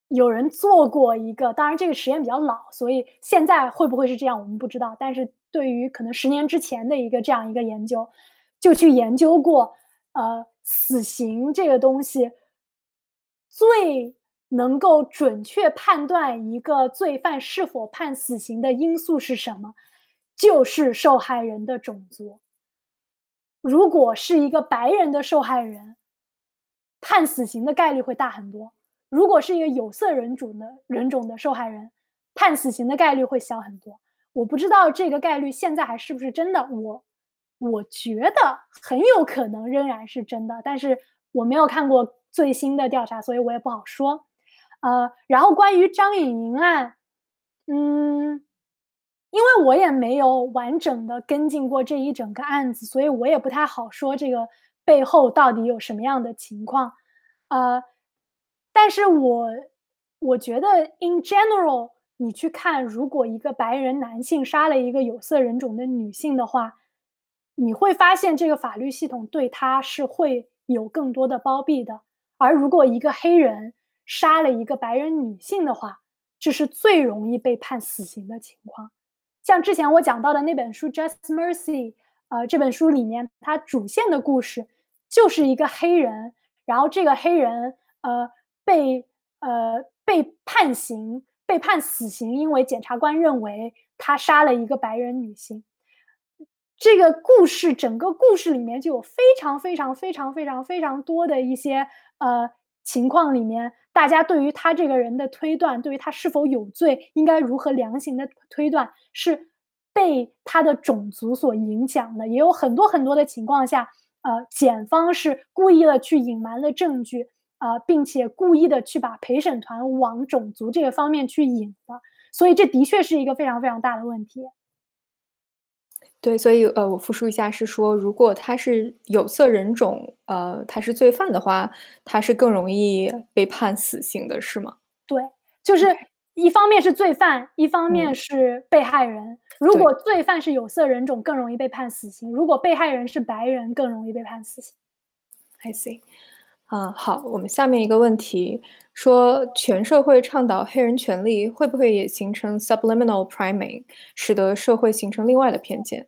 有人做过一个，当然这个实验比较老，所以现在会不会是这样，我们不知道，但是。对于可能十年之前的一个这样一个研究，就去研究过，呃，死刑这个东西最能够准确判断一个罪犯是否判死刑的因素是什么？就是受害人的种族。如果是一个白人的受害人，判死刑的概率会大很多；如果是一个有色人种的人种的受害人，判死刑的概率会小很多。我不知道这个概率现在还是不是真的，我我觉得很有可能仍然是真的，但是我没有看过最新的调查，所以我也不好说。呃，然后关于张颖莹案，嗯，因为我也没有完整的跟进过这一整个案子，所以我也不太好说这个背后到底有什么样的情况。呃，但是我我觉得 in general。你去看，如果一个白人男性杀了一个有色人种的女性的话，你会发现这个法律系统对他是会有更多的包庇的。而如果一个黑人杀了一个白人女性的话，这是最容易被判死刑的情况。像之前我讲到的那本书《Just Mercy》，呃，这本书里面它主线的故事就是一个黑人，然后这个黑人呃被呃被判刑。被判死刑，因为检察官认为他杀了一个白人女性。这个故事整个故事里面就有非常非常非常非常非常多的一些呃情况，里面大家对于他这个人的推断，对于他是否有罪，应该如何量刑的推断，是被他的种族所影响的。也有很多很多的情况下，呃，检方是故意的去隐瞒了证据。啊，并且故意的去把陪审团往种族这个方面去引的，所以这的确是一个非常非常大的问题。对，所以呃，我复述一下，是说如果他是有色人种，呃，他是罪犯的话，他是更容易被判死刑的，是吗？对，就是一方面是罪犯，一方面是被害人。如果罪犯是有色人种，更容易被判死刑；如果被害人是白人，更容易被判死刑。I see。嗯，好，我们下面一个问题说，全社会倡导黑人权利，会不会也形成 subliminal priming，使得社会形成另外的偏见？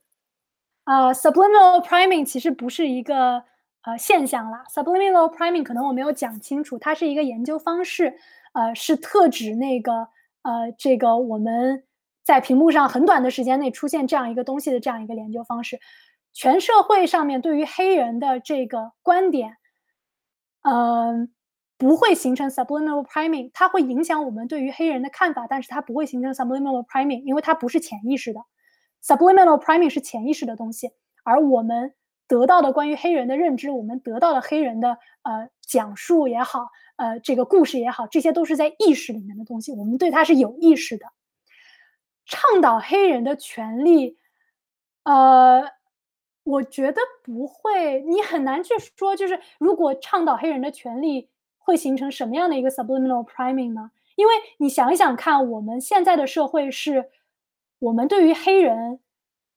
啊，subliminal priming 其实不是一个呃现象啦。subliminal priming 可能我没有讲清楚，它是一个研究方式，呃，是特指那个呃这个我们在屏幕上很短的时间内出现这样一个东西的这样一个研究方式。全社会上面对于黑人的这个观点。嗯，不会形成 subliminal priming，它会影响我们对于黑人的看法，但是它不会形成 subliminal priming，因为它不是潜意识的。Subliminal priming 是潜意识的东西，而我们得到的关于黑人的认知，我们得到的黑人的呃讲述也好，呃这个故事也好，这些都是在意识里面的东西，我们对它是有意识的。倡导黑人的权利，呃，我觉得不会，你很难去说，就是如果倡导黑人的权利会形成什么样的一个 subliminal priming 呢？因为你想一想看，我们现在的社会是，我们对于黑人，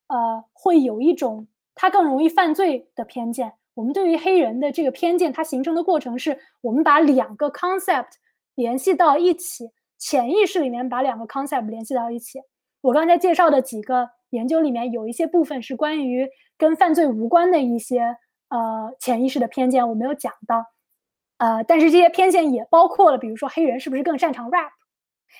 呃，会有一种他更容易犯罪的偏见。我们对于黑人的这个偏见，它形成的过程是我们把两个 concept 联系到一起，潜意识里面把两个 concept 联系到一起。我刚才介绍的几个研究里面，有一些部分是关于跟犯罪无关的一些呃潜意识的偏见，我没有讲到。呃，但是这些偏见也包括了，比如说黑人是不是更擅长 rap，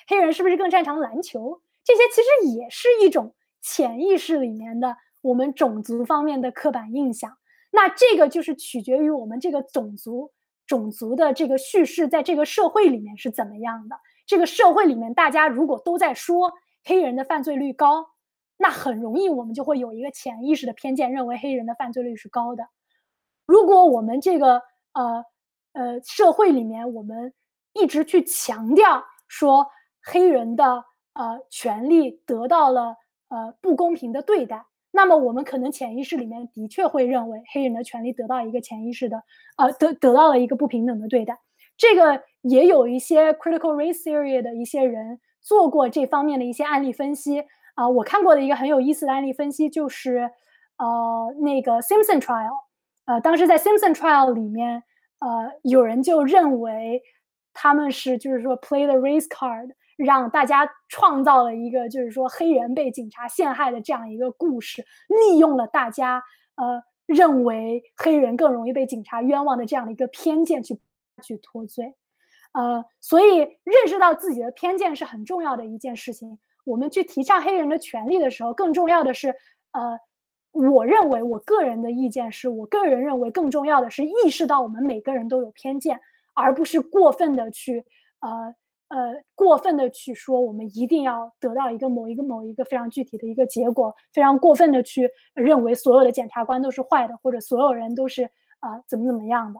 黑人是不是更擅长篮球，这些其实也是一种潜意识里面的我们种族方面的刻板印象。那这个就是取决于我们这个种族种族的这个叙事在这个社会里面是怎么样的。这个社会里面大家如果都在说黑人的犯罪率高，那很容易我们就会有一个潜意识的偏见，认为黑人的犯罪率是高的。如果我们这个呃。呃，社会里面我们一直去强调说黑人的呃权利得到了呃不公平的对待，那么我们可能潜意识里面的确会认为黑人的权利得到一个潜意识的呃得得到了一个不平等的对待。这个也有一些 critical race theory 的一些人做过这方面的一些案例分析啊。我看过的一个很有意思的案例分析就是呃那个 Simpson trial，呃当时在 Simpson trial 里面。呃，有人就认为他们是就是说 play the race card，让大家创造了一个就是说黑人被警察陷害的这样一个故事，利用了大家呃认为黑人更容易被警察冤枉的这样的一个偏见去去脱罪，呃，所以认识到自己的偏见是很重要的一件事情。我们去提倡黑人的权利的时候，更重要的是呃。我认为，我个人的意见是，我个人认为更重要的是意识到我们每个人都有偏见，而不是过分的去，呃呃，过分的去说我们一定要得到一个某一个某一个非常具体的一个结果，非常过分的去认为所有的检察官都是坏的，或者所有人都是啊怎么怎么样的。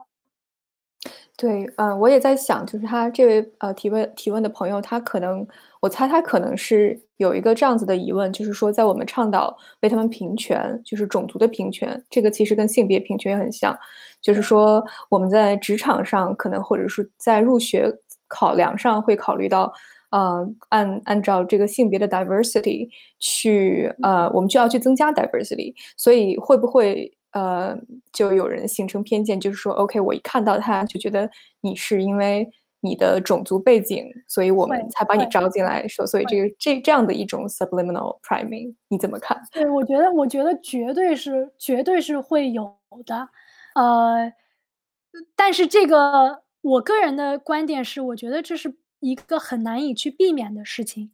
对，嗯，我也在想，就是他这位呃提问提问的朋友，他可能，我猜他可能是有一个这样子的疑问，就是说，在我们倡导为他们平权，就是种族的平权，这个其实跟性别平权也很像，就是说我们在职场上可能或者是在入学考量上会考虑到，呃，按按照这个性别的 diversity 去，呃，我们就要去增加 diversity，所以会不会？呃，就有人形成偏见，就是说，OK，我一看到他就觉得你是因为你的种族背景，所以我们才把你招进来，说，所以这个这这样的一种 subliminal priming，你怎么看？对，我觉得，我觉得绝对是，绝对是会有的。呃，但是这个我个人的观点是，我觉得这是一个很难以去避免的事情。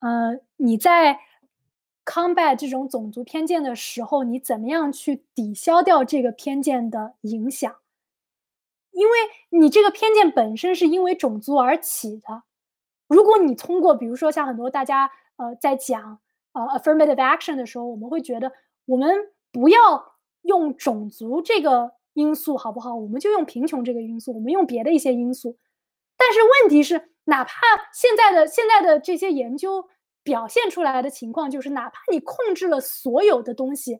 呃，你在。combat 这种种族偏见的时候，你怎么样去抵消掉这个偏见的影响？因为你这个偏见本身是因为种族而起的。如果你通过，比如说像很多大家呃在讲呃 affirmative action 的时候，我们会觉得我们不要用种族这个因素，好不好？我们就用贫穷这个因素，我们用别的一些因素。但是问题是，哪怕现在的现在的这些研究。表现出来的情况就是，哪怕你控制了所有的东西，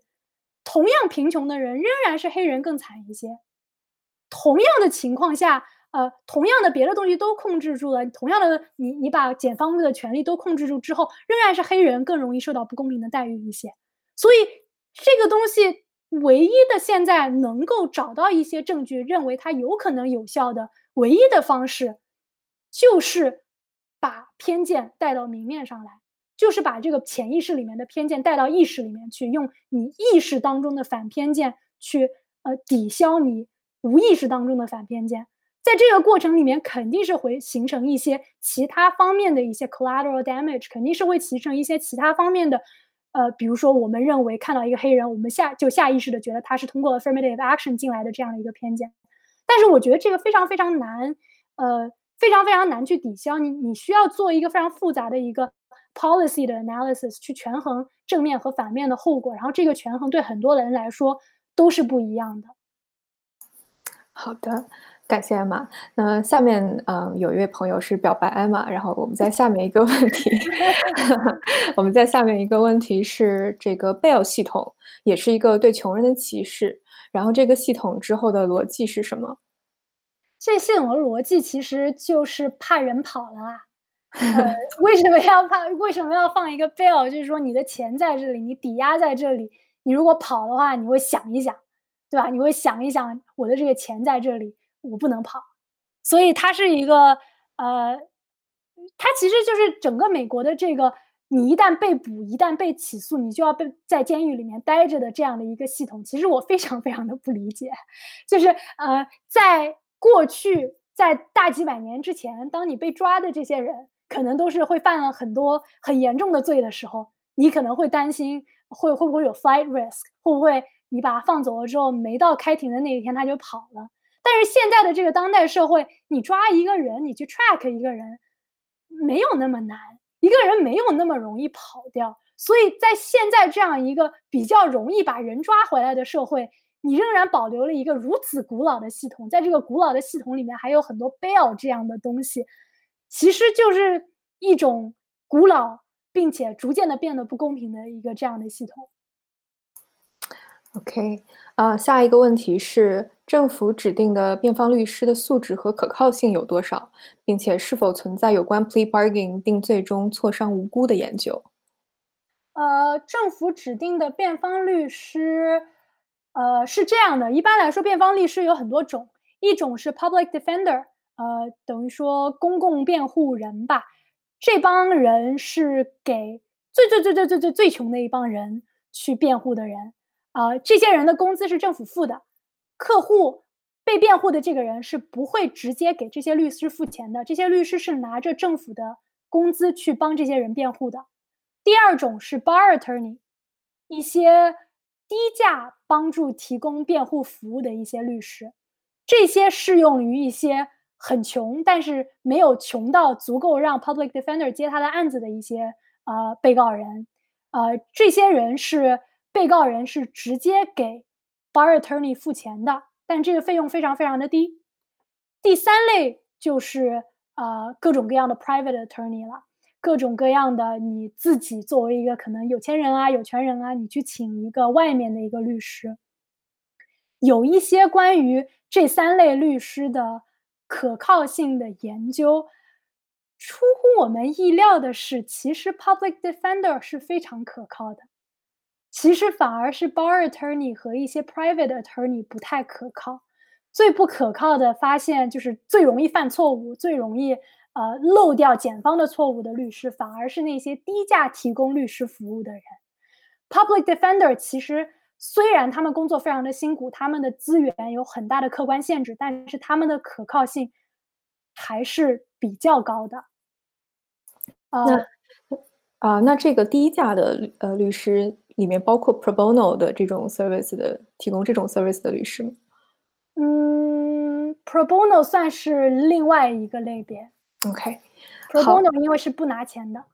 同样贫穷的人仍然是黑人更惨一些。同样的情况下，呃，同样的别的东西都控制住了，同样的你你把检方的权利都控制住之后，仍然是黑人更容易受到不公平的待遇一些。所以这个东西唯一的现在能够找到一些证据，认为它有可能有效的唯一的方式，就是把偏见带到明面上来。就是把这个潜意识里面的偏见带到意识里面去，用你意识当中的反偏见去呃抵消你无意识当中的反偏见，在这个过程里面肯定是会形成一些其他方面的一些 collateral damage，肯定是会形成一些其他方面的，呃，比如说我们认为看到一个黑人，我们下就下意识的觉得他是通过 affirmative action 进来的这样的一个偏见，但是我觉得这个非常非常难，呃，非常非常难去抵消，你你需要做一个非常复杂的一个。policy 的 analysis 去权衡正面和反面的后果，然后这个权衡对很多人来说都是不一样的。好的，感谢艾玛。那下面，嗯，有一位朋友是表白艾玛，然后我们在下面一个问题 我们在下面一个问题是这个 Bell 系统也是一个对穷人的歧视，然后这个系统之后的逻辑是什么？这系统的逻辑其实就是怕人跑了啊。呃，为什么要怕？为什么要放一个 Bell？就是说你的钱在这里，你抵押在这里，你如果跑的话，你会想一想，对吧？你会想一想，我的这个钱在这里，我不能跑。所以它是一个呃，它其实就是整个美国的这个，你一旦被捕，一旦被起诉，你就要被在监狱里面待着的这样的一个系统。其实我非常非常的不理解，就是呃，在过去，在大几百年之前，当你被抓的这些人。可能都是会犯了很多很严重的罪的时候，你可能会担心会会不会有 flight risk，会不会你把他放走了之后，没到开庭的那一天他就跑了。但是现在的这个当代社会，你抓一个人，你去 track 一个人，没有那么难，一个人没有那么容易跑掉。所以在现在这样一个比较容易把人抓回来的社会，你仍然保留了一个如此古老的系统，在这个古老的系统里面还有很多 bail 这样的东西。其实就是一种古老并且逐渐的变得不公平的一个这样的系统。OK，啊，下一个问题是政府指定的辩方律师的素质和可靠性有多少，并且是否存在有关 plea bargain 定罪中挫伤无辜的研究？呃，政府指定的辩方律师，呃，是这样的，一般来说，辩方律师有很多种，一种是 public defender。呃，等于说公共辩护人吧，这帮人是给最最最最最最最穷的一帮人去辩护的人啊。这些人的工资是政府付的，客户被辩护的这个人是不会直接给这些律师付钱的，这些律师是拿着政府的工资去帮这些人辩护的。第二种是 bar attorney，一些低价帮助提供辩护服务的一些律师，这些适用于一些。很穷，但是没有穷到足够让 public defender 接他的案子的一些呃被告人，呃，这些人是被告人是直接给 bar attorney 付钱的，但这个费用非常非常的低。第三类就是呃各种各样的 private attorney 了，各种各样的你自己作为一个可能有钱人啊、有权人啊，你去请一个外面的一个律师。有一些关于这三类律师的。可靠性的研究，出乎我们意料的是，其实 public defender 是非常可靠的。其实反而是 bar attorney 和一些 private attorney 不太可靠。最不可靠的发现就是最容易犯错误、最容易呃漏掉检方的错误的律师，反而是那些低价提供律师服务的人。public defender 其实。虽然他们工作非常的辛苦，他们的资源有很大的客观限制，但是他们的可靠性还是比较高的。那啊，那这个低价的呃律师里面包括 pro bono 的这种 service 的提供这种 service 的律师吗？嗯，pro bono 算是另外一个类别。OK，pro bono 因为是不拿钱的。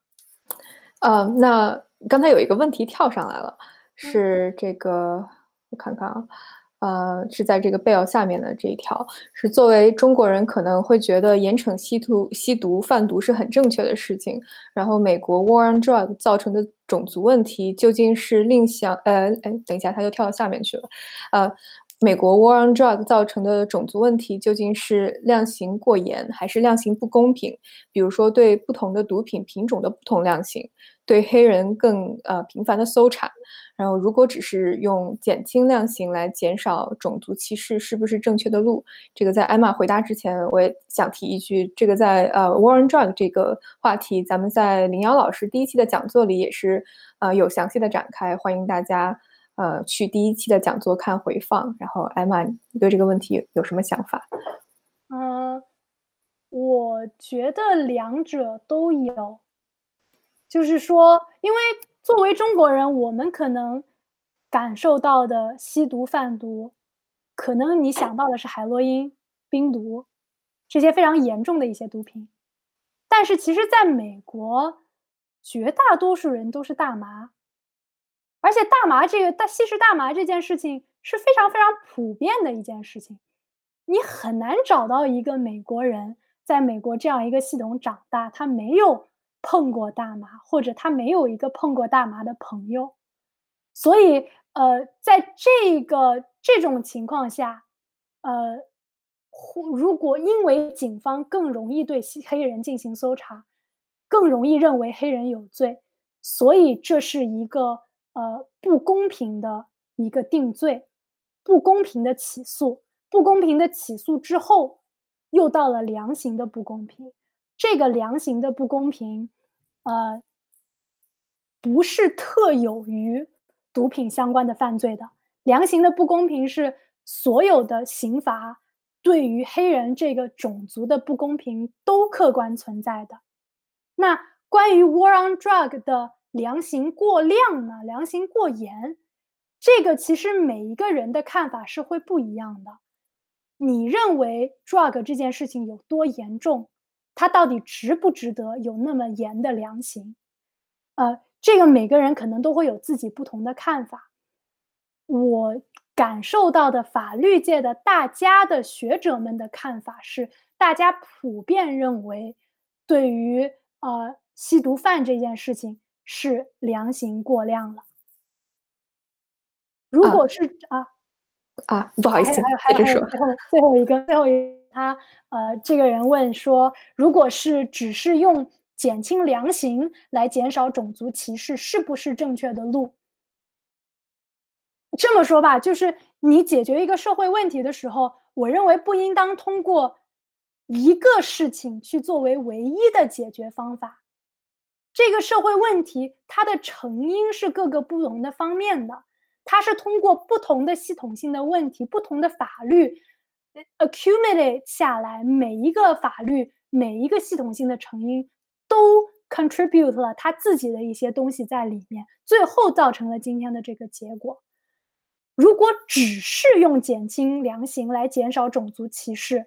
呃，那刚才有一个问题跳上来了。是这个，我看看啊，呃，是在这个 bail 下面的这一条，是作为中国人可能会觉得严惩吸毒、吸毒贩毒是很正确的事情。然后美国 war on drug 造成的种族问题究竟是另想，呃，哎，等一下，他就跳到下面去了，呃。美国 war on drug 造成的种族问题究竟是量刑过严还是量刑不公平？比如说对不同的毒品品种的不同量刑，对黑人更呃频繁的搜查。然后如果只是用减轻量刑来减少种族歧视，是不是正确的路？这个在艾玛回答之前，我也想提一句，这个在呃 Warren drug 这个话题，咱们在林瑶老师第一期的讲座里也是呃有详细的展开，欢迎大家。呃，去第一期的讲座看回放，然后艾玛，你对这个问题有什么想法？嗯，我觉得两者都有，就是说，因为作为中国人，我们可能感受到的吸毒贩毒，可能你想到的是海洛因、冰毒这些非常严重的一些毒品，但是其实在美国，绝大多数人都是大麻。而且大麻这个大吸食大麻这件事情是非常非常普遍的一件事情。你很难找到一个美国人在美国这样一个系统长大，他没有碰过大麻，或者他没有一个碰过大麻的朋友。所以，呃，在这个这种情况下，呃，如果因为警方更容易对黑人进行搜查，更容易认为黑人有罪，所以这是一个呃不公平的一个定罪，不公平的起诉，不公平的起诉之后，又到了量刑的不公平。这个量刑的不公平，呃，不是特有于毒品相关的犯罪的。量刑的不公平是所有的刑罚对于黑人这个种族的不公平都客观存在的。那关于 War on Drug 的量刑过量呢？量刑过严，这个其实每一个人的看法是会不一样的。你认为 drug 这件事情有多严重？它到底值不值得有那么严的量刑？呃，这个每个人可能都会有自己不同的看法。我感受到的法律界的大家的学者们的看法是，大家普遍认为，对于呃，吸毒犯这件事情是量刑过量了。如果是啊啊，不好意思，还有还有最后一个最后一个他呃，这个人问说，如果是只是用减轻量刑来减少种族歧视，是不是正确的路？这么说吧，就是你解决一个社会问题的时候，我认为不应当通过。一个事情去作为唯一的解决方法，这个社会问题它的成因是各个不同的方面的，它是通过不同的系统性的问题、不同的法律 accumulate 下来，每一个法律、每一个系统性的成因都 contribute 了它自己的一些东西在里面，最后造成了今天的这个结果。如果只是用减轻量刑来减少种族歧视，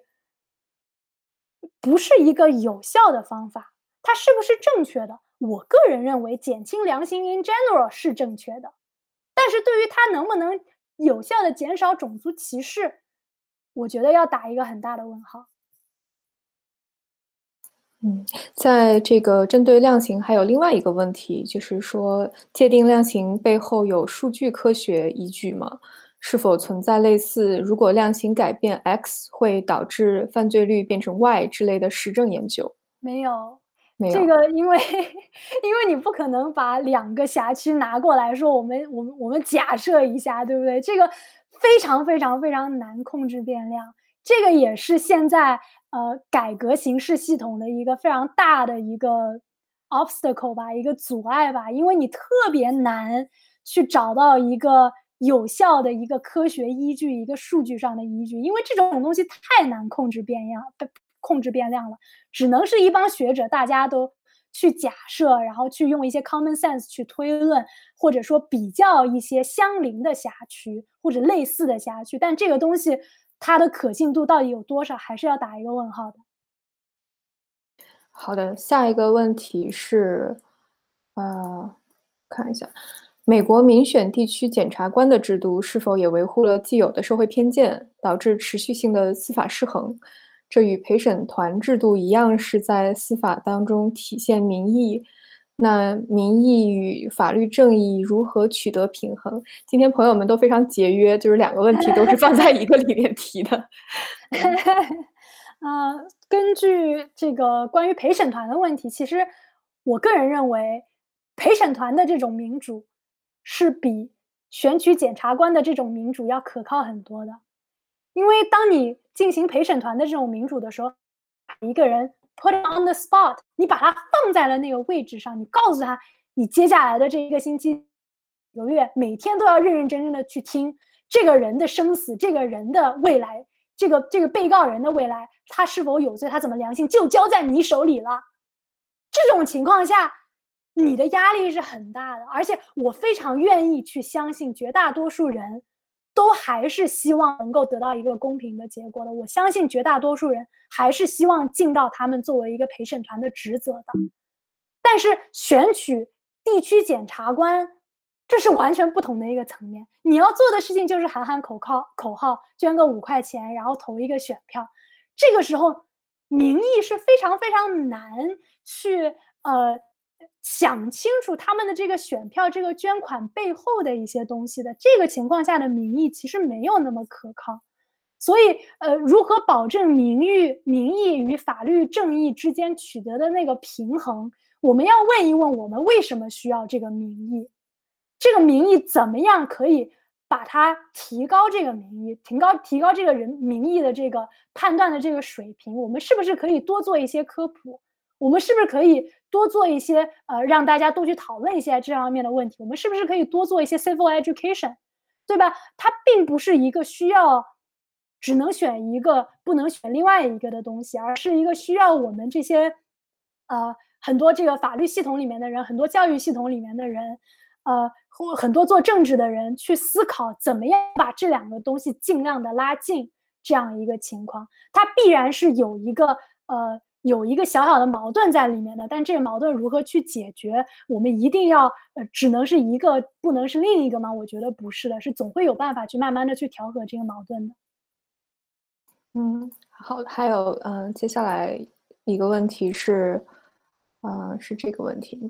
不是一个有效的方法，它是不是正确的？我个人认为减轻量刑 in general 是正确的，但是对于它能不能有效的减少种族歧视，我觉得要打一个很大的问号。嗯，在这个针对量刑还有另外一个问题，就是说界定量刑背后有数据科学依据吗？是否存在类似如果量刑改变 X 会导致犯罪率变成 Y 之类的实证研究？没有，没有。这个因为 因为你不可能把两个辖区拿过来说，我们我们我们假设一下，对不对？这个非常非常非常难控制变量，这个也是现在呃改革形式系统的一个非常大的一个 obstacle 吧，一个阻碍吧，因为你特别难去找到一个。有效的一个科学依据，一个数据上的依据，因为这种东西太难控制变量，控制变量了，只能是一帮学者，大家都去假设，然后去用一些 common sense 去推论，或者说比较一些相邻的辖区或者类似的辖区，但这个东西它的可信度到底有多少，还是要打一个问号的。好的，下一个问题是，呃，看一下。美国民选地区检察官的制度是否也维护了既有的社会偏见，导致持续性的司法失衡？这与陪审团制度一样，是在司法当中体现民意。那民意与法律正义如何取得平衡？今天朋友们都非常节约，就是两个问题都是放在一个里面提的。啊，根据这个关于陪审团的问题，其实我个人认为，陪审团的这种民主。是比选举检察官的这种民主要可靠很多的，因为当你进行陪审团的这种民主的时候，一个人 put on the spot，你把他放在了那个位置上，你告诉他，你接下来的这一个星期、几个月，每天都要认认真真的去听这个人的生死，这个人的未来，这个这个被告人的未来，他是否有罪，他怎么良心，就交在你手里了。这种情况下。你的压力是很大的，而且我非常愿意去相信，绝大多数人都还是希望能够得到一个公平的结果的。我相信绝大多数人还是希望尽到他们作为一个陪审团的职责的。但是选取地区检察官这是完全不同的一个层面。你要做的事情就是喊喊口号，口号捐个五块钱，然后投一个选票。这个时候，民意是非常非常难去呃想清楚他们的这个选票、这个捐款背后的一些东西的。这个情况下的民意其实没有那么可靠。所以，呃，如何保证名誉、民意与法律正义之间取得的那个平衡？我们要问一问：我们为什么需要这个民意？这个民意怎么样可以把它提高？这个民意提高，提高这个人民意的这个判断的这个水平？我们是不是可以多做一些科普？我们是不是可以多做一些呃，让大家多去讨论一些这方面的问题？我们是不是可以多做一些 civil education，对吧？它并不是一个需要。只能选一个，不能选另外一个的东西，而是一个需要我们这些，呃，很多这个法律系统里面的人，很多教育系统里面的人，呃，或很多做政治的人去思考，怎么样把这两个东西尽量的拉近这样一个情况。它必然是有一个，呃，有一个小小的矛盾在里面的，但这个矛盾如何去解决，我们一定要，呃，只能是一个，不能是另一个吗？我觉得不是的，是总会有办法去慢慢的去调和这个矛盾的。嗯，好，还有，嗯，接下来一个问题是，嗯，是这个问题，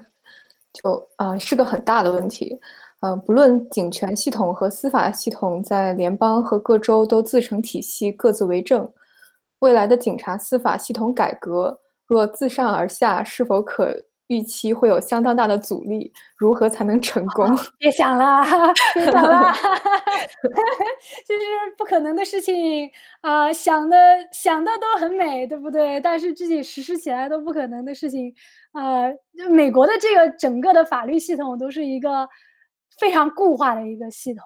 就，啊，是个很大的问题，呃，不论警权系统和司法系统在联邦和各州都自成体系，各自为政，未来的警察司法系统改革若自上而下，是否可？预期会有相当大的阻力，如何才能成功？别想了，别想了，这是不可能的事情啊！想的想的都很美，对不对？但是自己实施起来都不可能的事情。呃，美国的这个整个的法律系统都是一个非常固化的一个系统，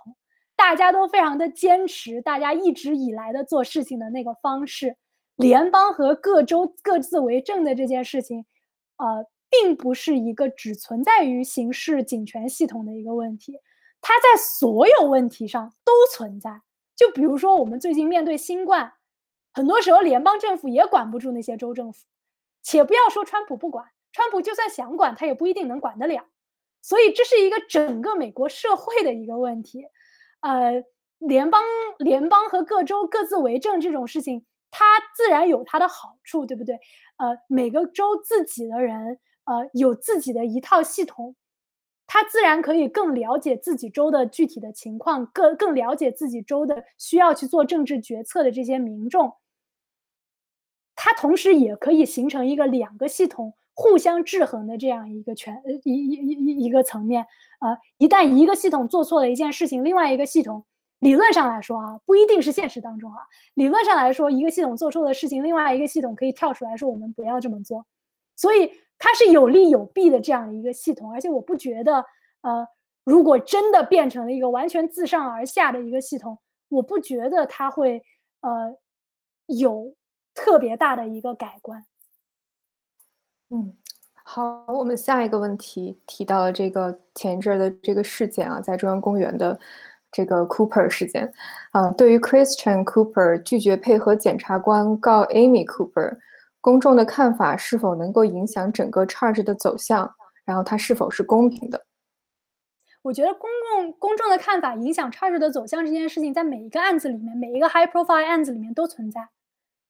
大家都非常的坚持，大家一直以来的做事情的那个方式，联邦和各州各自为政的这件事情，呃。并不是一个只存在于刑事警权系统的一个问题，它在所有问题上都存在。就比如说，我们最近面对新冠，很多时候联邦政府也管不住那些州政府，且不要说川普不管，川普就算想管，他也不一定能管得了。所以这是一个整个美国社会的一个问题。呃，联邦联邦和各州各自为政这种事情，它自然有它的好处，对不对？呃，每个州自己的人。呃，有自己的一套系统，他自然可以更了解自己州的具体的情况，更更了解自己州的需要去做政治决策的这些民众。他同时也可以形成一个两个系统互相制衡的这样一个权一一一一一个层面。呃，一旦一个系统做错了一件事情，另外一个系统理论上来说啊，不一定是现实当中啊，理论上来说，一个系统做错的事情，另外一个系统可以跳出来说我们不要这么做。所以。它是有利有弊的这样的一个系统，而且我不觉得，呃，如果真的变成了一个完全自上而下的一个系统，我不觉得它会，呃，有特别大的一个改观。嗯，好，我们下一个问题提到了这个前一阵的这个事件啊，在中央公园的这个 Cooper 事件，啊，对于 Christian Cooper 拒绝配合检察官告 Amy Cooper。公众的看法是否能够影响整个 charge 的走向？然后它是否是公平的？我觉得公共公众的看法影响 charge 的走向这件事情，在每一个案子里面，每一个 high profile 案子里面都存在，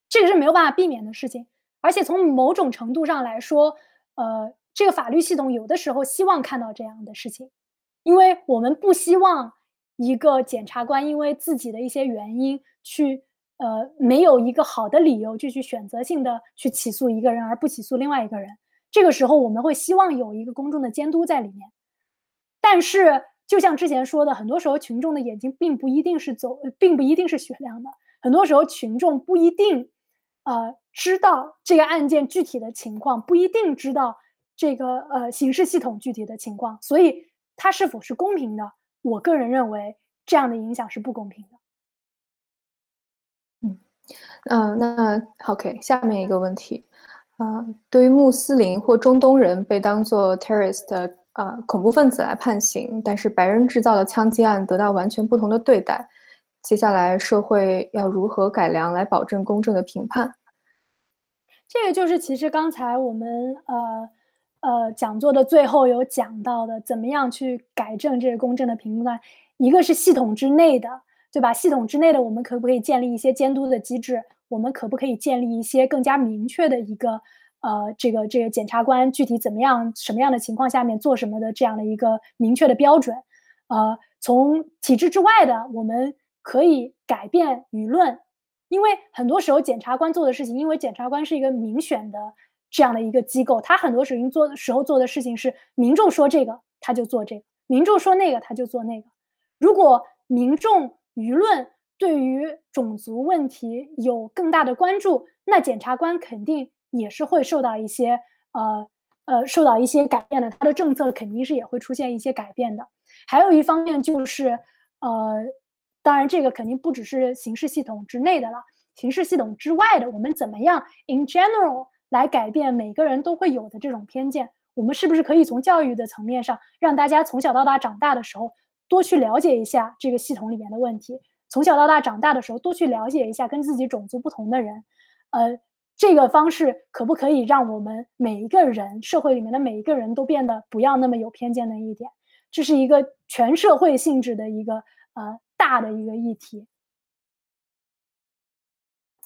这个是没有办法避免的事情。而且从某种程度上来说，呃，这个法律系统有的时候希望看到这样的事情，因为我们不希望一个检察官因为自己的一些原因去。呃，没有一个好的理由就去选择性的去起诉一个人，而不起诉另外一个人。这个时候，我们会希望有一个公众的监督在里面。但是，就像之前说的，很多时候群众的眼睛并不一定是走，并不一定是雪亮的。很多时候，群众不一定，呃，知道这个案件具体的情况，不一定知道这个呃刑事系统具体的情况。所以，它是否是公平的？我个人认为，这样的影响是不公平的。嗯，那 OK，下面一个问题，啊，对于穆斯林或中东人被当作 terrorist 啊恐怖分子来判刑，但是白人制造的枪击案得到完全不同的对待，接下来社会要如何改良来保证公正的评判？这个就是其实刚才我们呃呃讲座的最后有讲到的，怎么样去改正这个公正的评断，一个是系统之内的，对吧？系统之内的，我们可不可以建立一些监督的机制？我们可不可以建立一些更加明确的一个呃，这个这个检察官具体怎么样、什么样的情况下面做什么的这样的一个明确的标准？呃，从体制之外的，我们可以改变舆论，因为很多时候检察官做的事情，因为检察官是一个民选的这样的一个机构，他很多时候做时候做的事情是民众说这个他就做这个，民众说那个他就做那个。如果民众舆论对于种族问题有更大的关注，那检察官肯定也是会受到一些呃呃受到一些改变的，他的政策肯定是也会出现一些改变的。还有一方面就是呃，当然这个肯定不只是刑事系统之内的了，刑事系统之外的，我们怎么样 in general 来改变每个人都会有的这种偏见？我们是不是可以从教育的层面上，让大家从小到大长大的时候多去了解一下这个系统里面的问题？从小到大长大的时候，多去了解一下跟自己种族不同的人，呃，这个方式可不可以让我们每一个人，社会里面的每一个人都变得不要那么有偏见的一点？这是一个全社会性质的一个呃大的一个议题。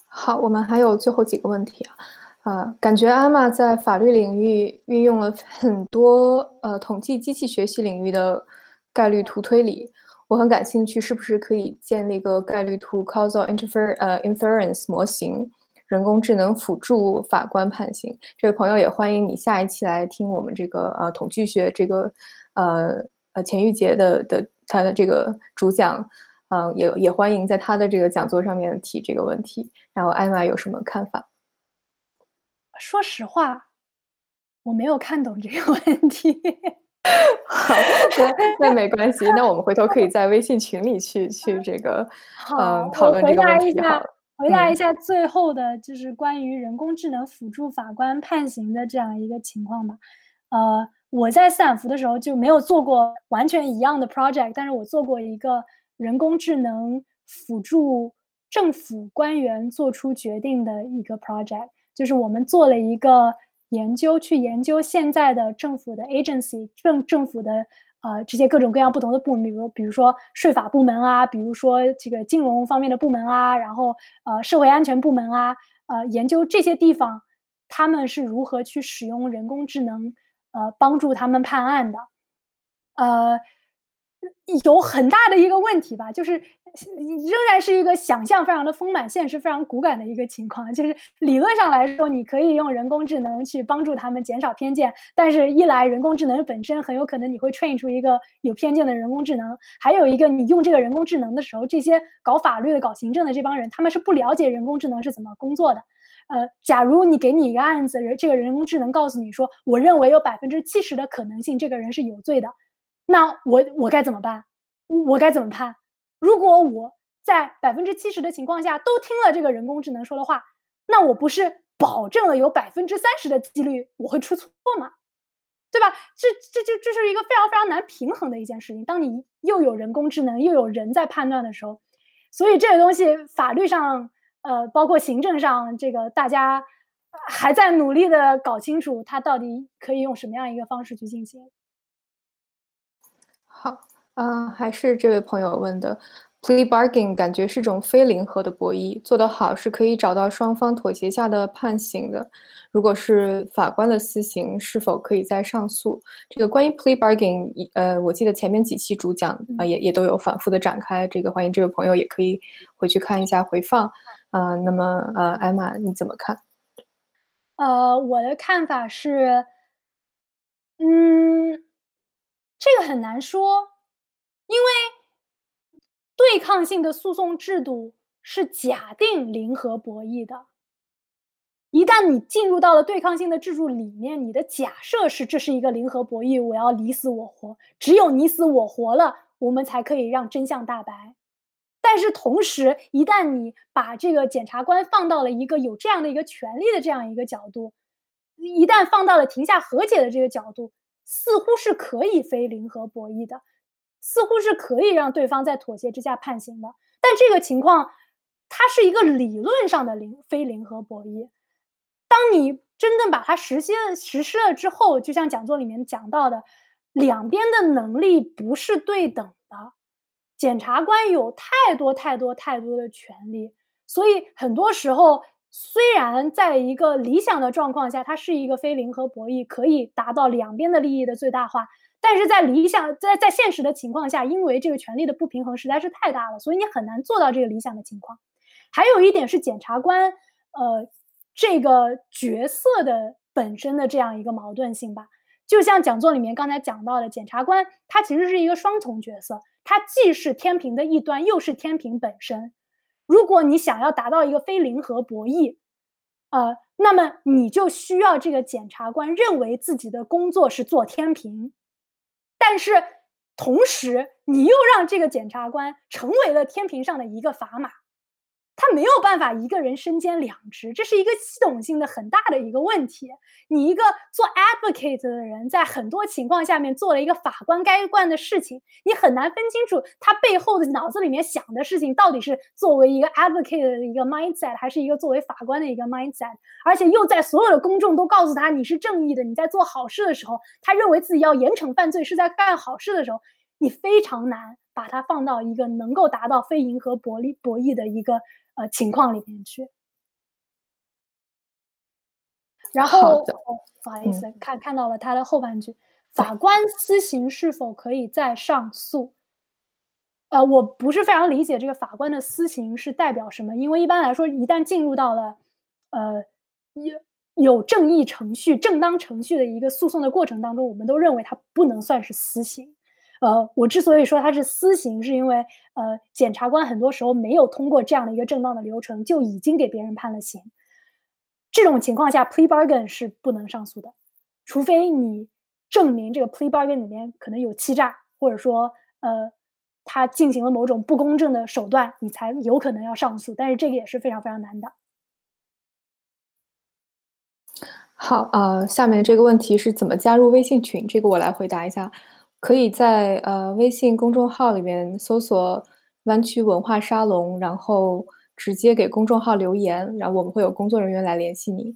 好，我们还有最后几个问题啊，啊，感觉阿玛在法律领域运用了很多呃统计机器学习领域的概率图推理。我很感兴趣，是不是可以建立一个概率图 causal infer 呃 inference 模型，人工智能辅助法官判刑？这位朋友也欢迎你下一期来听我们这个呃统计学这个呃呃钱玉杰的的他的这个主讲，嗯，也也欢迎在他的这个讲座上面提这个问题。然后艾玛有什么看法？说实话，我没有看懂这个问题。好，那那没关系，那我们回头可以在微信群里去去这个，嗯，讨论这个问题。好，回答一下最后的就是关于人工智能辅助法官判刑的这样一个情况吧。呃，我在斯坦福的时候就没有做过完全一样的 project，但是我做过一个人工智能辅助政府官员做出决定的一个 project，就是我们做了一个。研究去研究现在的政府的 agency 政政府的呃这些各种各样不同的部门，比如比如说税法部门啊，比如说这个金融方面的部门啊，然后呃社会安全部门啊，呃研究这些地方他们是如何去使用人工智能呃帮助他们判案的，呃。有很大的一个问题吧，就是仍然是一个想象非常的丰满、现实非常骨感的一个情况。就是理论上来说，你可以用人工智能去帮助他们减少偏见，但是一来人工智能本身很有可能你会 train 出一个有偏见的人工智能，还有一个你用这个人工智能的时候，这些搞法律的、搞行政的这帮人他们是不了解人工智能是怎么工作的。呃，假如你给你一个案子，人这个人工智能告诉你说，我认为有百分之七十的可能性这个人是有罪的。那我我该怎么办？我该怎么判？如果我在百分之七十的情况下都听了这个人工智能说的话，那我不是保证了有百分之三十的几率我会出错吗？对吧？这这就这是一个非常非常难平衡的一件事情。当你又有人工智能又有人在判断的时候，所以这个东西法律上呃，包括行政上，这个大家还在努力的搞清楚它到底可以用什么样一个方式去进行。好，啊，还是这位朋友问的，plea bargain 感觉是种非零和的博弈，做得好是可以找到双方妥协下的判刑的。如果是法官的私刑，是否可以再上诉？这个关于 plea bargain，呃，我记得前面几期主讲啊，也也都有反复的展开。这个欢迎这位朋友也可以回去看一下回放。啊，那么呃，艾玛你怎么看？呃，我的看法是，嗯。这个很难说，因为对抗性的诉讼制度是假定零和博弈的。一旦你进入到了对抗性的制度里面，你的假设是这是一个零和博弈，我要你死我活，只有你死我活了，我们才可以让真相大白。但是同时，一旦你把这个检察官放到了一个有这样的一个权利的这样一个角度，一旦放到了庭下和解的这个角度。似乎是可以非零和博弈的，似乎是可以让对方在妥协之下判刑的。但这个情况，它是一个理论上的零非零和博弈。当你真正把它实现实施了之后，就像讲座里面讲到的，两边的能力不是对等的。检察官有太多太多太多的权利，所以很多时候，虽然在一个理想的状况下，它是一个非零和博弈，可以达到两边的利益的最大化，但是在理想在在现实的情况下，因为这个权力的不平衡实在是太大了，所以你很难做到这个理想的情况。还有一点是检察官，呃，这个角色的本身的这样一个矛盾性吧。就像讲座里面刚才讲到的，检察官他其实是一个双重角色，他既是天平的一端，又是天平本身。如果你想要达到一个非零和博弈，呃，那么你就需要这个检察官认为自己的工作是做天平，但是同时你又让这个检察官成为了天平上的一个砝码。他没有办法一个人身兼两职，这是一个系统性的很大的一个问题。你一个做 advocate 的人，在很多情况下面做了一个法官该干的事情，你很难分清楚他背后的脑子里面想的事情到底是作为一个 advocate 的一个 mindset，还是一个作为法官的一个 mindset。而且又在所有的公众都告诉他你是正义的，你在做好事的时候，他认为自己要严惩犯罪是在干好事的时候，你非常难把它放到一个能够达到非银河博弈博弈的一个。呃，情况里面去。然后，不好意思，看看到了他的后半句：法官私刑是否可以再上诉？呃，我不是非常理解这个法官的私刑是代表什么，因为一般来说，一旦进入到了呃有有正义程序、正当程序的一个诉讼的过程当中，我们都认为它不能算是私刑。呃，我之所以说它是私刑，是因为呃，检察官很多时候没有通过这样的一个正当的流程，就已经给别人判了刑。这种情况下，plea bargain 是不能上诉的，除非你证明这个 plea bargain 里面可能有欺诈，或者说呃，他进行了某种不公正的手段，你才有可能要上诉。但是这个也是非常非常难的。好，呃，下面这个问题是怎么加入微信群？这个我来回答一下。可以在呃微信公众号里面搜索“湾区文化沙龙”，然后直接给公众号留言，然后我们会有工作人员来联系你。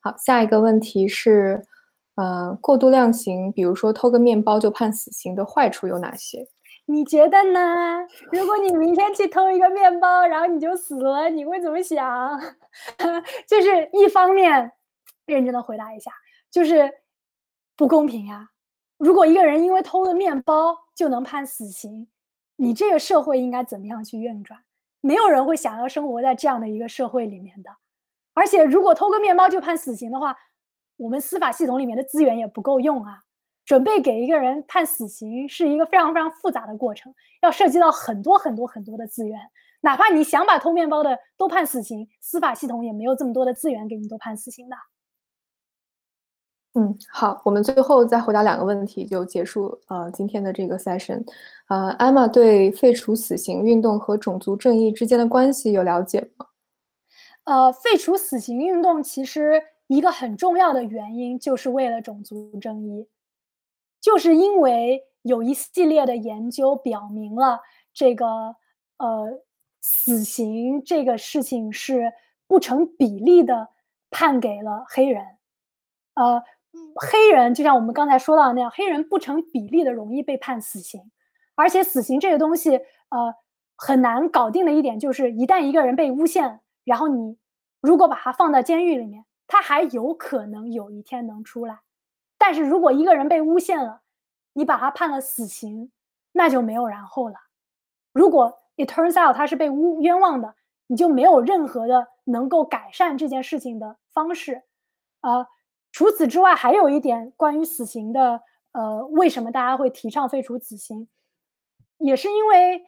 好，下一个问题是，呃，过度量刑，比如说偷个面包就判死刑的坏处有哪些？你觉得呢？如果你明天去偷一个面包，然后你就死了，你会怎么想？就是一方面，认真的回答一下，就是不公平呀。如果一个人因为偷了面包就能判死刑，你这个社会应该怎么样去运转？没有人会想要生活在这样的一个社会里面的。而且，如果偷个面包就判死刑的话，我们司法系统里面的资源也不够用啊。准备给一个人判死刑是一个非常非常复杂的过程，要涉及到很多很多很多的资源。哪怕你想把偷面包的都判死刑，司法系统也没有这么多的资源给你都判死刑的。嗯，好，我们最后再回答两个问题就结束呃今天的这个 session。呃，艾玛对废除死刑运动和种族正义之间的关系有了解吗？呃，废除死刑运动其实一个很重要的原因就是为了种族正义，就是因为有一系列的研究表明了这个呃死刑这个事情是不成比例的判给了黑人，呃。黑人就像我们刚才说到的那样，黑人不成比例的容易被判死刑，而且死刑这个东西，呃，很难搞定的一点就是，一旦一个人被诬陷，然后你如果把他放到监狱里面，他还有可能有一天能出来。但是如果一个人被诬陷了，你把他判了死刑，那就没有然后了。如果 it turns out 他是被诬冤枉的，你就没有任何的能够改善这件事情的方式，啊。除此之外，还有一点关于死刑的，呃，为什么大家会提倡废除死刑，也是因为，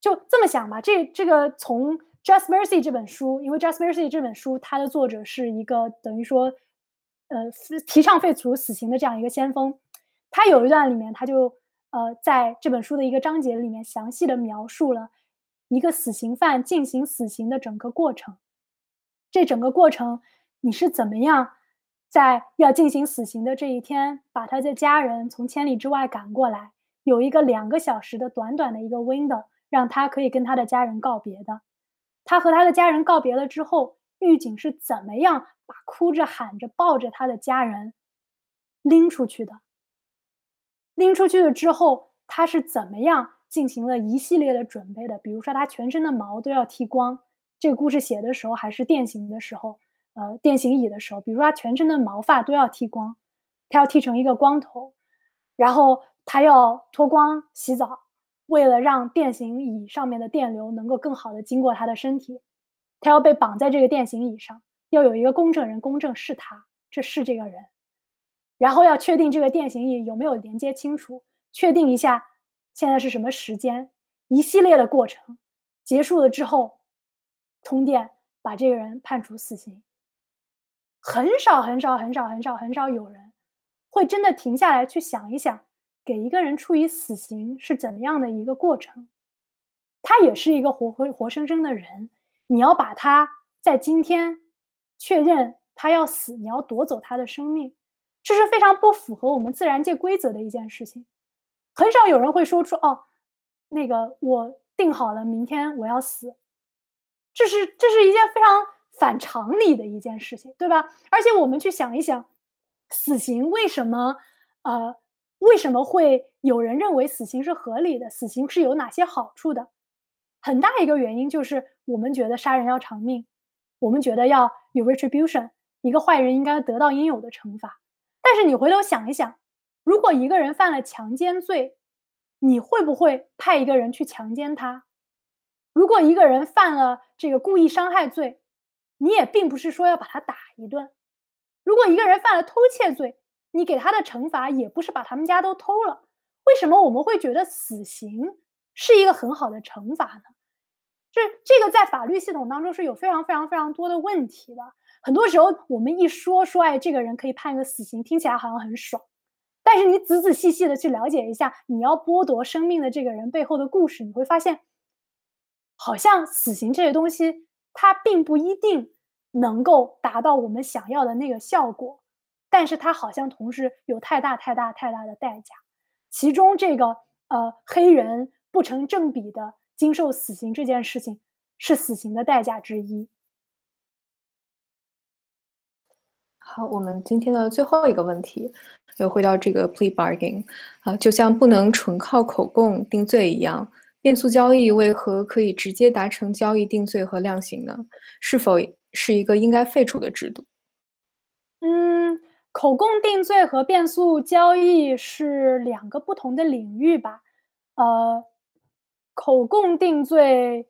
就这么想吧。这这个从《Just Mercy》这本书，因为《Just Mercy》这本书，它的作者是一个等于说，呃，提倡废除死刑的这样一个先锋。他有一段里面，他就呃，在这本书的一个章节里面，详细的描述了一个死刑犯进行死刑的整个过程。这整个过程，你是怎么样？在要进行死刑的这一天，把他的家人从千里之外赶过来，有一个两个小时的短短的一个 window，让他可以跟他的家人告别的。他和他的家人告别了之后，狱警是怎么样把哭着喊着抱着他的家人拎出去的。拎出去了之后，他是怎么样进行了一系列的准备的？比如说，他全身的毛都要剃光。这个故事写的时候还是电刑的时候，呃，电刑椅的时候，比如说他全身的毛发都要剃光，他要剃成一个光头，然后他要脱光洗澡，为了让电刑椅上面的电流能够更好的经过他的身体，他要被绑在这个电刑椅上，要有一个公证人公证是他，这是这个人，然后要确定这个电刑椅有没有连接清楚，确定一下现在是什么时间，一系列的过程结束了之后。通电把这个人判处死刑，很少很少很少很少很少有人会真的停下来去想一想，给一个人处以死刑是怎么样的一个过程。他也是一个活活活生生的人，你要把他在今天确认他要死，你要夺走他的生命，这是非常不符合我们自然界规则的一件事情。很少有人会说出哦，那个我定好了明天我要死。这是这是一件非常反常理的一件事情，对吧？而且我们去想一想，死刑为什么呃为什么会有人认为死刑是合理的？死刑是有哪些好处的？很大一个原因就是我们觉得杀人要偿命，我们觉得要有 retribution，一个坏人应该得到应有的惩罚。但是你回头想一想，如果一个人犯了强奸罪，你会不会派一个人去强奸他？如果一个人犯了这个故意伤害罪，你也并不是说要把他打一顿。如果一个人犯了偷窃罪，你给他的惩罚也不是把他们家都偷了。为什么我们会觉得死刑是一个很好的惩罚呢？这这个在法律系统当中是有非常非常非常多的问题的。很多时候我们一说说，哎，这个人可以判一个死刑，听起来好像很爽。但是你仔仔细细的去了解一下，你要剥夺生命的这个人背后的故事，你会发现。好像死刑这些东西，它并不一定能够达到我们想要的那个效果，但是它好像同时有太大太大太大的代价。其中这个呃黑人不成正比的经受死刑这件事情，是死刑的代价之一。好，我们今天的最后一个问题，又回到这个 plea bargain 啊，就像不能纯靠口供定罪一样。变速交易为何可以直接达成交易定罪和量刑呢？是否是一个应该废除的制度？嗯，口供定罪和变速交易是两个不同的领域吧？呃，口供定罪，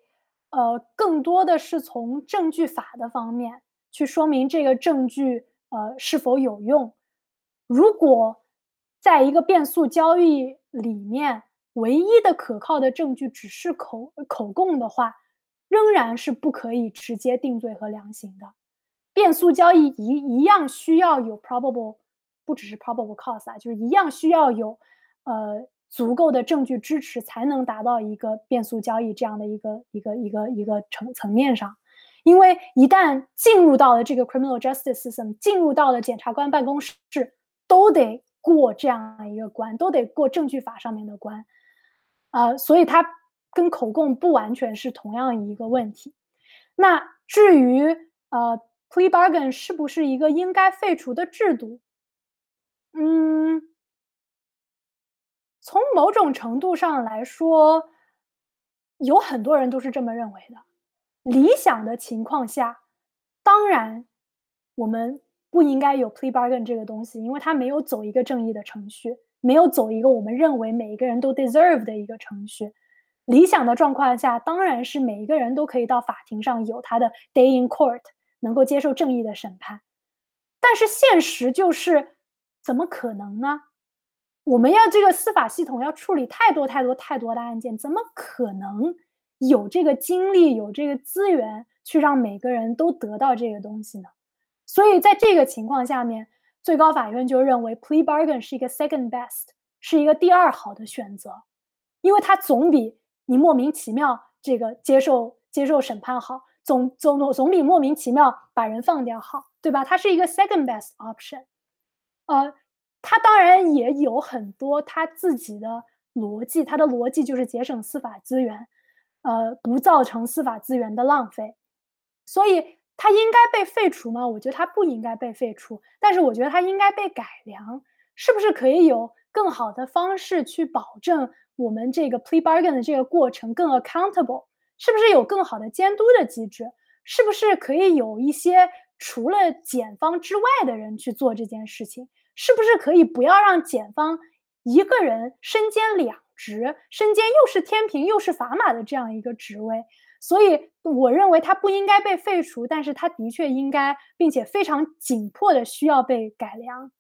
呃，更多的是从证据法的方面去说明这个证据呃是否有用。如果在一个变速交易里面，唯一的可靠的证据只是口口供的话，仍然是不可以直接定罪和量刑的。变速交易一一样需要有 probable，不只是 probable cause 啊，就是一样需要有呃足够的证据支持，才能达到一个变速交易这样的一个一个一个一个层层面上。因为一旦进入到了这个 criminal justice system，进入到了检察官办公室，都得过这样一个关，都得过证据法上面的关。呃，所以它跟口供不完全是同样一个问题。那至于呃，plea bargain 是不是一个应该废除的制度？嗯，从某种程度上来说，有很多人都是这么认为的。理想的情况下，当然我们不应该有 plea bargain 这个东西，因为它没有走一个正义的程序。没有走一个我们认为每一个人都 deserve 的一个程序。理想的状况下，当然是每一个人都可以到法庭上有他的 day in court，能够接受正义的审判。但是现实就是，怎么可能呢？我们要这个司法系统要处理太多太多太多的案件，怎么可能有这个精力、有这个资源去让每个人都得到这个东西呢？所以在这个情况下面。最高法院就认为 plea bargain 是一个 second best，是一个第二好的选择，因为它总比你莫名其妙这个接受接受审判好，总总总比莫名其妙把人放掉好，对吧？它是一个 second best option。呃，它当然也有很多它自己的逻辑，它的逻辑就是节省司法资源，呃，不造成司法资源的浪费，所以。它应该被废除吗？我觉得它不应该被废除，但是我觉得它应该被改良。是不是可以有更好的方式去保证我们这个 plea bargain 的这个过程更 accountable？是不是有更好的监督的机制？是不是可以有一些除了检方之外的人去做这件事情？是不是可以不要让检方一个人身兼两职，身兼又是天平又是砝码的这样一个职位？所以我认为它不应该被废除，但是它的确应该，并且非常紧迫的需要被改良。